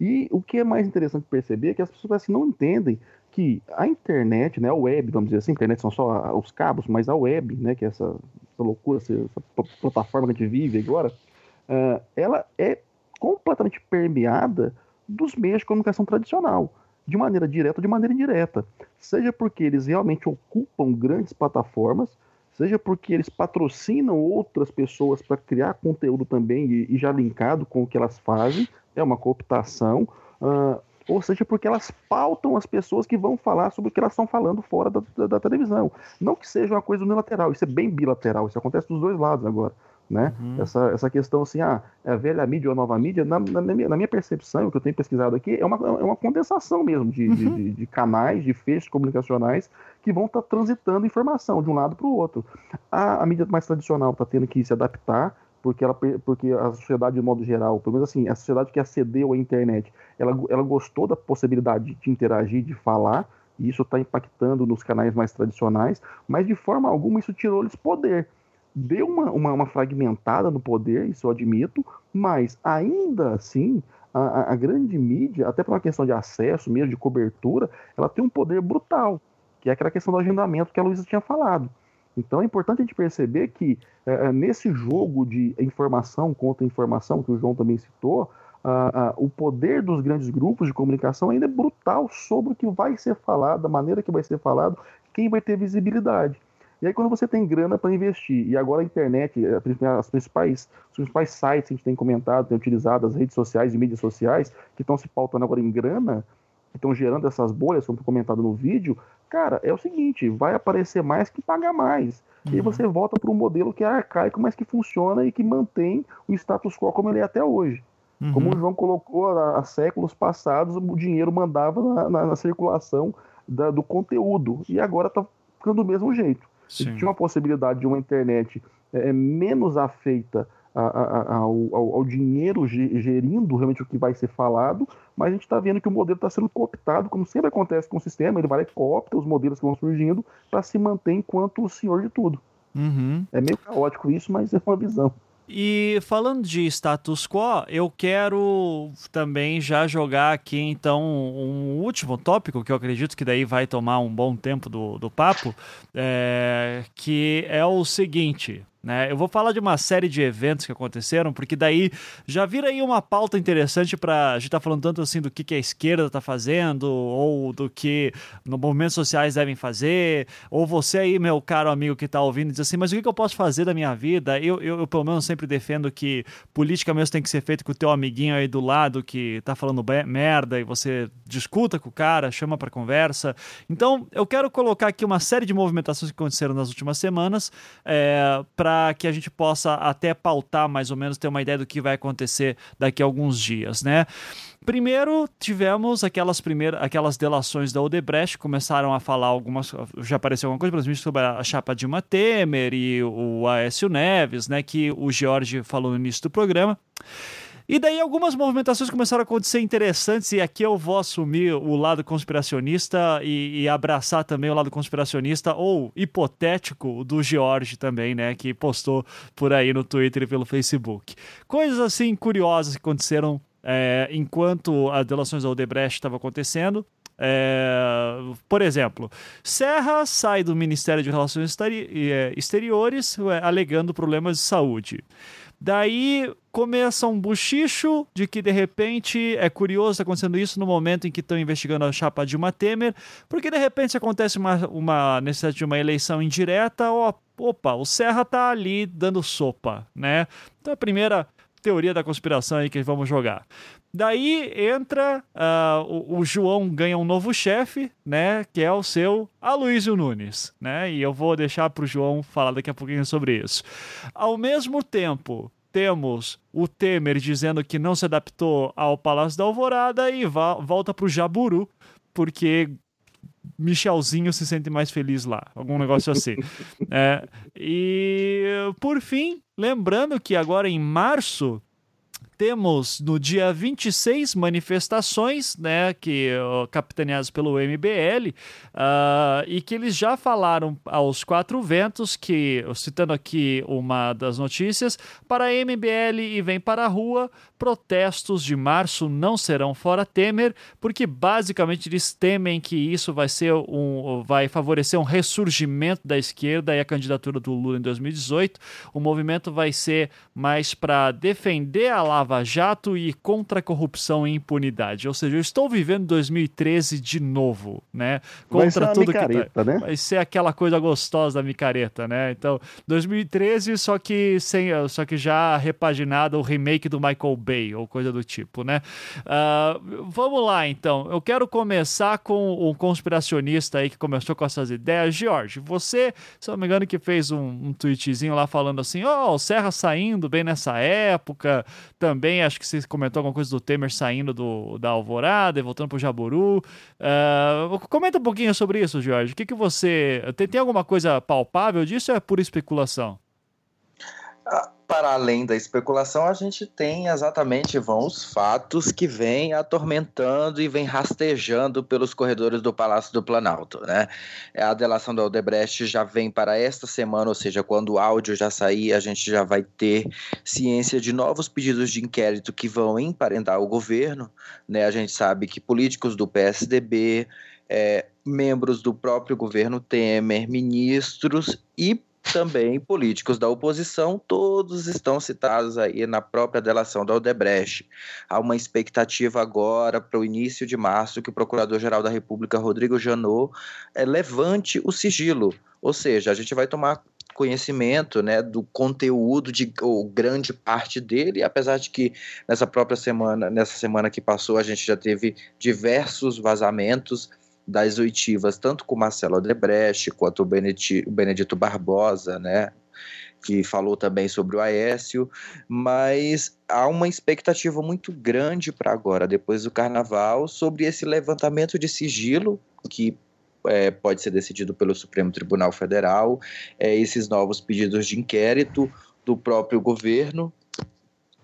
E o que é mais interessante perceber é que as pessoas assim, não entendem que a internet, né, a web, vamos dizer assim, a internet são só os cabos, mas a web, né, que é essa, essa loucura, essa, essa plataforma que a gente vive agora, uh, ela é completamente permeada dos meios de comunicação tradicional, de maneira direta ou de maneira indireta. Seja porque eles realmente ocupam grandes plataformas, seja porque eles patrocinam outras pessoas para criar conteúdo também e, e, já linkado com o que elas fazem, é uma cooptação, uh, ou seja porque elas pautam as pessoas que vão falar sobre o que elas estão falando fora da, da, da televisão. Não que seja uma coisa unilateral, isso é bem bilateral, isso acontece dos dois lados agora né? Uhum. Essa, essa questão assim, ah, é a velha mídia ou a nova mídia, na, na, minha, na minha percepção, o que eu tenho pesquisado aqui, é uma, é uma condensação mesmo de, uhum. de, de, canais, de feixes comunicacionais que vão estar tá transitando informação de um lado para o outro. A, a mídia mais tradicional está tendo que se adaptar, porque, ela, porque a sociedade, de modo geral, pelo menos assim, a sociedade que acedeu à internet, ela, ela gostou da possibilidade de interagir, de falar, e isso está impactando nos canais mais tradicionais, mas de forma alguma isso tirou-lhes poder deu uma, uma, uma, fragmentada no poder, isso eu admito, mas ainda assim, a, a, grande mídia, até por uma questão de acesso mesmo, de cobertura, ela tem um poder brutal, que é aquela questão do agendamento que a Luísa tinha falado. Então é importante a gente perceber que é, é nesse jogo de informação contra informação, que o João também citou, o poder dos grandes grupos de comunicação ainda é brutal sobre o que vai ser falado, a maneira que vai ser falado, quem vai ter visibilidade. E aí, quando você tem grana para investir, e agora a internet, eh, as principais, os principais sites que a gente tem comentado, tem utilizado, as redes sociais e mídias sociais, que estão se pautando agora em grana, que estão gerando essas bolhas, como comentado no vídeo, cara, é o seguinte: vai aparecer mais que paga mais. Uhum. E aí uhum. você volta para um modelo que é arcaico, mas que funciona e que mantém o status quo como ele é até hoje. Uhum. Como o João colocou há séculos passados, o dinheiro mandava na, na, na circulação da, do conteúdo. E agora está ficando do mesmo jeito. Sim. Tinha uma possibilidade de uma internet é, é menos afeita a, a, a, ao, ao, dinheiro gerindo realmente o que vai ser falado, mas a gente está vendo que o modelo está sendo cooptado, como sempre acontece com o sistema, ele vai lá e coopta os modelos que vão surgindo para se manter enquanto o senhor de tudo. Uhum. É meio caótico isso, mas é uma visão. E falando de status quo, eu quero também já jogar aqui então um último tópico que eu acredito que daí vai tomar um bom tempo do, do papo, é, que é o seguinte: né? Eu vou falar de uma série de eventos que aconteceram, porque daí já vira aí uma pauta interessante para a gente estar tá falando tanto assim do que, que a esquerda está fazendo, ou do que movimentos sociais devem fazer, ou você aí, meu caro amigo que está ouvindo, diz assim, mas o que, que eu posso fazer da minha vida? Eu, eu, eu, pelo menos, sempre defendo que política mesmo tem que ser feita com o teu amiguinho aí do lado que está falando merda e você discuta com o cara, chama para conversa. Então, eu quero colocar aqui uma série de movimentações que aconteceram nas últimas semanas é, para para que a gente possa até pautar mais ou menos, ter uma ideia do que vai acontecer daqui a alguns dias, né? Primeiro, tivemos aquelas primeiras, aquelas delações da Odebrecht, começaram a falar algumas, já apareceu alguma coisa, exemplo, sobre a chapa Dilma Temer e o Aécio Neves, né, que o Jorge falou no início do programa. E daí algumas movimentações começaram a acontecer interessantes, e aqui eu vou assumir o lado conspiracionista e, e abraçar também o lado conspiracionista ou hipotético do George também, né? Que postou por aí no Twitter e pelo Facebook. Coisas assim curiosas que aconteceram é, enquanto as delações da Odebrecht estavam acontecendo. É, por exemplo, Serra sai do Ministério de Relações é, Exteriores é, alegando problemas de saúde. Daí começa um buchicho de que de repente é curioso estar acontecendo isso no momento em que estão investigando a chapa Dilma Temer, porque de repente acontece uma, uma necessidade de uma eleição indireta, ó, opa, o Serra tá ali dando sopa, né? Então a primeira teoria da conspiração aí que vamos jogar. Daí entra uh, o, o, João ganha um novo chefe, né? Que é o seu Aloysio Nunes, né? E eu vou deixar para o João falar daqui a pouquinho sobre isso. Ao mesmo tempo, temos o Temer dizendo que não se adaptou ao Palácio da Alvorada e volta para o Jaburu, porque Michelzinho se sente mais feliz lá, algum negócio assim. é, e por fim, lembrando que agora em março temos no dia 26 manifestações, né, que capitaneadas pelo MBL, uh, e que eles já falaram aos quatro ventos que, citando aqui uma das notícias, para MBL e vem para a rua, protestos de março não serão fora Temer, porque basicamente eles temem que isso vai ser um, vai favorecer um ressurgimento da esquerda e a candidatura do Lula em 2018. O movimento vai ser mais para defender a Lava Lava Jato e contra a corrupção e impunidade. Ou seja, eu estou vivendo 2013 de novo, né? Contra tudo micareta, que tá... né? vai ser aquela coisa gostosa da micareta, né? Então, 2013 só que sem, só que já repaginado o remake do Michael Bay ou coisa do tipo, né? Uh, vamos lá, então. Eu quero começar com o um conspiracionista aí que começou com essas ideias, George. Você, se não me engano, que fez um, um tweetzinho lá falando assim, ó, oh, o Serra saindo bem nessa época, também também, acho que você comentou alguma coisa do Temer saindo do, da Alvorada e voltando para o Jaburu. Uh, comenta um pouquinho sobre isso, Jorge. O que, que você. Tem, tem alguma coisa palpável disso ou é pura especulação? Ah, para além da especulação, a gente tem exatamente vão os fatos que vêm atormentando e vêm rastejando pelos corredores do Palácio do Planalto, né? A delação da Odebrecht já vem para esta semana, ou seja, quando o áudio já sair, a gente já vai ter ciência de novos pedidos de inquérito que vão emparentar o governo, né? A gente sabe que políticos do PSDB, é, membros do próprio governo Temer, ministros e também políticos da oposição, todos estão citados aí na própria delação da Odebrecht. Há uma expectativa agora para o início de março que o Procurador-Geral da República, Rodrigo Janot, é, levante o sigilo, ou seja, a gente vai tomar conhecimento né, do conteúdo de ou grande parte dele, apesar de que nessa própria semana, nessa semana que passou, a gente já teve diversos vazamentos das oitivas, tanto com Marcelo Odebrecht quanto o Benedito, Barbosa, né? que falou também sobre o Aécio, mas há uma expectativa muito grande para agora, depois do carnaval, sobre esse levantamento de sigilo que é, pode ser decidido pelo Supremo Tribunal Federal, é, esses novos pedidos de inquérito do próprio governo.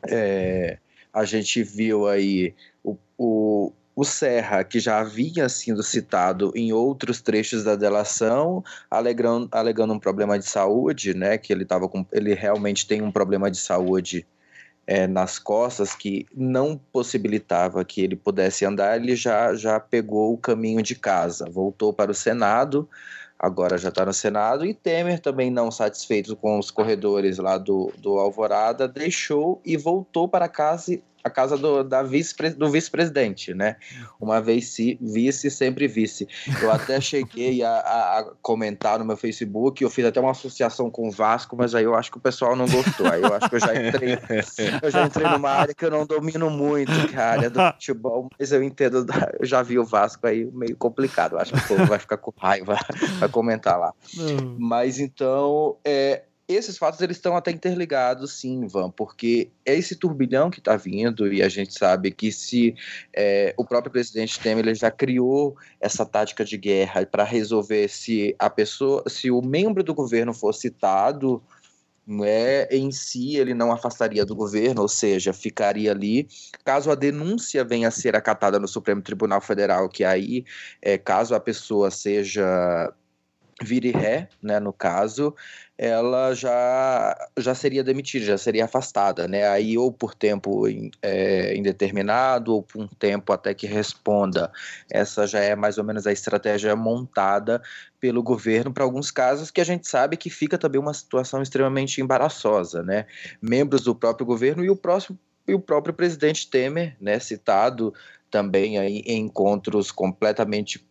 É, a gente viu aí o o, o Serra, que já havia sido citado em outros trechos da delação, alegando, alegando um problema de saúde, né, que ele, tava com, ele realmente tem um problema de saúde é, nas costas que não possibilitava que ele pudesse andar, ele já, já pegou o caminho de casa, voltou para o Senado, agora já está no Senado, e Temer, também não satisfeito com os corredores lá do, do Alvorada, deixou e voltou para casa a casa do, da vice, do vice-presidente, né? Uma vez se, vice, sempre vice. Eu até cheguei a, a, comentar no meu Facebook, eu fiz até uma associação com o Vasco, mas aí eu acho que o pessoal não gostou. Aí eu acho que eu já entrei, eu já entrei numa área que eu não domino muito, que é a área do futebol, mas eu entendo, eu já vi o Vasco aí meio complicado. Eu acho que o povo vai ficar com raiva, vai comentar lá. Mas então, é, esses fatos eles estão até interligados, sim, Ivan, porque é esse turbilhão que está vindo e a gente sabe que se é, o próprio presidente Temer ele já criou essa tática de guerra para resolver se a pessoa, se o membro do governo for citado, é, em si ele não afastaria do governo, ou seja, ficaria ali. Caso a denúncia venha a ser acatada no Supremo Tribunal Federal, que aí, é, caso a pessoa seja vire ré, né, no caso, ela já, já seria demitida, já seria afastada, né? Aí ou por tempo é, indeterminado ou por um tempo até que responda. Essa já é mais ou menos a estratégia montada pelo governo para alguns casos que a gente sabe que fica também uma situação extremamente embaraçosa, né? Membros do próprio governo e o próximo e o próprio presidente Temer, né, citado também aí em encontros completamente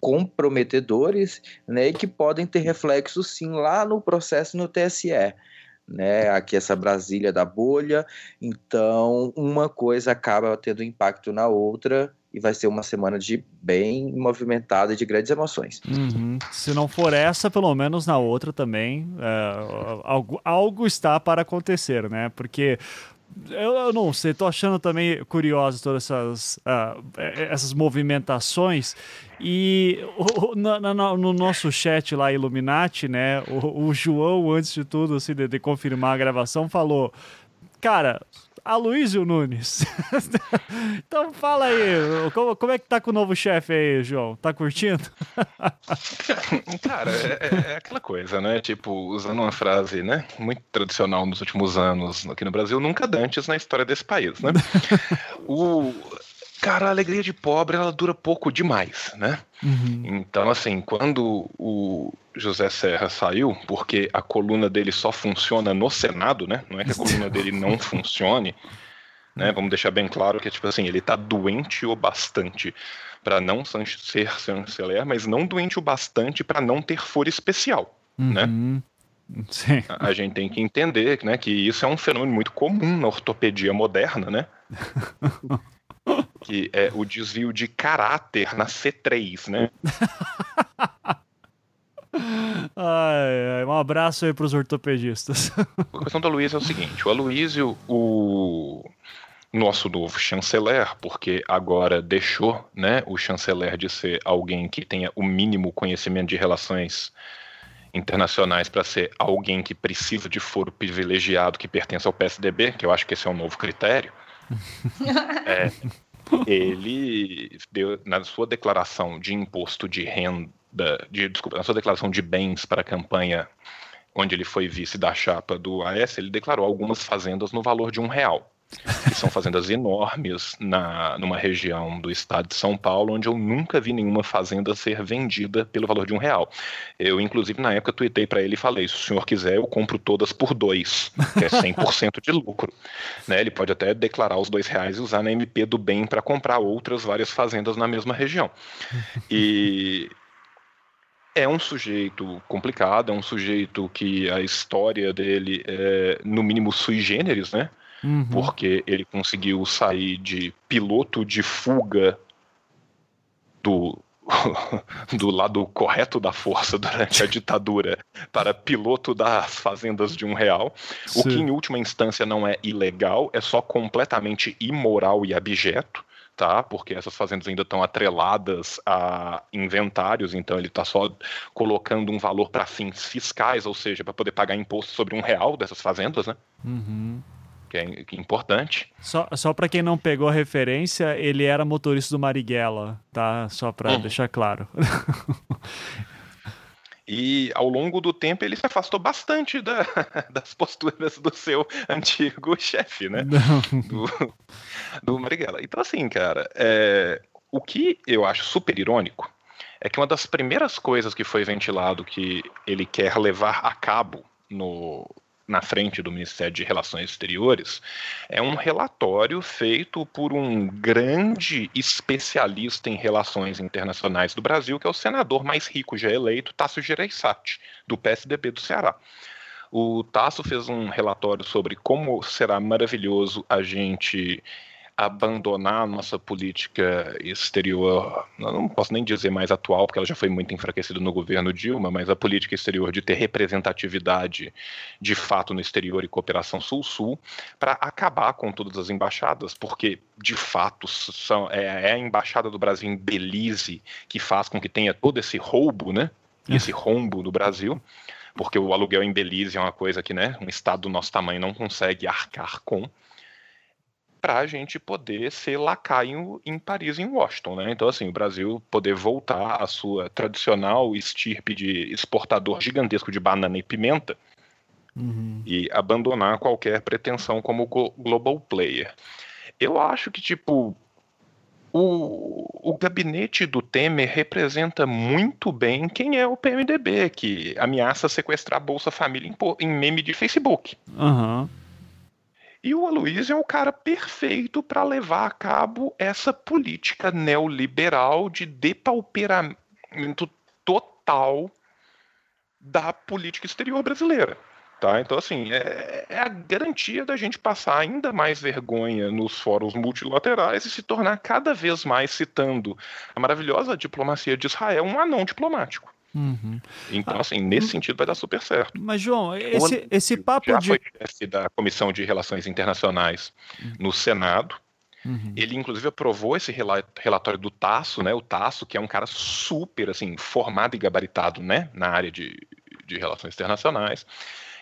comprometedores, né, e que podem ter reflexo sim lá no processo no TSE. Né, aqui essa Brasília da bolha, então uma coisa acaba tendo impacto na outra e vai ser uma semana de bem movimentada e de grandes emoções. Uhum. Se não for essa, pelo menos na outra também, é, algo, algo está para acontecer, né? Porque eu, eu, não sei, tô achando também curioso todas essas, uh, essas movimentações. E no nosso chat lá, Illuminati, né? O, o João, antes de tudo, assim, de, de confirmar a gravação, falou: Cara, Aloysio Nunes. então fala aí, como, como, é que tá com o novo chefe aí, João? Tá curtindo? Cara, é, é, é, aquela coisa, né? Tipo, usando uma frase, né, muito tradicional nos últimos anos aqui no Brasil, nunca dantes na história desse país, né? o, cara, a alegria de pobre, ela dura pouco demais, né? Uhum. Então, assim, quando o José Serra saiu, porque a coluna dele só funciona no Senado, né? Não é que a coluna dele não funcione, né? Vamos deixar bem claro que, tipo assim, ele tá doente o bastante para não ser chanceler, mas não doente o bastante para não ter foro especial, né? uhum. né? Sim. A gente tem que entender né, que isso é um fenômeno muito comum na ortopedia moderna, né? que é o desvio de caráter na C3, né? Ai, ai, um abraço aí para os ortopedistas. A questão do Aloysio é o seguinte: o Aloysio, o nosso novo chanceler, porque agora deixou né, o chanceler de ser alguém que tenha o mínimo conhecimento de relações internacionais para ser alguém que precisa de foro privilegiado que pertence ao PSDB, que eu acho que esse é um novo critério. é, ele deu na sua declaração de imposto de renda, de, desculpa, na sua declaração de bens para a campanha onde ele foi vice da chapa do AS, ele declarou algumas fazendas no valor de um real que são fazendas enormes na, numa região do estado de São Paulo, onde eu nunca vi nenhuma fazenda ser vendida pelo valor de um real. Eu, inclusive, na época, tuitei para ele e falei: se o senhor quiser, eu compro todas por dois, que é 100% de lucro. Né? Ele pode até declarar os dois reais e usar na MP do bem para comprar outras várias fazendas na mesma região. E é um sujeito complicado, é um sujeito que a história dele é, no mínimo, sui generis, né? uhum. porque ele conseguiu sair de piloto de fuga do, do lado correto da força durante a ditadura para piloto das fazendas de um real, Sim. o que em última instância não é ilegal, é só completamente imoral e abjeto. Tá, porque essas fazendas ainda estão atreladas a inventários, então ele está só colocando um valor para fins fiscais, ou seja, para poder pagar imposto sobre um real dessas fazendas, né? Uhum. que é, que é importante. Só, só para quem não pegou a referência, ele era motorista do Marighella, tá? Só para uhum. deixar claro. E ao longo do tempo ele se afastou bastante da, das posturas do seu antigo chefe, né? Do, do Marighella. Então, assim, cara, é, o que eu acho super irônico é que uma das primeiras coisas que foi ventilado que ele quer levar a cabo no, na frente do Ministério de Relações Exteriores é um relatório feito por um grande especialista em relações internacionais do Brasil, que é o senador mais rico já eleito, Tasso Gereissati, do PSDB do Ceará. O Tasso fez um relatório sobre como será maravilhoso a gente abandonar a nossa política exterior, não posso nem dizer mais atual, porque ela já foi muito enfraquecida no governo Dilma, mas a política exterior de ter representatividade de fato no exterior e cooperação sul-sul, para acabar com todas as embaixadas, porque de fato são, é, é, a embaixada do Brasil em Belize que faz com que tenha todo esse roubo, né? É. Esse rombo no Brasil porque o aluguel em Belize é uma coisa que, né, um estado do nosso tamanho não consegue arcar com para a gente poder ser lacaio em Paris e em Washington, né? Então, assim, o Brasil poder voltar à sua tradicional estirpe de exportador gigantesco de banana e pimenta uhum. e abandonar qualquer pretensão como global player. Eu acho que, tipo, o, o gabinete do Temer representa muito bem quem é o PMDB, que ameaça sequestrar a Bolsa Família em, em meme de Facebook. Uhum. E o Aloysio é o cara perfeito para levar a cabo essa política neoliberal de depauperamento total da política exterior brasileira. Tá? Então, assim, é, é, a garantia da gente passar ainda mais vergonha nos fóruns multilaterais e se tornar cada vez mais citando a maravilhosa diplomacia de Israel um anão diplomático. Uhum. Então, assim, nesse sentido vai dar super certo. Mas, João, esse, esse papo já de. foi chefe da Comissão de Relações Internacionais uhum. no Senado. Uhum. Ele, inclusive, aprovou esse relatório do Tasso, né? O Tasso, que é um cara super, assim, formado e gabaritado, né? Na área de, de relações internacionais.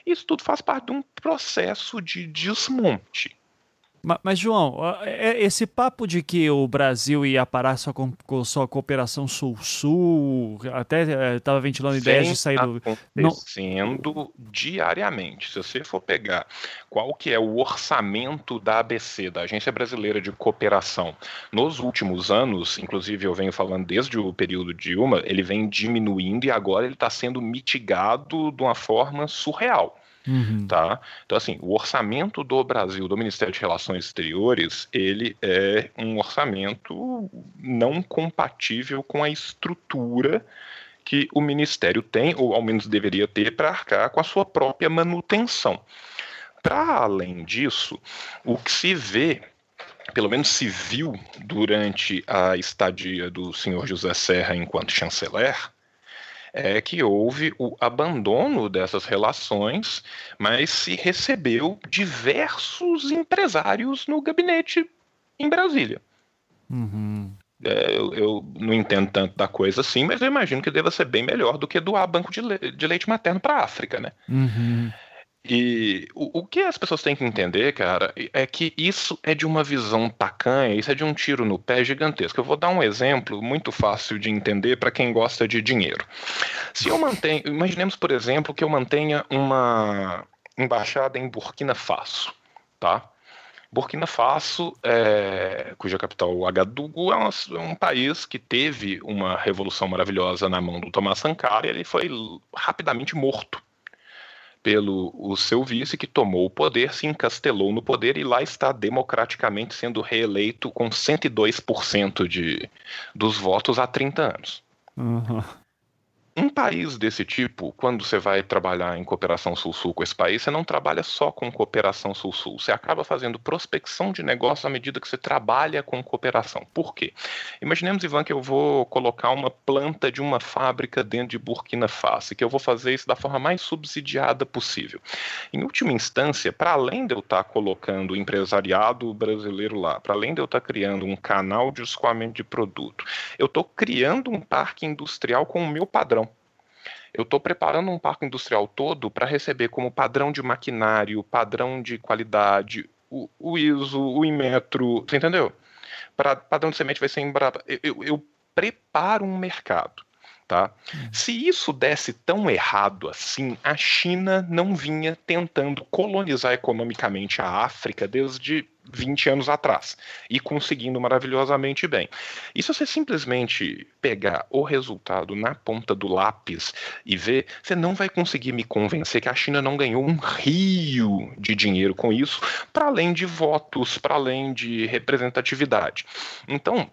Isso tudo faz parte de um processo de desmonte mas, João, é, esse papo de que o Brasil ia parar só com, com sua cooperação sul-sul, até estava é, ventilando ideias de sair do. acontecendo não... diariamente. Se você for pegar qual que é o orçamento da ABC, da Agência Brasileira de Cooperação, nos últimos anos, inclusive eu venho falando desde o período Dilma, ele vem diminuindo e agora ele está sendo mitigado de uma forma surreal. Uhum. Tá? Então, assim, o orçamento do Brasil, do Ministério de Relações Exteriores, ele é um orçamento não compatível com a estrutura que o Ministério tem, ou ao menos deveria ter, para arcar com a sua própria manutenção. Para além disso, o que se vê pelo menos se viu durante a estadia do senhor José Serra enquanto chanceler, é que houve o abandono dessas relações, mas se recebeu diversos empresários no gabinete em Brasília. Uhum. É, eu, eu, não entendo tanto da coisa assim, mas eu imagino que deva ser bem melhor do que doar banco de, le de leite materno para a África, né? Uhum. E o, o, que as pessoas têm que entender, cara, é que isso é de uma visão tacanha, isso é de um tiro no pé gigantesco. Eu vou dar um exemplo muito fácil de entender para quem gosta de dinheiro. Se eu mantenho, imaginemos, por exemplo, que eu mantenha uma embaixada em Burkina Faso, tá? Burkina Faso, é, cuja capital Ouagadougou, é, é um país que teve uma revolução maravilhosa na mão do Thomas Sankara e ele foi rapidamente morto pelo o seu vice que tomou o poder, se encastelou no poder e lá está democraticamente sendo reeleito com 102% de, dos votos há 30 anos. Uhum. Um país desse tipo, quando você vai trabalhar em cooperação sul-sul com esse país, você não trabalha só com cooperação sul-sul. Você acaba fazendo prospecção de negócio à medida que você trabalha com cooperação. Por quê? Imaginemos, Ivan, que eu vou colocar uma planta de uma fábrica dentro de Burkina Faso, que eu vou fazer isso da forma mais subsidiada possível. Em última instância, para além de eu estar colocando o empresariado brasileiro lá, para além de eu estar criando um canal de escoamento de produto, eu estou criando um parque industrial com o meu padrão. Eu estou preparando um parque industrial todo para receber como padrão de maquinário, padrão de qualidade, o, o ISO, o Inmetro, você entendeu? Para padrão de semente vai ser Embrapa. Eu, eu, eu preparo um mercado. Tá? Hum. Se isso desse tão errado assim, a China não vinha tentando colonizar economicamente a África desde 20 anos atrás e conseguindo maravilhosamente bem. E se você simplesmente pegar o resultado na ponta do lápis e ver, você não vai conseguir me convencer que a China não ganhou um rio de dinheiro com isso, para além de votos, para além de representatividade. Então,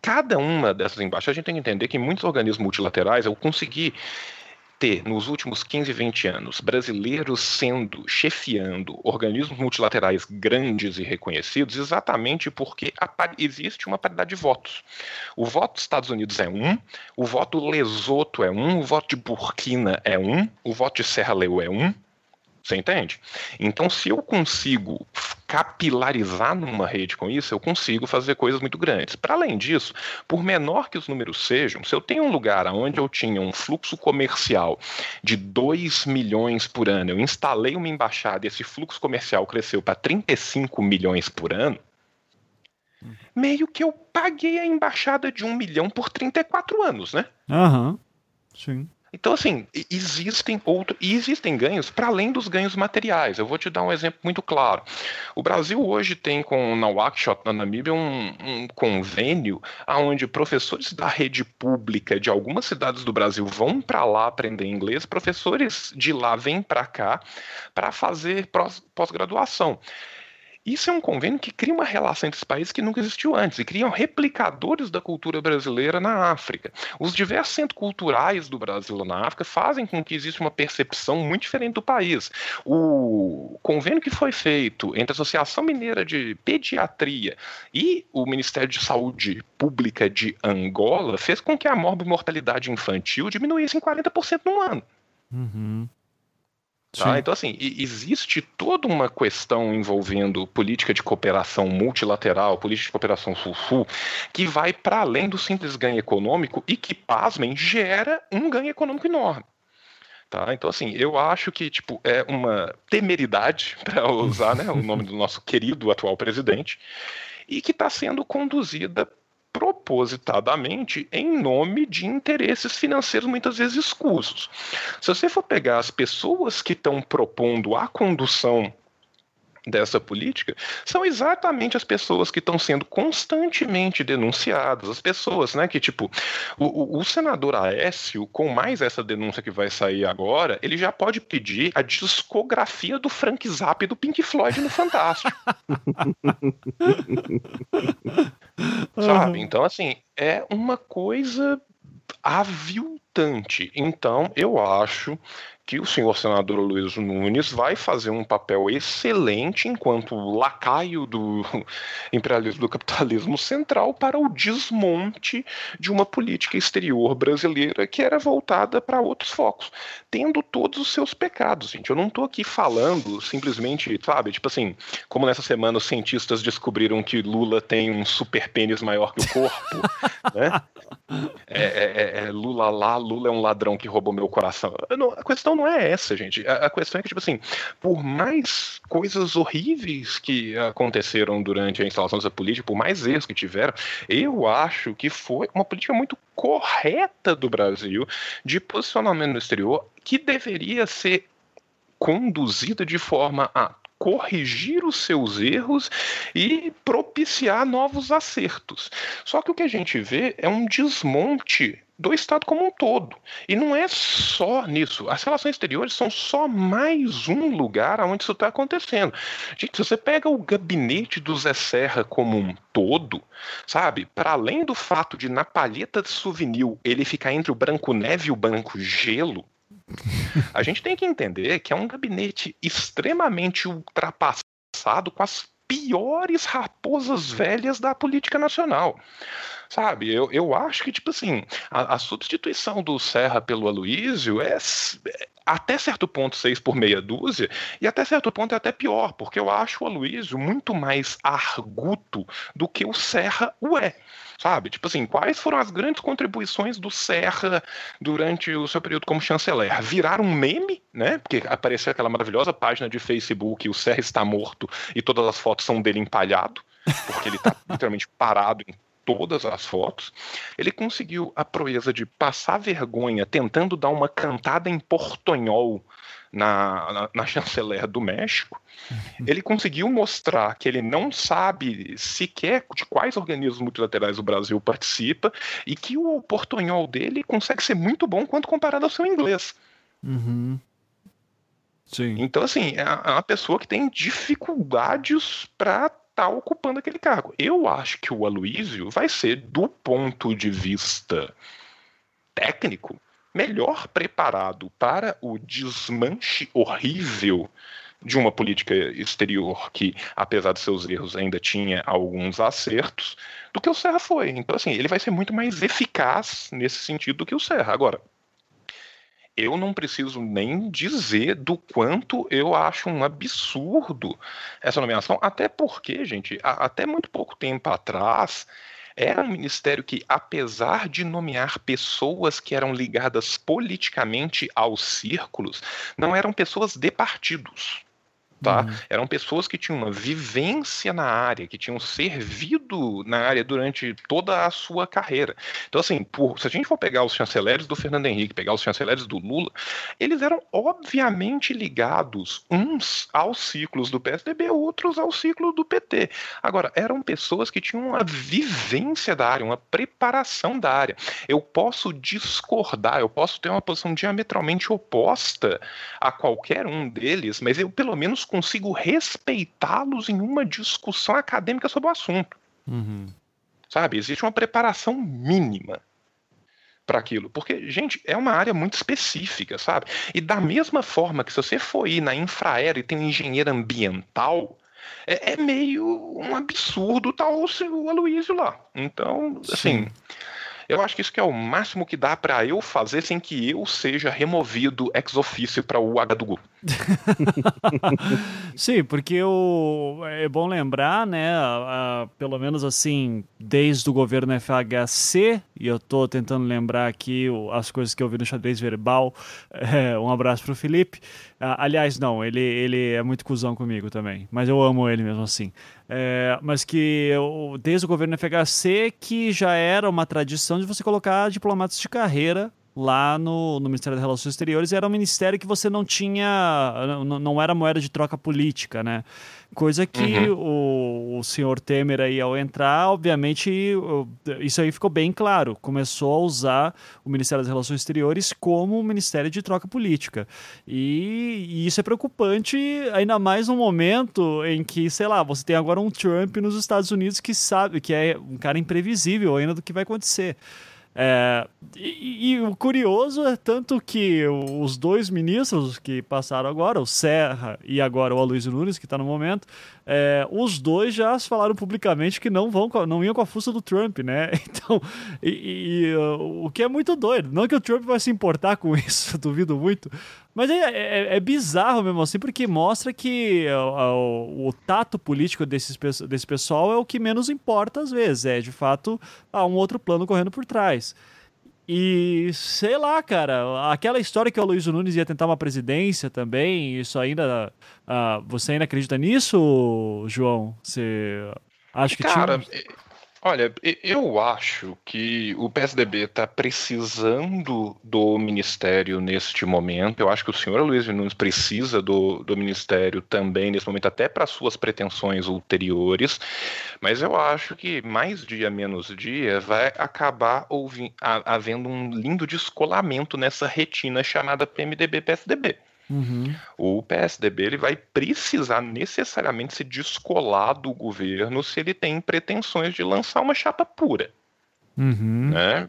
cada uma dessas embaixadas, a gente tem que entender que muitos organismos multilaterais, eu consegui ter, nos últimos 15, 20 anos, brasileiros sendo, chefiando organismos multilaterais grandes e reconhecidos, exatamente porque existe uma paridade de votos. O voto dos Estados Unidos é um, o voto Lesoto é um, o voto de Burkina é um, o voto de Serra Leoa é um, você entende? Então, se eu consigo capilarizar numa rede com isso, eu consigo fazer coisas muito grandes. Para além disso, por menor que os números sejam, se eu tenho um lugar onde eu tinha um fluxo comercial de 2 milhões por ano, eu instalei uma embaixada e esse fluxo comercial cresceu para 35 milhões por ano, meio que eu paguei a embaixada de um milhão por 34 anos, né? Aham. Uhum. Sim. Então, assim, existem outros. E existem ganhos para além dos ganhos materiais. Eu vou te dar um exemplo muito claro. O Brasil hoje tem com o Nawakshot, na Namíbia, um, um convênio onde professores da rede pública de algumas cidades do Brasil vão para lá aprender inglês, professores de lá vêm para cá para fazer pós-graduação. Isso é um convênio que cria uma relação entre os países que nunca existiu antes e criam replicadores da cultura brasileira na África. Os diversos centros culturais do Brasil na África fazem com que exista uma percepção muito diferente do país. O convênio que foi feito entre a Associação Mineira de Pediatria e o Ministério de Saúde Pública de Angola fez com que a morbimortalidade infantil diminuísse em 40% no ano. Uhum. Tá? Então, assim, existe toda uma questão envolvendo política de cooperação multilateral, política de cooperação sul-sul, que vai para além do simples ganho econômico e que, pasmem, gera um ganho econômico enorme. Tá? Então, assim, eu acho que tipo, é uma temeridade, para usar né, o nome do nosso querido atual presidente, e que está sendo conduzida propositadamente em nome de interesses financeiros muitas vezes escusos. Se você for pegar as pessoas que estão propondo a condução dessa política são exatamente as pessoas que estão sendo constantemente denunciadas, as pessoas, né, que tipo, o, o, senador Aécio, com mais essa denúncia que vai sair agora, ele já pode pedir a discografia do Frank Zappa e do Pink Floyd no Fantástico. Sabe? Então, assim, é uma coisa aviltante. Então, eu acho que o senhor senador Luiz Nunes vai fazer um papel excelente enquanto lacaio do imperialismo do capitalismo central para o desmonte de uma política exterior brasileira que era voltada para outros focos, tendo todos os seus pecados, gente. Eu não estou aqui falando simplesmente, sabe, tipo assim, como nessa semana os cientistas descobriram que Lula tem um super pênis maior que o corpo, né? É, é, é, é, Lula lá, Lula é um ladrão que roubou meu coração. Não, a questão não é essa, gente. A, a, questão é que, tipo assim, por mais coisas horríveis que aconteceram durante a instalação dessa política, por mais erros que tiveram, eu acho que foi uma política muito correta do Brasil de posicionamento no exterior que deveria ser conduzida de forma a corrigir os seus erros e propiciar novos acertos. Só que o que a gente vê é um desmonte do Estado como um todo. E não é só nisso. As relações exteriores são só mais um lugar onde isso está acontecendo. Gente, se você pega o gabinete do Zé Serra como um todo, sabe? Para além do fato de na palheta de souvenir ele ficar entre o branco neve e o branco gelo, a gente tem que entender que é um gabinete extremamente ultrapassado com as piores raposas velhas da política nacional. Sabe? Eu, eu acho que, tipo assim, a, a substituição do Serra pelo Aloísio é, é até certo ponto seis por meia dúzia, e até certo ponto é até pior, porque eu acho o Aloysio muito mais arguto do que o Serra o é. Sabe? Tipo assim, quais foram as grandes contribuições do Serra durante o seu período como chanceler? Virar um meme, né? Porque apareceu aquela maravilhosa página de Facebook, o Serra está morto e todas as fotos são dele empalhado, porque ele está literalmente parado em todas as fotos. Ele conseguiu a proeza de passar vergonha tentando dar uma cantada em portonhol na, na, na, chanceler do México, ele conseguiu mostrar que ele não sabe sequer de quais organismos multilaterais o Brasil participa e que o portunhol dele consegue ser muito bom quando comparado ao seu inglês. Uhum. Sim. Então, assim, é, é uma pessoa que tem dificuldades para está ocupando aquele cargo. Eu acho que o Aloísio vai ser, do ponto de vista técnico, melhor preparado para o desmanche horrível de uma política exterior que, apesar de seus erros, ainda tinha alguns acertos, do que o Serra foi. Então, assim, ele vai ser muito mais eficaz nesse sentido do que o Serra. Agora, eu não preciso nem dizer do quanto eu acho um absurdo essa nomeação, até porque, gente, até muito pouco tempo atrás, era um ministério que, apesar de nomear pessoas que eram ligadas politicamente aos círculos, não eram pessoas de partidos tá? Uhum. Eram pessoas que tinham uma vivência na área, que tinham servido na área durante toda a sua carreira. Então, assim, por, se a gente for pegar os chanceleres do Fernando Henrique, pegar os chanceleres do Lula, eles eram obviamente ligados uns aos ciclos do PSDB, outros ao ciclo do PT. Agora, eram pessoas que tinham uma vivência da área, uma preparação da área. Eu posso discordar, eu posso ter uma posição diametralmente oposta a qualquer um deles, mas eu pelo menos consigo respeitá-los em uma discussão acadêmica sobre o assunto. Uhum. Sabe? Existe uma preparação mínima para aquilo. Porque, gente, é uma área muito específica, sabe? E da mesma forma que se você for ir na infraero e tem um engenheiro ambiental, é, é meio um absurdo tal o Aloysio lá. Então, assim. Sim. Eu acho que isso que é o máximo que dá para eu fazer sem que eu seja removido ex officio para o H do. Sim, porque o, é bom lembrar, né, pelo menos assim, desde o governo FHC, e eu estou tentando lembrar aqui o, as coisas que eu vi no xadrez verbal, é, um abraço para o Felipe. Ah, aliás, não, ele, ele é muito cuzão comigo também, mas eu amo ele mesmo assim. É, mas que eu, desde o governo FHC que já era uma tradição de você colocar diplomatas de carreira lá no, no Ministério das Relações Exteriores era um ministério que você não tinha, não, não era moeda de troca política, né? Coisa que uhum. o, o senhor Temer aí ao entrar, obviamente, isso aí ficou bem claro. Começou a usar o Ministério das Relações Exteriores como um ministério de troca política. E, e isso é preocupante, ainda mais no momento em que, sei lá, você tem agora um Trump nos Estados Unidos que sabe que é um cara imprevisível ainda do que vai acontecer. É, e, e, o curioso é tanto que os dois ministros que passaram agora, o Serra e agora o Aloysio Nunes, que está no momento, é, os dois já falaram publicamente que não vão, não iam com a força do Trump, né? Então, e, e, o que é muito doido. Não que o Trump vai se importar com isso, duvido muito, mas é, é, é, bizarro mesmo assim, porque mostra que o, o, o, tato político desses, desse pessoal é o que menos importa às vezes. É, de fato, há um outro plano correndo por trás. E sei lá, cara, aquela história que o Luiz Nunes ia tentar uma presidência também, isso ainda. Uh, você ainda acredita nisso, João? Você acha que cara, tinha. Olha, eu acho que o PSDB está precisando do ministério neste momento. Eu acho que o senhor Luiz Nunes precisa do, do ministério também nesse momento, até para suas pretensões ulteriores. Mas eu acho que mais dia menos dia vai acabar ouvindo, havendo um lindo descolamento nessa retina chamada PMDB-PSDB. Uhum. O PSDB ele vai precisar necessariamente se descolar do governo se ele tem pretensões de lançar uma chapa pura. Uhum. Né?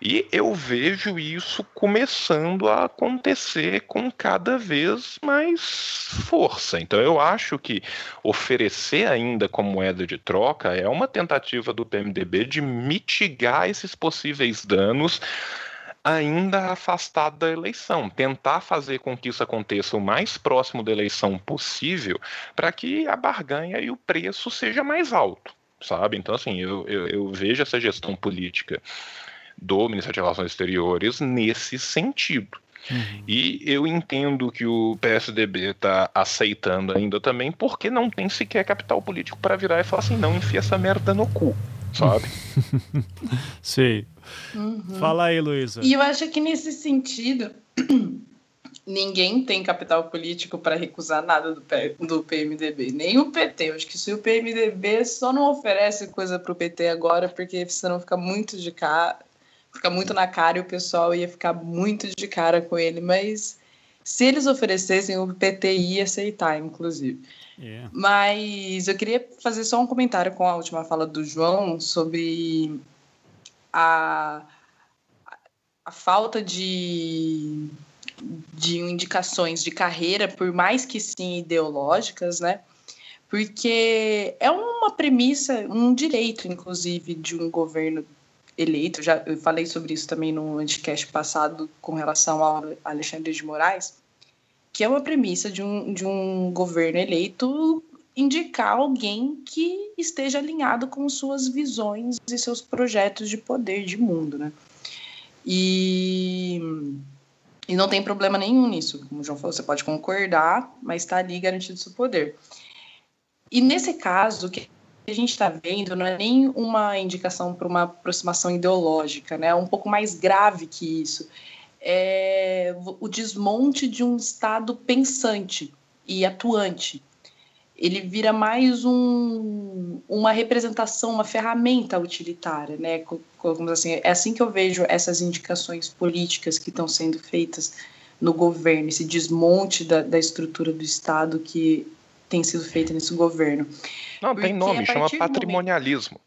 E eu vejo isso começando a acontecer com cada vez mais força. Então eu acho que oferecer ainda como moeda de troca é uma tentativa do PMDB de mitigar esses possíveis danos ainda afastado da eleição, tentar fazer com que isso aconteça o mais próximo da eleição possível, para que a barganha e o preço seja mais alto, sabe? Então, assim, eu, eu, eu vejo essa gestão política do Ministério de Relações Exteriores nesse sentido. Uhum. E eu entendo que o PSDB está aceitando ainda também, porque não tem sequer capital político para virar e falar assim: não, enfia essa merda no cu, sabe? Sei. Uhum. Fala aí, Luísa. E eu acho que nesse sentido, ninguém tem capital político para recusar nada do, do PMDB, nem o PT. Eu acho que se o PMDB só não oferece coisa para o PT agora, porque senão fica muito de cara, fica muito na cara e o pessoal ia ficar muito de cara com ele, mas se eles oferecessem, o PT ia aceitar, inclusive. Yeah. Mas eu queria fazer só um comentário com a última fala do João sobre a, a falta de, de indicações de carreira, por mais que sim ideológicas, né? Porque é uma premissa, um direito, inclusive, de um governo eleito. Já eu falei sobre isso também no podcast passado com relação ao Alexandre de Moraes, que é uma premissa de um, de um governo eleito indicar alguém que esteja alinhado com suas visões e seus projetos de poder de mundo, né? E, e não tem problema nenhum nisso. Como o João falou, você pode concordar, mas está ali garantido seu poder. E nesse caso, o que a gente está vendo não é nem uma indicação para uma aproximação ideológica, né? É um pouco mais grave que isso. É o desmonte de um Estado pensante e atuante ele vira mais um, uma representação, uma ferramenta utilitária, né? Como assim, é assim que eu vejo essas indicações políticas que estão sendo feitas no governo, esse desmonte da, da estrutura do Estado que tem sido feito nesse governo. Não, Porque tem nome, chama patrimonialismo. Momento...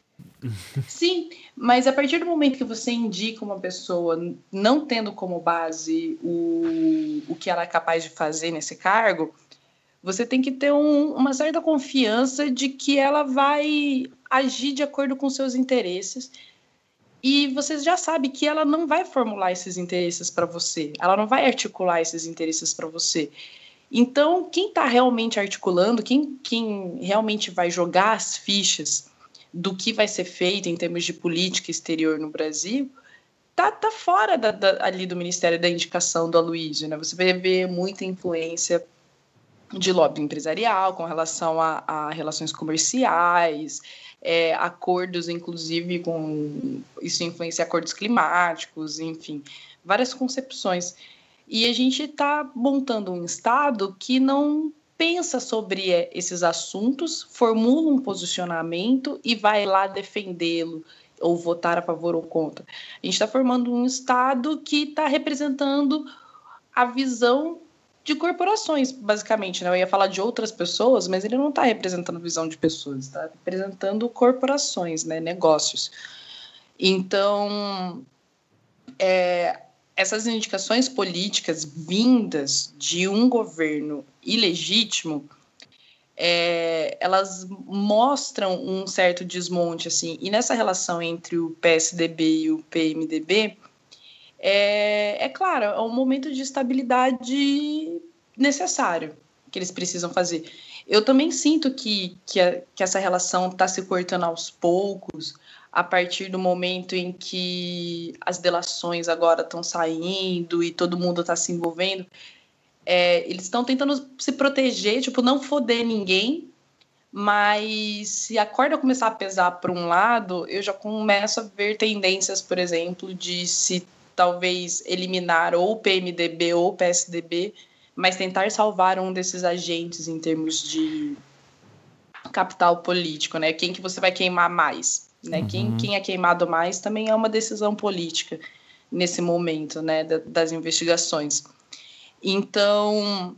Sim, mas a partir do momento que você indica uma pessoa não tendo como base o, o que ela é capaz de fazer nesse cargo, você tem que ter um, uma certa confiança de que ela vai agir de acordo com seus interesses. E você já sabe que ela não vai formular esses interesses para você, ela não vai articular esses interesses para você. Então, quem está realmente articulando, quem, quem realmente vai jogar as fichas do que vai ser feito em termos de política exterior no Brasil, tá, tá fora da, da, ali do Ministério da Indicação do Aloysio, né? Você vai ver muita influência de lobby empresarial com relação a, a relações comerciais, é, acordos, inclusive, com isso influencia acordos climáticos, enfim, várias concepções. E a gente está montando um Estado que não pensa sobre é, esses assuntos, formula um posicionamento e vai lá defendê-lo ou votar a favor ou contra. A gente está formando um Estado que está representando a visão de corporações, basicamente. Né? Eu ia falar de outras pessoas, mas ele não está representando visão de pessoas, está representando corporações, né? negócios. Então, é, essas indicações políticas vindas de um governo ilegítimo, é, elas mostram um certo desmonte, assim, e nessa relação entre o PSDB e o PMDB, é, é claro, é um momento de estabilidade necessário que eles precisam fazer. Eu também sinto que, que, a, que essa relação está se cortando aos poucos, a partir do momento em que as delações agora estão saindo e todo mundo está se envolvendo. É, eles estão tentando se proteger, tipo, não foder ninguém, mas se a corda começar a pesar para um lado, eu já começo a ver tendências, por exemplo, de se talvez eliminar ou o PMDB ou o PSDB, mas tentar salvar um desses agentes em termos de capital político, né? Quem que você vai queimar mais, né? Uhum. Quem, quem é queimado mais também é uma decisão política nesse momento, né? das investigações. Então,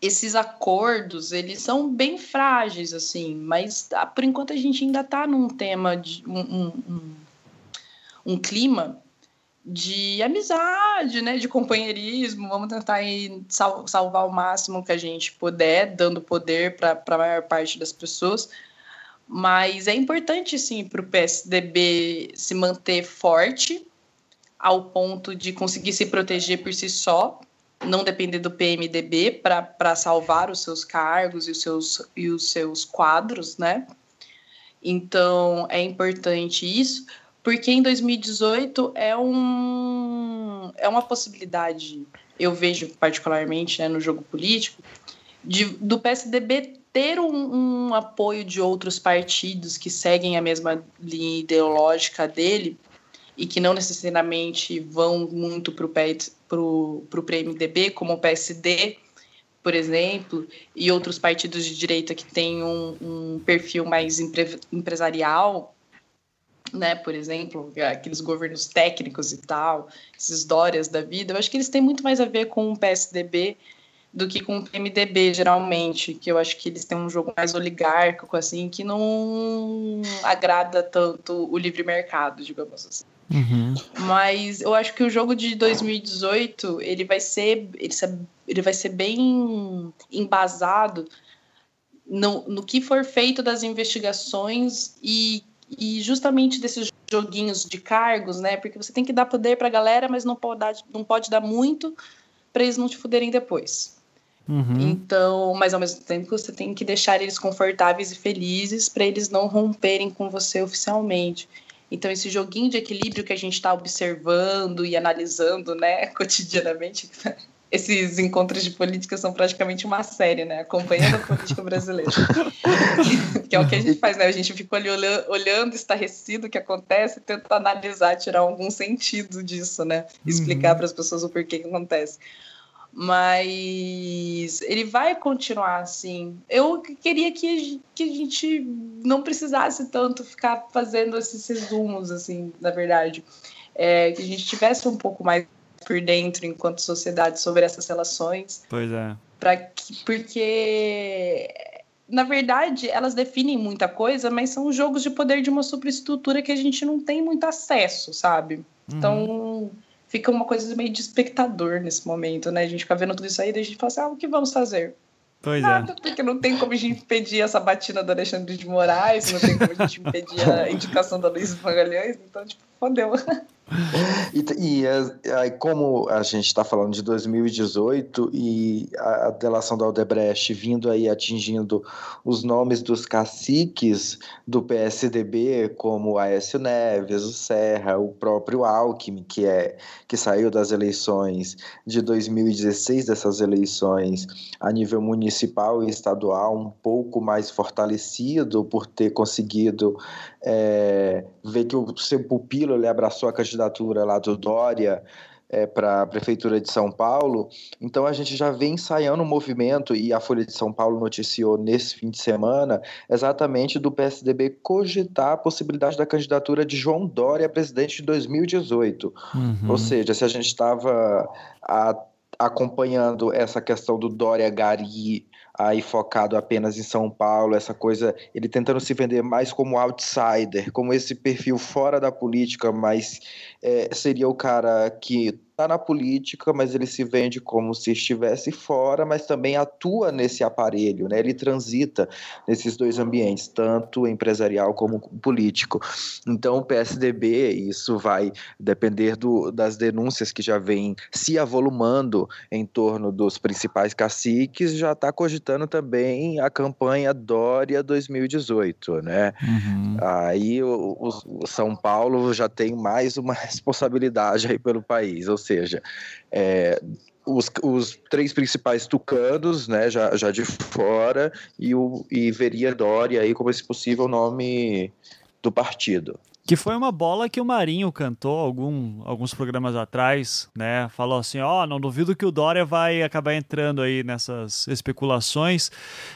esses acordos, eles são bem frágeis, assim, mas ah, por enquanto a gente ainda está num tema de um, um, um clima de amizade, né, de companheirismo. Vamos tentar sal salvar o máximo que a gente puder, dando poder para a maior parte das pessoas. Mas é importante, sim, para o PSDB se manter forte ao ponto de conseguir se proteger por si só, não depender do PMDB para salvar os seus cargos e os seus, e os seus quadros, né? Então, é importante isso, porque em 2018 é, um, é uma possibilidade, eu vejo particularmente né, no jogo político, de, do PSDB ter um, um, apoio de outros partidos que seguem a mesma linha ideológica dele e que não necessariamente vão muito para o PMDB, como o PSD, por exemplo, e outros partidos de direita que têm um, um perfil mais empre, empresarial, né, por exemplo, aqueles governos técnicos e tal, esses Dórias da vida, eu acho que eles têm muito mais a ver com o PSDB do que com o PMDB, geralmente, que eu acho que eles têm um jogo mais oligárquico, assim, que não agrada tanto o livre mercado, digamos assim. Uhum. Mas eu acho que o jogo de 2018 ele vai ser ele, vai ser bem embasado no, no que for feito das investigações e, e justamente desses joguinhos de cargos, né? Porque você tem que dar poder para a galera, mas não pode dar, não pode dar muito para eles não te fuderem depois. Uhum. Então, mas ao mesmo tempo você tem que deixar eles confortáveis e felizes para eles não romperem com você oficialmente. Então, esse joguinho de equilíbrio que a gente está observando e analisando, né, cotidianamente, esses encontros de política são praticamente uma série, né, acompanhando a política brasileira. que é o que a gente faz, né, a gente fica ali olhando, estarrecido o que acontece, tenta analisar, tirar algum sentido disso, né, explicar uhum. para as pessoas o porquê que acontece mas ele vai continuar assim. Eu queria que, que a gente não precisasse tanto ficar fazendo esses resumos, assim, na verdade. É, que a gente tivesse um pouco mais por dentro, enquanto sociedade, sobre essas relações. Pois é. Pra que, porque, na verdade, elas definem muita coisa, mas são jogos de poder de uma superestrutura que a gente não tem muito acesso, sabe? Uhum. Então fica uma coisa meio de espectador nesse momento, né? A gente fica vendo tudo isso aí e a gente fala assim, ah, o que vamos fazer? Pois. Nada, é. porque não tem como a gente impedir essa batina do Alexandre de Moraes, não tem como a gente impedir a indicação da Luiz Magalhães, então, tipo, fodeu. E, e aí, como a gente está falando de 2018 e a, a delação da Aldebrecht vindo aí atingindo os nomes dos caciques do PSDB, como Aécio Neves, o Serra, o próprio Alckmin, que, é, que saiu das eleições de 2016, dessas eleições a nível municipal e estadual, um pouco mais fortalecido por ter conseguido é, ver que o seu pupilo ele abraçou a candidatura lá do Dória é, para a Prefeitura de São Paulo. Então a gente já vem ensaiando um movimento, e a Folha de São Paulo noticiou nesse fim de semana, exatamente do PSDB cogitar a possibilidade da candidatura de João Dória a presidente de 2018. Uhum. Ou seja, se a gente estava acompanhando essa questão do Dória Gari aí focado apenas em São Paulo, essa coisa, ele tentando se vender mais como outsider, como esse perfil fora da política, mas é, seria o cara que está na política, mas ele se vende como se estivesse fora, mas também atua nesse aparelho, né? Ele transita nesses dois ambientes, tanto empresarial como político. Então, o PSDB, isso vai depender do, das denúncias que já vêm se avolumando em torno dos principais caciques, já está cogitando também a campanha Dória 2018, né? Uhum. Aí o, o, São Paulo já tem mais uma responsabilidade aí pelo país, ou seja, é, os, os, três principais tucanos, né, já, já de fora, e, o, e veria Dória aí como esse possível nome do partido. Que foi uma bola que o Marinho cantou algum, alguns programas atrás, né? Falou assim: ó, oh, não duvido que o Dória vai acabar entrando aí nessas especulações.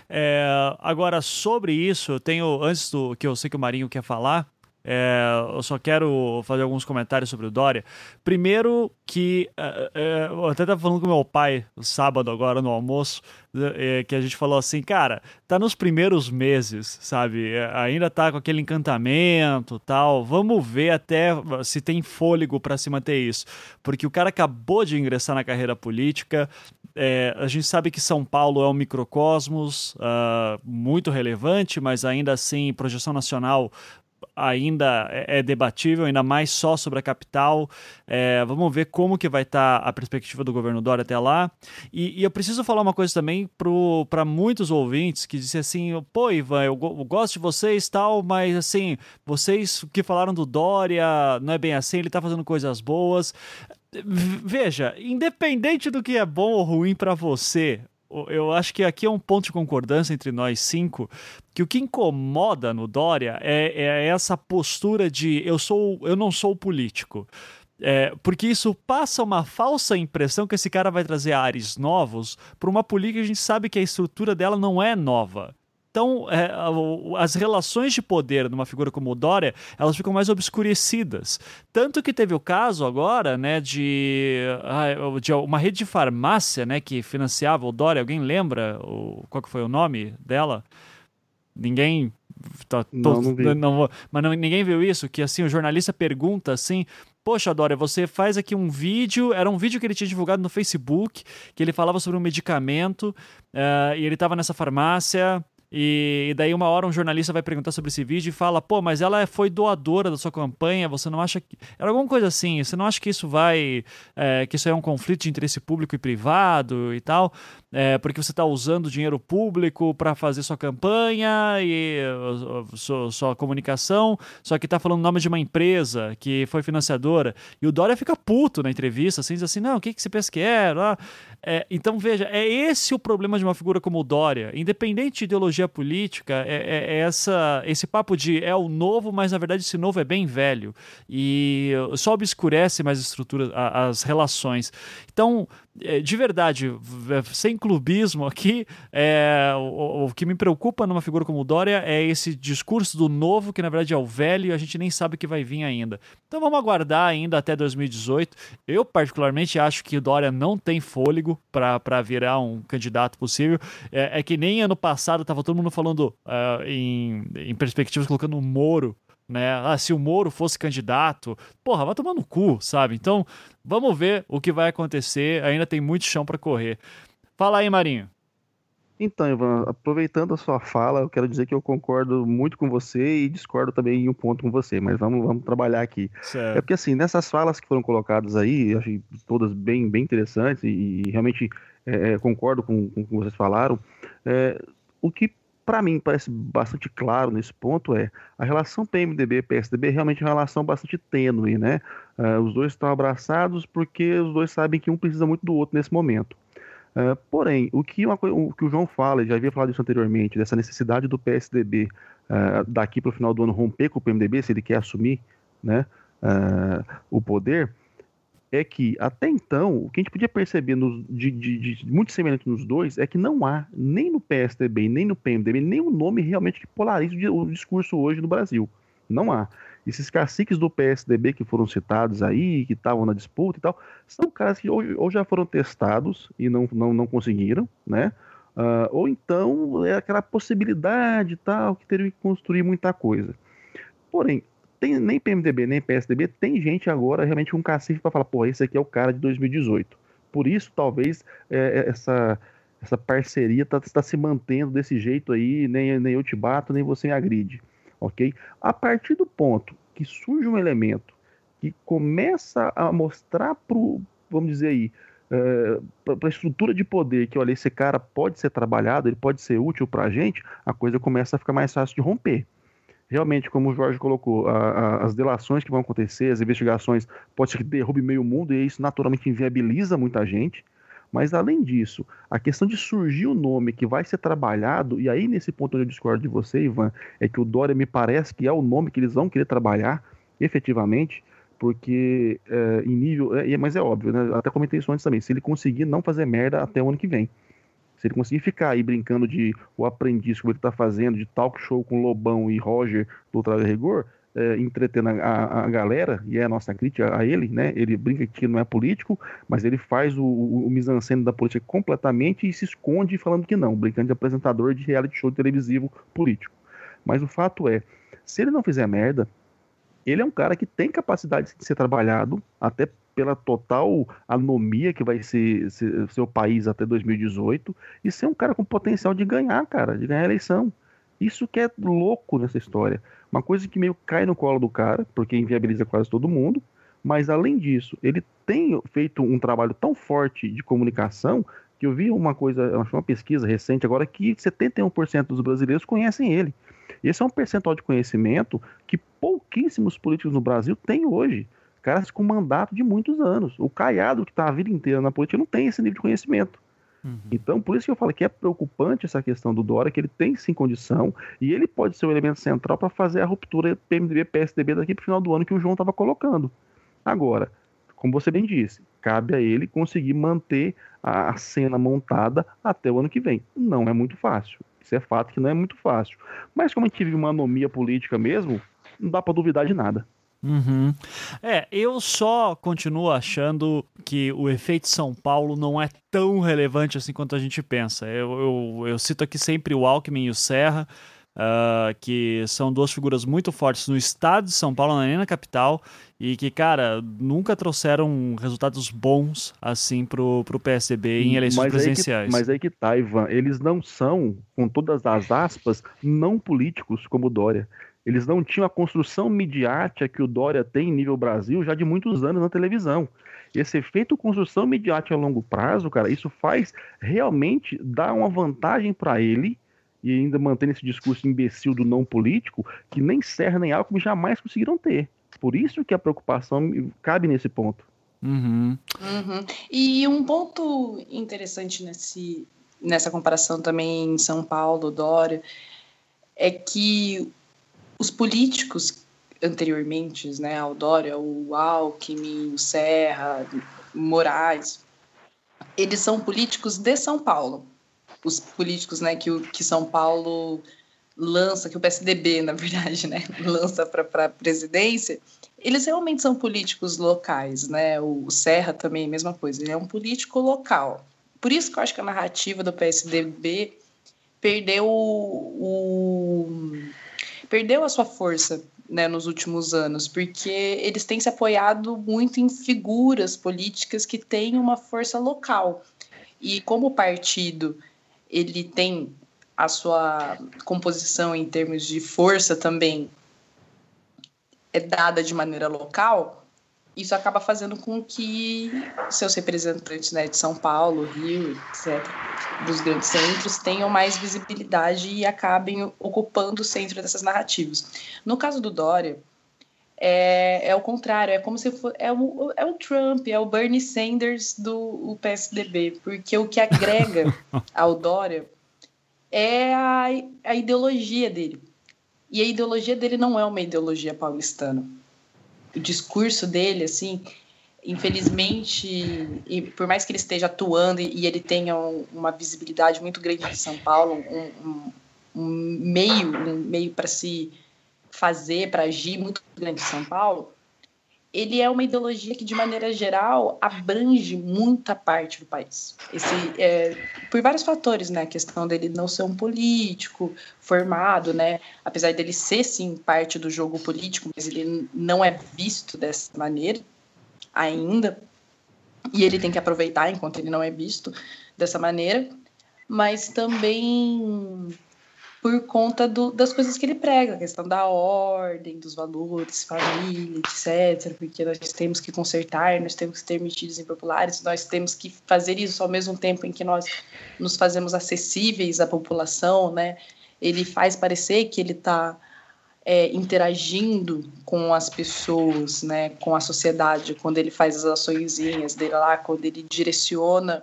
É, agora, sobre isso, eu tenho, antes do que eu sei que o Marinho quer falar, é, eu só quero fazer alguns comentários sobre o Dória. Primeiro, que é, é, eu até estava falando com meu pai sábado, agora no almoço, é, que a gente falou assim, cara, tá nos primeiros meses, sabe? É, ainda tá com aquele encantamento tal. Vamos ver até se tem fôlego para se manter isso. Porque o cara acabou de ingressar na carreira política. É, a gente sabe que São Paulo é um microcosmos uh, muito relevante, mas ainda assim, projeção nacional ainda é, é debatível, ainda mais só sobre a capital. É, vamos ver como que vai estar tá a perspectiva do governo Dória até lá. E, e eu preciso falar uma coisa também para muitos ouvintes que dizem assim, pô, Ivan, eu, eu, gosto de vocês tal, mas assim, vocês que falaram do Dória, não é bem assim, ele está fazendo coisas boas. Veja, independente do que é bom ou ruim para você, eu acho que aqui é um ponto de concordância entre nós cinco, que o que incomoda no Dória é, é essa postura de eu sou, eu não sou político. É, porque isso passa uma falsa impressão que esse cara vai trazer ares novos para uma política que a gente sabe que a estrutura dela não é nova. Então, é, as relações de poder numa figura como o Dória, elas ficam mais obscurecidas. Tanto que teve o caso agora, né, de, de uma rede de farmácia, né, que financiava o Dória. Alguém lembra o, qual que foi o nome dela? Ninguém Tá, não, não, não mas não, ninguém viu isso? Que assim, o jornalista pergunta assim: Poxa, Dória, você faz aqui um vídeo. Era um vídeo que ele tinha divulgado no Facebook, que ele falava sobre um medicamento, uh, e ele estava nessa farmácia. E, daí uma hora um jornalista vai perguntar sobre esse vídeo e fala, pô, mas ela foi doadora da sua campanha, você não acha que... Era alguma coisa assim, você não acha que isso vai... É, que isso é um conflito de interesse público e privado e tal? É, porque você está usando dinheiro público para fazer sua campanha e sua, sua comunicação, só que está falando o nome de uma empresa que foi financiadora. E o Dória fica puto na entrevista, assim, diz assim, não, o que, que você pensa que é? É, então, veja, é esse o problema de uma figura como o Dória. Independente de ideologia política, é, é, é, essa, esse papo de é o novo, mas na verdade esse novo é bem velho. E só obscurece mais estrutura, as relações. Então, é, de verdade, sem clubismo aqui, é, o, o, que me preocupa numa figura como o Dória é esse discurso do novo, que na verdade é o velho, e a gente nem sabe o que vai vir ainda. Então vamos aguardar ainda até 2018. Eu, particularmente, acho que o Dória não tem fôlego para virar um candidato possível. É, é, que nem ano passado estava todo mundo falando uh, em, em perspectivas colocando o Moro né? Ah, se o Moro fosse candidato, porra, vai tomar no cu, sabe? Então, vamos ver o que vai acontecer. Ainda tem muito chão para correr. Fala aí, Marinho. Então, Ivan, aproveitando a sua fala, eu quero dizer que eu concordo muito com você e discordo também em um ponto com você, mas vamos, vamos trabalhar aqui. Certo. É porque, assim, nessas falas que foram colocadas aí, eu achei todas bem, bem interessantes e, e realmente é, é concordo com, com o que vocês falaram. É, o que para mim parece bastante claro nesse ponto é a relação PMDB-PSDB é realmente uma relação bastante tênue, né? Uh, os dois estão abraçados porque os dois sabem que um precisa muito do outro nesse momento. Uh, porém, o que, uma, o que o João fala, já havia falado isso anteriormente, dessa necessidade do PSDB uh, daqui para o final do ano romper com o PMDB, se ele quer assumir né, o poder, é que, até então, o que a gente podia perceber nos, de, de, de, muito semelhante nos dois é que não há, nem no PSDB, nem no PMDB, nenhum nome realmente que polarize o discurso hoje no Brasil. Não há. Esses caciques do PSDB que foram citados aí, que estavam na disputa e tal, são caras que ou, ou já foram testados e não, não, não conseguiram, né? Uh, ou então é aquela possibilidade tal, que teriam que construir muita coisa. Porém, tem, nem PMDB, nem PSDB, tem gente agora realmente com cacife para falar, pô, esse aqui é o cara de 2018. Por isso, talvez, é, é, essa, essa parceria está tá se mantendo desse jeito aí, nem, nem eu te bato, nem você me agride, ok? A partir do ponto que surge um elemento que começa a mostrar para vamos dizer aí, é, para a estrutura de poder que, olha, esse cara pode ser trabalhado, ele pode ser útil para a gente, a coisa começa a ficar mais fácil de romper realmente, como o Jorge colocou, a, a, as delações que vão acontecer, as investigações, pode ser que derrube meio mundo e isso naturalmente inviabiliza muita gente. Mas além disso, a questão de surgir o nome que vai ser trabalhado, e aí nesse ponto onde eu discordo de você, Ivan, é que o Dória me parece que é o nome que eles vão querer trabalhar efetivamente, porque é, em nível. É, mas é óbvio, né? Até comentei isso antes também. Se ele conseguir não fazer merda até o ano que vem. Se ele conseguir ficar aí brincando de o aprendiz, como ele está fazendo, de talk show com Lobão e Roger do Ultra Rigor, é, entretendo a, a, galera, e é a nossa crítica a ele, né? Ele brinca que não é político, mas ele faz o, o, o da política completamente e se esconde falando que não, brincando de apresentador de reality show televisivo político. Mas o fato é, se ele não fizer merda, ele é um cara que tem capacidade de ser trabalhado, até pela total anomia que vai ser, o país até 2018, e ser um cara com potencial de ganhar, cara, de ganhar a eleição. Isso que é louco nessa história. Uma coisa que meio cai no colo do cara, porque inviabiliza quase todo mundo, mas além disso, ele tem feito um trabalho tão forte de comunicação que eu vi uma coisa, uma pesquisa recente agora que 71% dos brasileiros conhecem ele. Esse é um percentual de conhecimento que pouquíssimos políticos no Brasil têm hoje. Caras com mandato de muitos anos. O Caiado, que está a vida inteira na política, não tem esse nível de conhecimento. Uhum. Então, por isso que eu falo que é preocupante essa questão do Dória, que ele tem sim condição e ele pode ser o elemento central para fazer a ruptura PMDB-PSDB daqui para o final do ano que o João estava colocando. Agora, como você bem disse, cabe a ele conseguir manter a cena montada até o ano que vem. Não é muito fácil. Isso é fato que não é muito fácil. Mas como a gente vive uma anomia política mesmo, não dá para duvidar de nada. Uhum. É, eu só continuo achando que o efeito São Paulo não é tão relevante assim quanto a gente pensa. Eu, eu, eu cito aqui sempre o Alckmin e o Serra, uh, que são duas figuras muito fortes no estado de São Paulo, nem na capital, e que, cara, nunca trouxeram resultados bons assim pro, pro PSDB em eleições mas presidenciais. Aí que, mas aí que tá, Ivan, eles não são, com todas as aspas, não políticos como Dória. Eles não tinham a construção midiática que o Dória tem em nível Brasil já de muitos anos na televisão. Esse efeito construção midiática a longo prazo, cara, isso faz realmente dar uma vantagem para ele e ainda mantendo esse discurso imbecil do não político que nem Serra nem Alckmin jamais conseguiram ter. Por isso que a preocupação cabe nesse ponto. Uhum. Uhum. E um ponto interessante nesse, nessa comparação também em São Paulo, Dória, é que os políticos anteriormente, né, ao Dória, o Alckmin, o Serra, Moraes, eles são políticos de São Paulo. Os políticos, né, que, o, que São Paulo lança, que o PSDB, na verdade, né, lança para a presidência, eles realmente são políticos locais, né? O Serra também, mesma coisa, ele é um político local. Por isso que eu acho que a narrativa do PSDB perdeu o, perdeu a sua força né, nos últimos anos, porque eles têm se apoiado muito em figuras políticas que têm uma força local. E como o partido ele tem a sua composição em termos de força também é dada de maneira local, isso acaba fazendo com que seus representantes né, de São Paulo, Rio, etc., dos grandes centros, tenham mais visibilidade e acabem ocupando o centro dessas narrativas. No caso do Dória, é, é o contrário, é como se for, é, o, é o Trump, é o Bernie Sanders do PSDB, porque o que agrega ao Dória é a, a ideologia dele. E a ideologia dele não é uma ideologia paulistana o discurso dele, assim, infelizmente, e por mais que ele esteja atuando e, e ele tenha um, uma visibilidade muito grande em São Paulo, um, um, um meio, um meio para se fazer, para agir muito grande em São Paulo, ele é uma ideologia que, de maneira geral, abrange muita parte do país. Esse, é, por vários fatores, né? A questão dele não ser um político formado, né? Apesar dele ser, sim, parte do jogo político, mas ele não é visto dessa maneira ainda. E ele tem que aproveitar enquanto ele não é visto dessa maneira. Mas também por conta do, das coisas que ele prega, a questão da ordem, dos valores, família, etc. Porque nós temos que consertar, nós temos que ter medidas impopulares, nós temos que fazer isso ao mesmo tempo em que nós nos fazemos acessíveis à população, né? Ele faz parecer que ele está é, interagindo com as pessoas, né, com a sociedade, quando ele faz as açõezinhas dele lá, quando ele direciona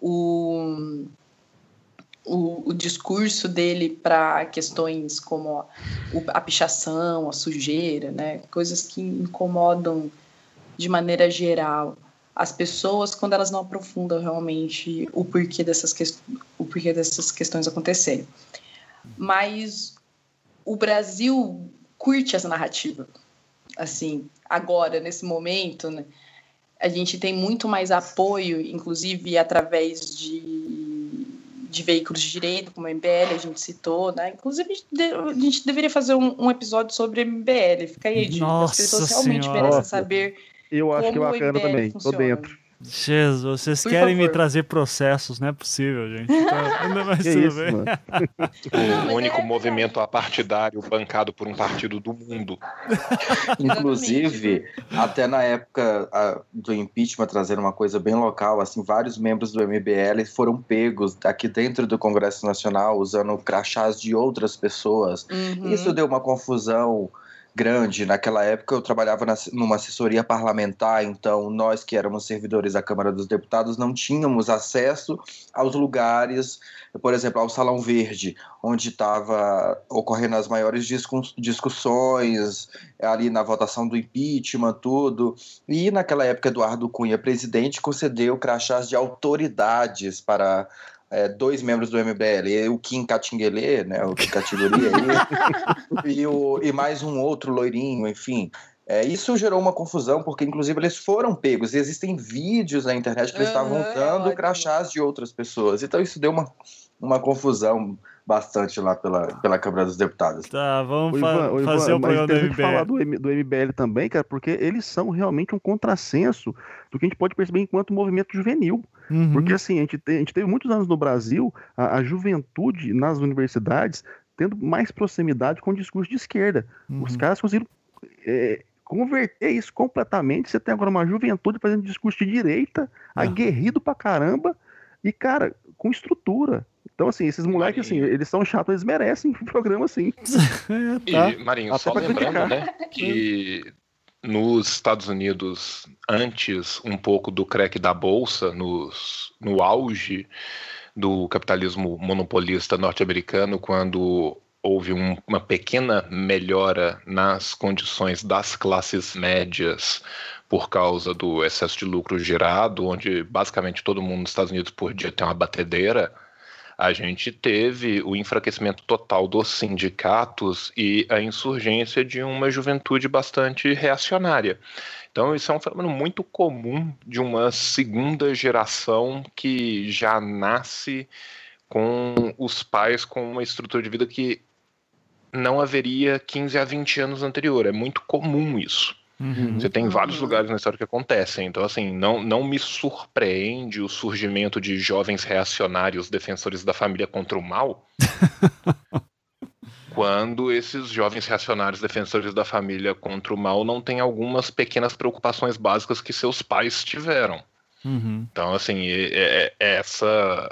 o o, o discurso dele para questões como a, a pichação, a sujeira, né? coisas que incomodam de maneira geral as pessoas quando elas não aprofundam realmente o porquê dessas, que, o porquê dessas questões acontecerem. Mas o Brasil, curte essa narrativa. Assim, agora, nesse momento, né? A gente tem muito mais apoio, inclusive através de, de veículos de direito, como o MBL, a gente citou, né? Inclusive, a gente deveria fazer um, um episódio sobre MBL. Fica aí, de, Nossa as pessoas realmente Senhora. merecem saber Eu acho que é bacana também. Tô funciona. dentro. Jesus, vocês Por querem me favor. trazer processos, não é possível, gente. Então, ainda mais tudo isso, bem. O único é movimento apartidário bancado por um partido do mundo. Inclusive, até na época a, do impeachment, trazendo uma coisa bem local, assim, vários membros do MBL foram pegos aqui dentro do Congresso Nacional usando crachás de outras pessoas. Uhum. Isso deu uma confusão grande. Naquela época eu trabalhava na, numa assessoria parlamentar, então nós que éramos servidores da Câmara dos Deputados não tínhamos acesso aos lugares, por exemplo, ao Salão Verde, onde estava ocorrendo as maiores discus- discussões ali na votação do impeachment, tudo. E naquela época Eduardo Cunha, presidente, concedeu crachás de autoridades para é, dois membros do MBL, o Kim Catinguelê, né, o Kim aí, e, o, e mais um outro loirinho, enfim. É, isso gerou uma confusão, porque inclusive eles foram pegos, e existem vídeos na internet que eles estavam é dando ótimo. crachás de outras pessoas. Então isso deu uma, uma confusão bastante lá pela, pela Câmara dos Deputados. Tá, vamos fa- Ivan, ô, Ivan, fazer o mas programa do tem que falar MBL. do, M- do MBL também, cara, porque eles são realmente um contrassenso do que a gente pode perceber enquanto movimento juvenil. Uhum. Porque assim, a gente, te- a gente teve muitos anos no Brasil a, a juventude nas universidades tendo mais proximidade com o discurso de esquerda. Os Uhum. caras conseguiram é, converter isso completamente. Você tem agora uma juventude fazendo discurso de direita, É. aguerrido pra caramba, e, cara, com estrutura. Então, assim, esses moleques, assim, eles são chatos, eles merecem um programa assim. É, tá. E, Marinho, Até só lembrando, criticar. né, que nos Estados Unidos, antes um pouco do crack da bolsa, nos, no auge do capitalismo monopolista norte-americano, quando houve um- uma pequena melhora nas condições das classes médias por causa do excesso de lucro gerado, onde basicamente todo mundo nos Estados Unidos podia ter uma batedeira, a gente teve o enfraquecimento total dos sindicatos e a insurgência de uma juventude bastante reacionária. Então, isso é um fenômeno muito comum de uma segunda geração que já nasce com os pais com uma estrutura de vida que não haveria 15 a 20 anos anterior. É muito comum isso. Uhum. Você tem vários lugares na história que acontecem. Então, assim, não, não me surpreende o surgimento de jovens reacionários defensores da família contra o mal. quando esses jovens reacionários defensores da família contra o mal não têm algumas pequenas preocupações básicas que seus pais tiveram. Uhum. Então, assim, é- é- essa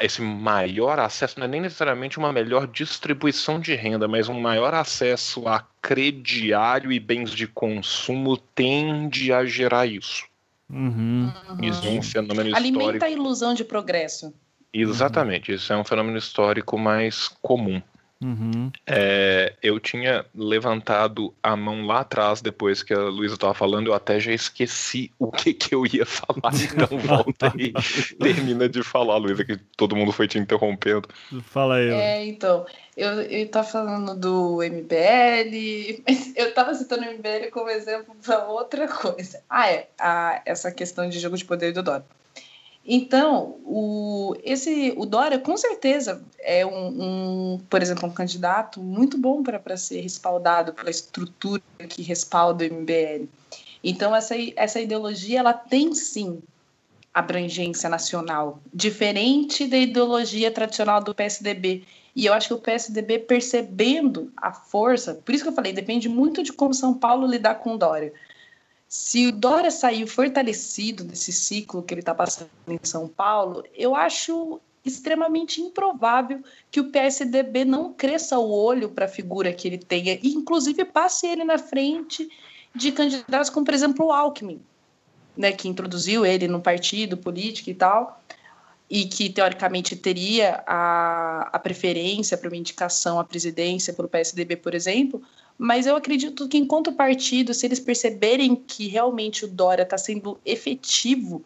esse maior acesso não é nem necessariamente uma melhor distribuição de renda, mas um maior acesso a crediário e bens de consumo tende a gerar isso. Uhum. Isso é um fenômeno Alimenta histórico. a ilusão de progresso. Exatamente, isso é um fenômeno histórico mais comum. Uhum. É, eu tinha levantado a mão lá atrás, depois que a Luísa estava falando, eu até já esqueci o que, que eu ia falar. Então volta e termina de falar, Luísa, que todo mundo foi te interrompendo. Fala aí. É, então, eu, eu tava falando do MBL, mas eu tava citando o MBL como exemplo para outra coisa. Ah, é, a, essa questão de jogo de poder do Dória. Então, o, esse, o Dória, com certeza, é um, um, por exemplo, um candidato muito bom para ser respaldado pela estrutura que respalda o MBL. Então, essa, essa ideologia, ela tem sim abrangência nacional, diferente da ideologia tradicional do PSDB. E eu acho que o PSDB, percebendo a força, por isso que eu falei, depende muito de como São Paulo lidar com o Dória. Se o Dória sair fortalecido desse ciclo que ele está passando em São Paulo, eu acho extremamente improvável que o PSDB não cresça o olho para a figura que ele tenha, e inclusive passe ele na frente de candidatos como, por exemplo, o Alckmin, né, que introduziu ele no partido político e tal, e que teoricamente teria a, a preferência para uma indicação à presidência pelo PSDB, por exemplo, mas eu acredito que enquanto partido, se eles perceberem que realmente o Dória está sendo efetivo,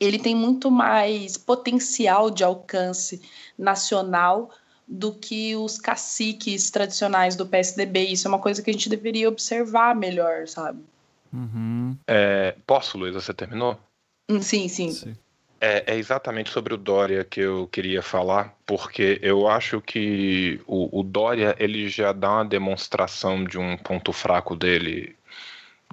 ele tem muito mais potencial de alcance nacional do que os caciques tradicionais do PSDB. Isso é uma coisa que a gente deveria observar melhor, sabe? Uhum. É, posso, Luísa? Você terminou? Hum, sim, sim. sim. É, é, exatamente sobre o Dória que eu queria falar, porque eu acho que o, o, Dória ele já dá uma demonstração de um ponto fraco dele,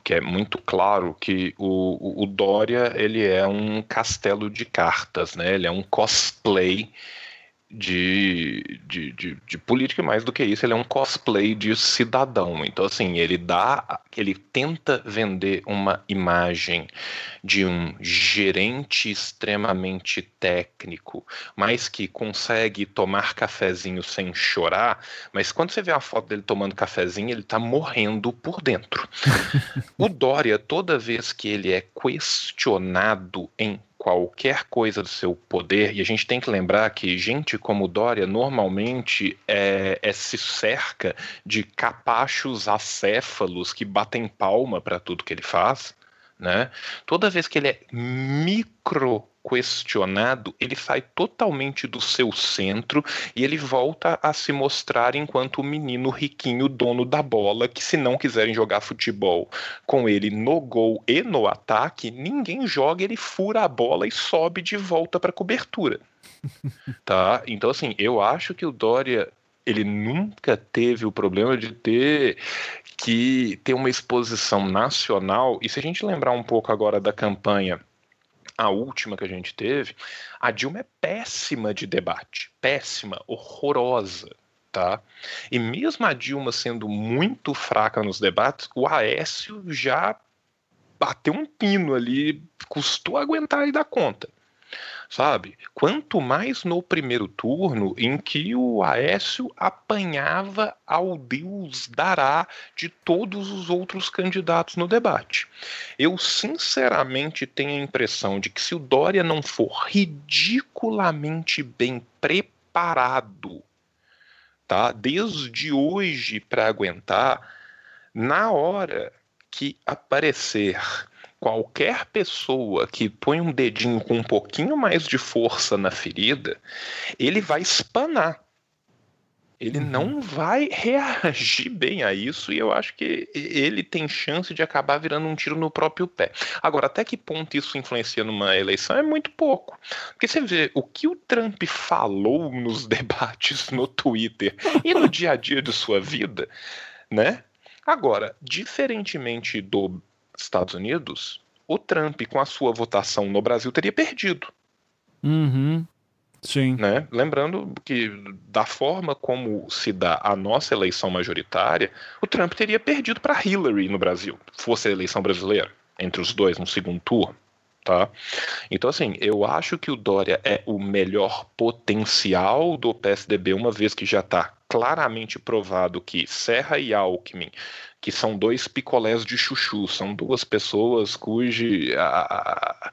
que é muito claro que o, o, o Dória ele é um castelo de cartas, né? Ele é um cosplay de, de, de, de, política, mais do que isso, ele é um cosplay de cidadão. Então, assim, ele dá, ele tenta vender uma imagem de um gerente extremamente técnico, mas que consegue tomar cafezinho sem chorar. Mas quando você vê a foto dele tomando cafezinho, ele tá morrendo por dentro. o Dória, toda vez que ele é questionado em qualquer coisa do seu poder, e a gente tem que lembrar que gente como Dória normalmente é, é se cerca de capachos acéfalos que batem palma para tudo que ele faz, né? Toda vez que ele é micro questionado, ele sai totalmente do seu centro e ele volta a se mostrar enquanto o menino riquinho dono da bola, que se não quiserem jogar futebol com ele no gol e no ataque, ninguém joga, ele fura a bola e sobe de volta para a cobertura. tá? Então assim, eu acho que o Dória ele nunca teve o problema de ter que ter uma exposição nacional. E se a gente lembrar um pouco agora da campanha a última que a gente teve, a Dilma é péssima de debate, péssima, horrorosa. Tá? E mesmo a Dilma sendo muito fraca nos debates, o Aécio já bateu um pino ali, custou aguentar e dar conta sabe? Quanto mais no primeiro turno, em que o Aécio apanhava ao Deus dará de todos os outros candidatos no debate. Eu sinceramente tenho a impressão de que se o Dória não for ridiculamente bem preparado, tá? Desde hoje para aguentar, na hora que aparecer qualquer pessoa que põe um dedinho com um pouquinho mais de força na ferida, ele vai espanar. Ele uhum. não vai reagir bem a isso e eu acho que ele tem chance de acabar virando um tiro no próprio pé. Agora, até que ponto isso influencia numa eleição é muito pouco. Porque você vê o que o Trump falou nos debates no Twitter e no dia a dia de sua vida, né? Agora, diferentemente do Estados Unidos, o Trump, com a sua votação no Brasil, teria perdido. Uhum. Sim. Né? Lembrando que, da forma como se dá a nossa eleição majoritária, o Trump teria perdido para Hillary no Brasil, fosse a eleição brasileira, entre os dois no segundo turno. Tá? Então, assim, eu acho que o Dória é o melhor potencial do PSDB, uma vez que já está claramente provado que Serra e Alckmin que são dois picolés de chuchu, são duas pessoas cujo a,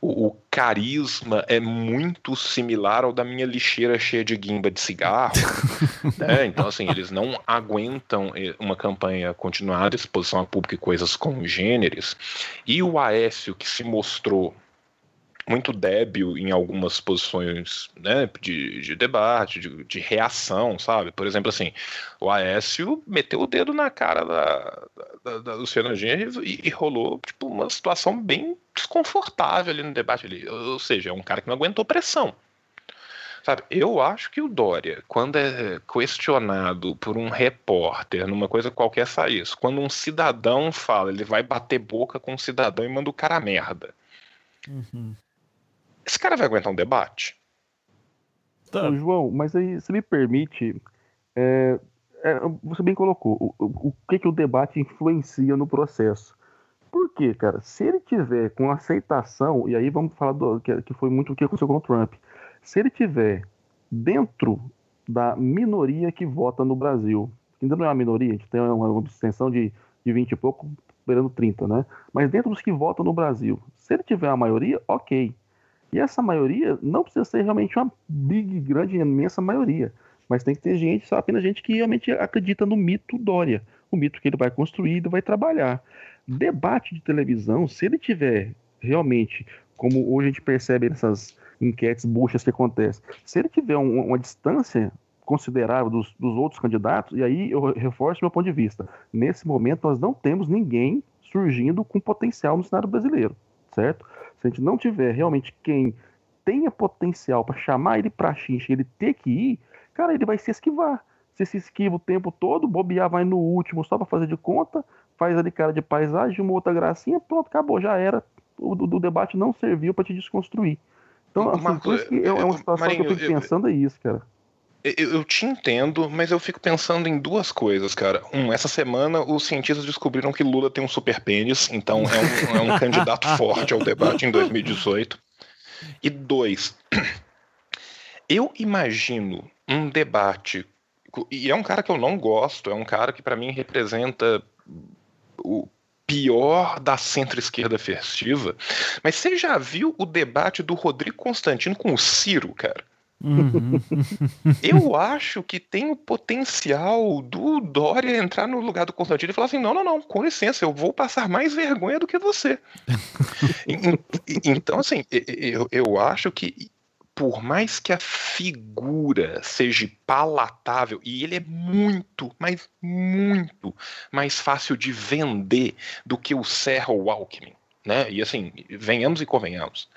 o, o, carisma é muito similar ao da minha lixeira cheia de guimba de cigarro. né? Então, assim, eles não aguentam eh, uma campanha continuada, exposição a público e coisas congêneres. E o Aécio, que se mostrou muito débil em algumas posições né, de, de debate, de, de, reação, sabe? Por exemplo, assim, o Aécio meteu o dedo na cara da, da, da Luciana e, e, rolou tipo, uma situação bem desconfortável ali no debate. Ali. Ou seja, é um cara que não aguentou pressão. Sabe, eu acho que o Dória, quando é questionado por um repórter numa coisa qualquer, sai isso. Quando um cidadão fala, ele vai bater boca com um cidadão e manda o cara merda. Uhum. Esse cara vai aguentar um debate? Tá. João, mas aí você me permite. É, é, você bem colocou o, o, o, que, que o debate influencia no processo. Por quê, cara? Se ele tiver com aceitação, e aí vamos falar do, que, que foi muito o que aconteceu com o Trump. Se ele tiver dentro da minoria que vota no Brasil, ainda não é uma minoria, a gente tem uma, uma extensão de, de 20 e pouco, beirando 30, né? Mas dentro dos que votam no Brasil, se ele tiver a maioria, ok. E essa maioria não precisa ser realmente uma big, grande, imensa maioria. Mas tem que ter gente, só apenas gente que realmente acredita no mito Dória. O mito que ele vai construir e vai trabalhar. Debate de televisão, se ele tiver realmente, como hoje a gente percebe nessas enquetes buchas que acontecem, se ele tiver um, uma distância considerável dos, dos outros candidatos, e aí eu reforço meu ponto de vista. Nesse momento, nós não temos ninguém surgindo com potencial no cenário brasileiro, certo? Se a gente não tiver realmente quem tenha potencial para chamar ele para xincha, ele ter que ir, cara, ele vai se esquivar. Se se esquiva o tempo todo, bobear vai no último só para fazer de conta, faz ali cara de paisagem, uma outra gracinha, pronto, acabou, já era. O, o debate não serviu para te desconstruir. Então, assim, Marco, por isso que é, é uma situação Marinho, que eu fico pensando é isso, cara. Eu, eu, te entendo, mas eu fico pensando em duas coisas, cara. Um, essa semana os cientistas descobriram que Lula tem um super pênis, então é um, é um candidato forte ao debate em 2018. E dois, eu imagino um debate, e é um cara que eu não gosto, é um cara que para mim representa o pior da centro-esquerda festiva, mas você já viu o debate do Rodrigo Constantino com o Ciro, cara? Uhum. Eu acho que tem o potencial do Dória entrar no lugar do Constantino e falar assim: não, não, não, com licença, eu vou passar mais vergonha do que você. então, assim, eu, eu acho que por mais que a figura seja palatável, e ele é muito, mas muito mais fácil de vender do que o Serra ou o Alckmin né? E assim, venhamos e convenhamos.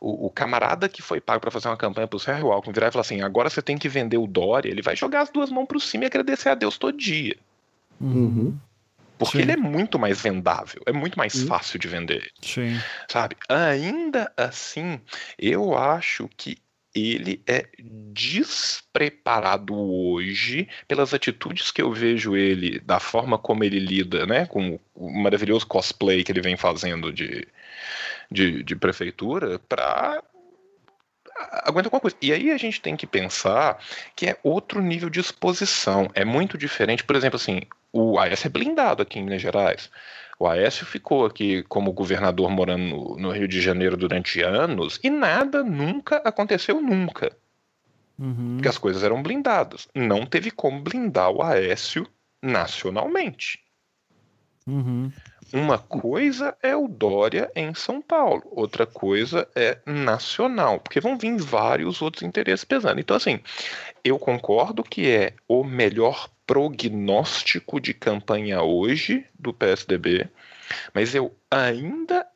O, o camarada que foi pago para fazer uma campanha pro Sérgio Alckmin virar e falar assim: agora você tem que vender o Dória, ele vai jogar as duas mãos pro cima e agradecer a Deus todo dia. Uhum. Porque Sim. ele é muito mais vendável, é muito mais Sim. fácil de vender. Sim. Sabe? Ainda assim, eu acho que ele é despreparado hoje pelas atitudes que eu vejo ele, da forma como ele lida, né, com o maravilhoso cosplay que ele vem fazendo de, de, de prefeitura, para aguenta alguma coisa. E aí a gente tem que pensar que é outro nível de exposição. É muito diferente, por exemplo, assim, o AS é blindado aqui em Minas Gerais. O Aécio ficou aqui como governador morando no, Rio de Janeiro durante anos e nada nunca aconteceu nunca. Uhum. Porque as coisas eram blindadas. Não teve como blindar o Aécio nacionalmente. Uhum. Uma coisa é o Dória em São Paulo, outra coisa é nacional, porque vão vir vários outros interesses pesando. Então, assim, eu concordo que é o melhor prognóstico de campanha hoje do PSDB, mas eu ainda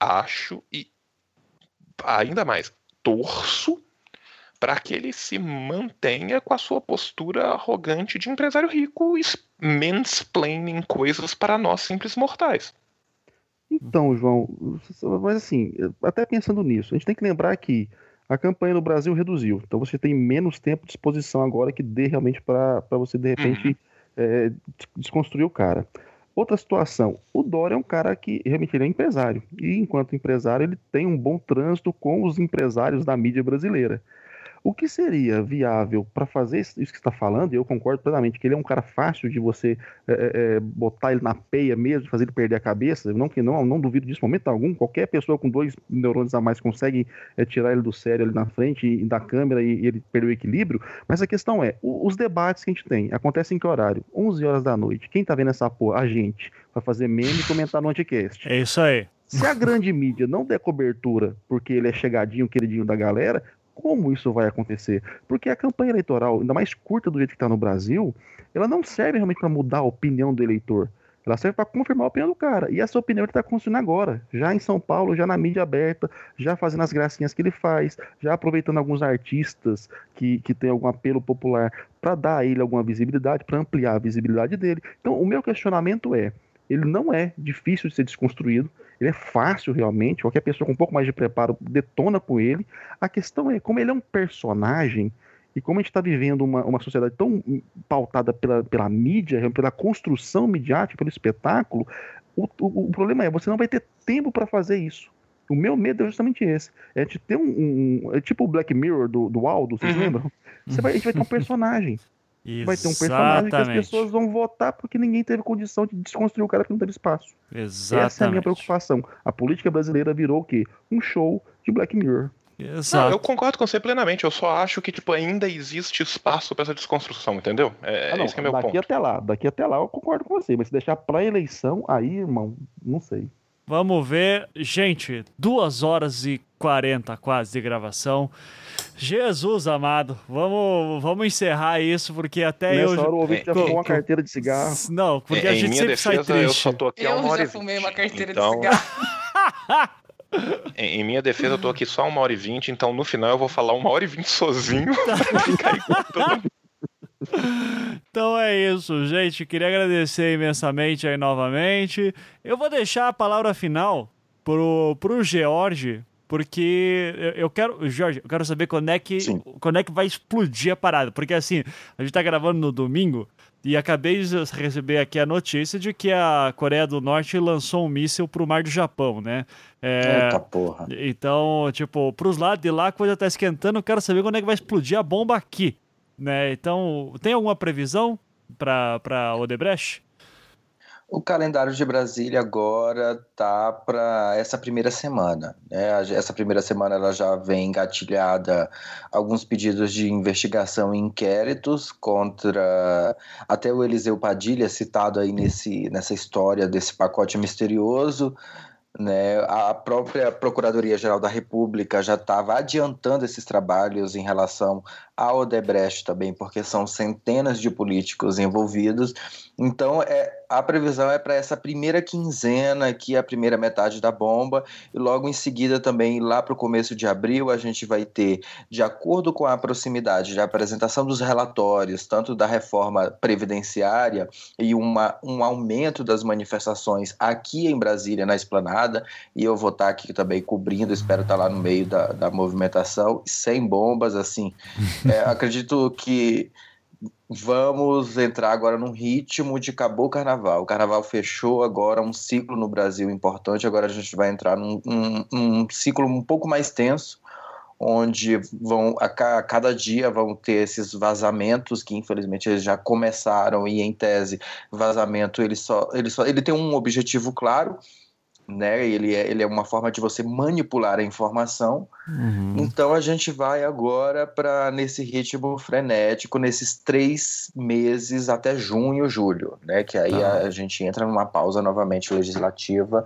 acho e ainda mais torço para que ele se mantenha com a sua postura arrogante de empresário rico, mansplaining coisas para nós simples mortais. Então, João, mas assim, até pensando nisso, a gente tem que lembrar que a campanha no Brasil reduziu. Então você tem menos tempo de exposição agora que dê realmente para você, de repente, uhum. é, desconstruir o cara. Outra situação, o Dória é um cara que realmente ele é empresário. E enquanto empresário, ele tem um bom trânsito com os empresários da mídia brasileira. O que seria viável para fazer isso que está falando, e eu concordo plenamente, que ele é um cara fácil de você é, é, botar ele na peia mesmo, fazer ele perder a cabeça, não que não, não duvido disso momento algum, qualquer pessoa com dois neurônios a mais consegue é, tirar ele do sério ali na frente e, da câmera e, e, ele perder o equilíbrio, mas a questão é, os debates que a gente tem, acontecem em que horário? 11 horas da noite. Quem tá vendo essa porra? A gente. Vai fazer meme e comentar no anticast. É isso aí. Se a grande mídia não der cobertura porque ele é chegadinho, queridinho da galera, como isso vai acontecer? Porque a campanha eleitoral, ainda mais curta do jeito que está no Brasil, ela não serve realmente para mudar a opinião do eleitor. Ela serve para confirmar a opinião do cara. E essa opinião ele está construindo agora, já em São Paulo, já na mídia aberta, já fazendo as gracinhas que ele faz, já aproveitando alguns artistas que, que têm algum apelo popular para dar a ele alguma visibilidade, para ampliar a visibilidade dele. Então, o meu questionamento é: ele não é difícil de ser desconstruído, ele é fácil realmente, qualquer pessoa com um pouco mais de preparo detona com ele. A questão é, como ele é um personagem, e como a gente está vivendo uma, uma sociedade tão pautada pela, pela mídia, pela construção midiática, pelo espetáculo, o, o, o problema é, você não vai ter tempo para fazer isso. O meu medo é justamente esse. É de ter um. um é tipo o Black Mirror do, do Aldo, vocês uhum. lembram? Você vai, a gente vai ter um personagem. Exatamente. Vai ter um personagem que as pessoas vão votar porque ninguém teve condição de desconstruir o cara porque não teve espaço. Exatamente. Essa é a minha preocupação. A política brasileira virou o quê? Um show de Black Mirror. Exato. Não, eu concordo com você plenamente. Eu só acho que tipo ainda existe espaço para essa desconstrução, entendeu? É, ah, não, esse é meu daqui ponto. até lá, daqui até lá eu concordo com você. Mas se deixar para eleição, aí, irmão, não sei. Vamos ver. Gente, duas horas e 40 quase de gravação. Jesus amado, vamos, vamos encerrar isso, porque até Nessa eu. hora o ouvinte já Co- fumou uma carteira de cigarro. Não, porque em, a em gente minha sempre sai defesa, eu triste. só tô aqui há uma Eu hora já e fumei vinte. uma carteira então, de cigarro. Em, em minha defesa, eu tô aqui só uma hora e vinte, então no final eu vou falar uma hora e vinte sozinho. Mundo. Então é isso, gente. Queria agradecer imensamente aí novamente. Eu vou deixar a palavra final pro, pro George, porque eu, quero. Jorge, eu quero saber quando é, que, Sim. quando é que vai explodir a parada. Porque assim, a gente tá gravando no domingo. E acabei de receber aqui a notícia de que a Coreia do Norte lançou um míssil pro mar do Japão, né? É, Eita porra. então, tipo, pros lados de lá a coisa tá esquentando, eu quero saber quando é que vai explodir a bomba aqui, né? Então, tem alguma previsão pra Odebrecht? O calendário de Brasília agora tá para essa primeira semana. Né? Essa primeira semana ela já vem engatilhada alguns pedidos de investigação e inquéritos contra até o Eliseu Padilha citado aí nesse, nessa história desse pacote misterioso. Né? A própria Procuradoria-Geral da República já estava adiantando esses trabalhos em relação à Odebrecht também, porque são centenas de políticos envolvidos. Então, é, a previsão é para essa primeira quinzena, que é a primeira metade da bomba, e logo em seguida também, lá para o começo de abril, a gente vai ter, de acordo com a proximidade da apresentação dos relatórios, tanto da reforma previdenciária e uma, um aumento das manifestações aqui em Brasília, na esplanada, e eu vou estar aqui também cobrindo, espero estar lá no meio da, da movimentação, sem bombas, assim. É, acredito que vamos entrar agora num ritmo de acabou o carnaval. O carnaval fechou agora um ciclo no Brasil importante. Agora a gente vai entrar num, ciclo um pouco mais tenso, onde vão a cada dia vão ter esses vazamentos que infelizmente eles já começaram e em tese vazamento ele só ele só ele tem um objetivo claro. Né? Ele, é, ele é uma forma de você manipular a informação. Então a gente vai agora para nesse ritmo frenético, nesses três meses até junho, julho, né? Que aí Tá. a, a gente entra numa pausa novamente legislativa.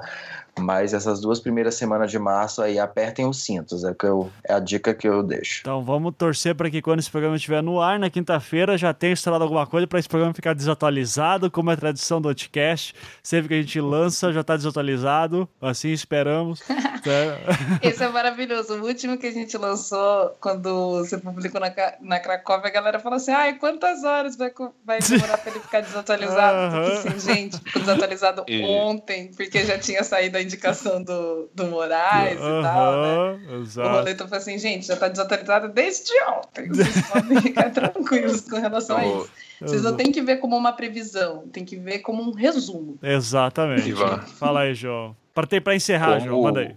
Mas essas duas primeiras semanas de março aí apertem os cintos, é, que eu, é a dica que eu deixo. Então vamos torcer para que quando esse programa estiver no ar, na quinta-feira, já tenha instalado alguma coisa para esse programa ficar desatualizado, como é a tradição do Anticast. Sempre que a gente lança, já tá desatualizado. Assim esperamos. Tá? Esse é maravilhoso. O último que a gente lançou, quando você publicou na, na Cracóvia, a galera falou assim: ai, quantas horas vai, vai demorar pra ele ficar desatualizado? Aham. Porque, assim, gente, ficou desatualizado E- ontem, porque já tinha saído a indicação do, do Moraes e tal, né? Aham, O exato. Roleto falou assim, gente, já tá desatualizado desde ontem. Vocês podem ficar tranquilos com relação a Ô, isso. Vocês não têm que ver como uma previsão, tem que ver como um resumo. Exatamente. Fala aí, João. Partei para encerrar, Como- João. Manda aí.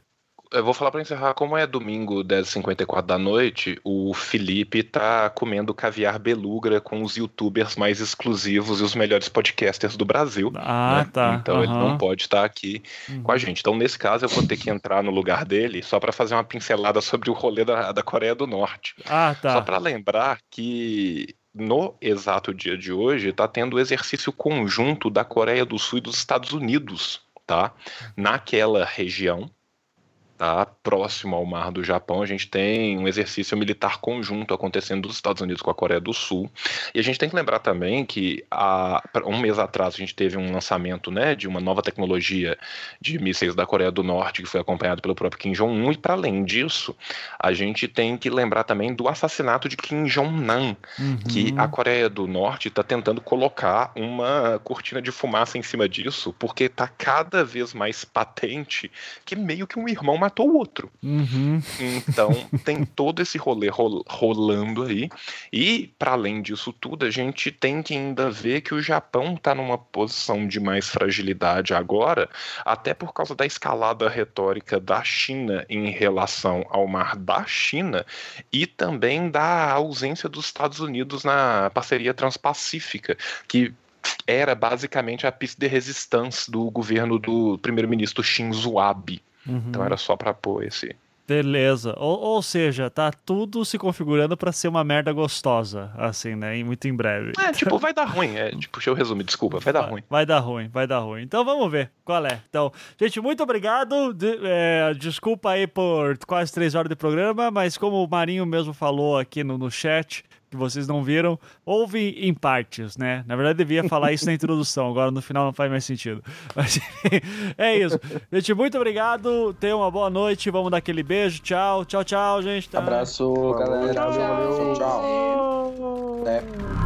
Eu vou falar pra encerrar, como é domingo 10h54 da noite, o Felipe tá comendo caviar beluga com os youtubers mais exclusivos e os melhores podcasters do Brasil. Ah, né? tá. Então ele Aham. não pode estar aqui Uhum. com a gente. Então, nesse caso, eu vou ter que entrar no lugar dele só pra fazer uma pincelada sobre o rolê da, da Coreia do Norte. Ah, Só tá. pra lembrar que no exato dia de hoje tá tendo o exercício conjunto da Coreia do Sul e dos Estados Unidos, tá? Naquela região, tá? Próximo ao Mar do Japão, a gente tem um exercício militar conjunto acontecendo dos Estados Unidos com a Coreia do Sul. E a gente tem que lembrar também que há um mês atrás a gente teve um lançamento, né, de uma nova tecnologia de mísseis da Coreia do Norte que foi acompanhado pelo próprio Kim Jong-un e para além disso, a gente tem que lembrar também do assassinato de Kim Jong-nam, que Uhum. a Coreia do Norte está tentando colocar uma cortina de fumaça em cima disso, porque está cada vez mais patente que meio que um irmão matou o outro. Uhum. Então tem todo esse rolê rol- rolando aí. E, para além disso tudo, a gente tem que ainda ver que o Japão está numa posição de mais fragilidade agora, até por causa da escalada retórica da China em relação ao mar da China e também da ausência dos Estados Unidos na parceria transpacífica, que era basicamente a pista de resistência do governo do primeiro-ministro Shinzo Abe. Uhum. Então era só para pôr esse, Beleza. Ou, ou seja, tá tudo se configurando para ser uma merda gostosa, assim, né? E muito em breve. É, tipo, vai dar ruim. É, tipo, deixa eu resumir, desculpa, vai dar ruim. Vai dar ruim, vai dar ruim. Então vamos ver qual é. Então, gente, muito obrigado. De, é, desculpa aí por quase três horas de programa, mas como o Marinho mesmo falou aqui no, no chat, que vocês não viram, ouve em partes, né? Na verdade, devia falar isso na introdução, agora no final não faz mais sentido. Mas é isso. Gente, muito obrigado. Tenha uma boa noite. Vamos dar aquele beijo. Tchau, tchau, tchau, gente. Abraço, galera. Tchau, tchau. tchau. É.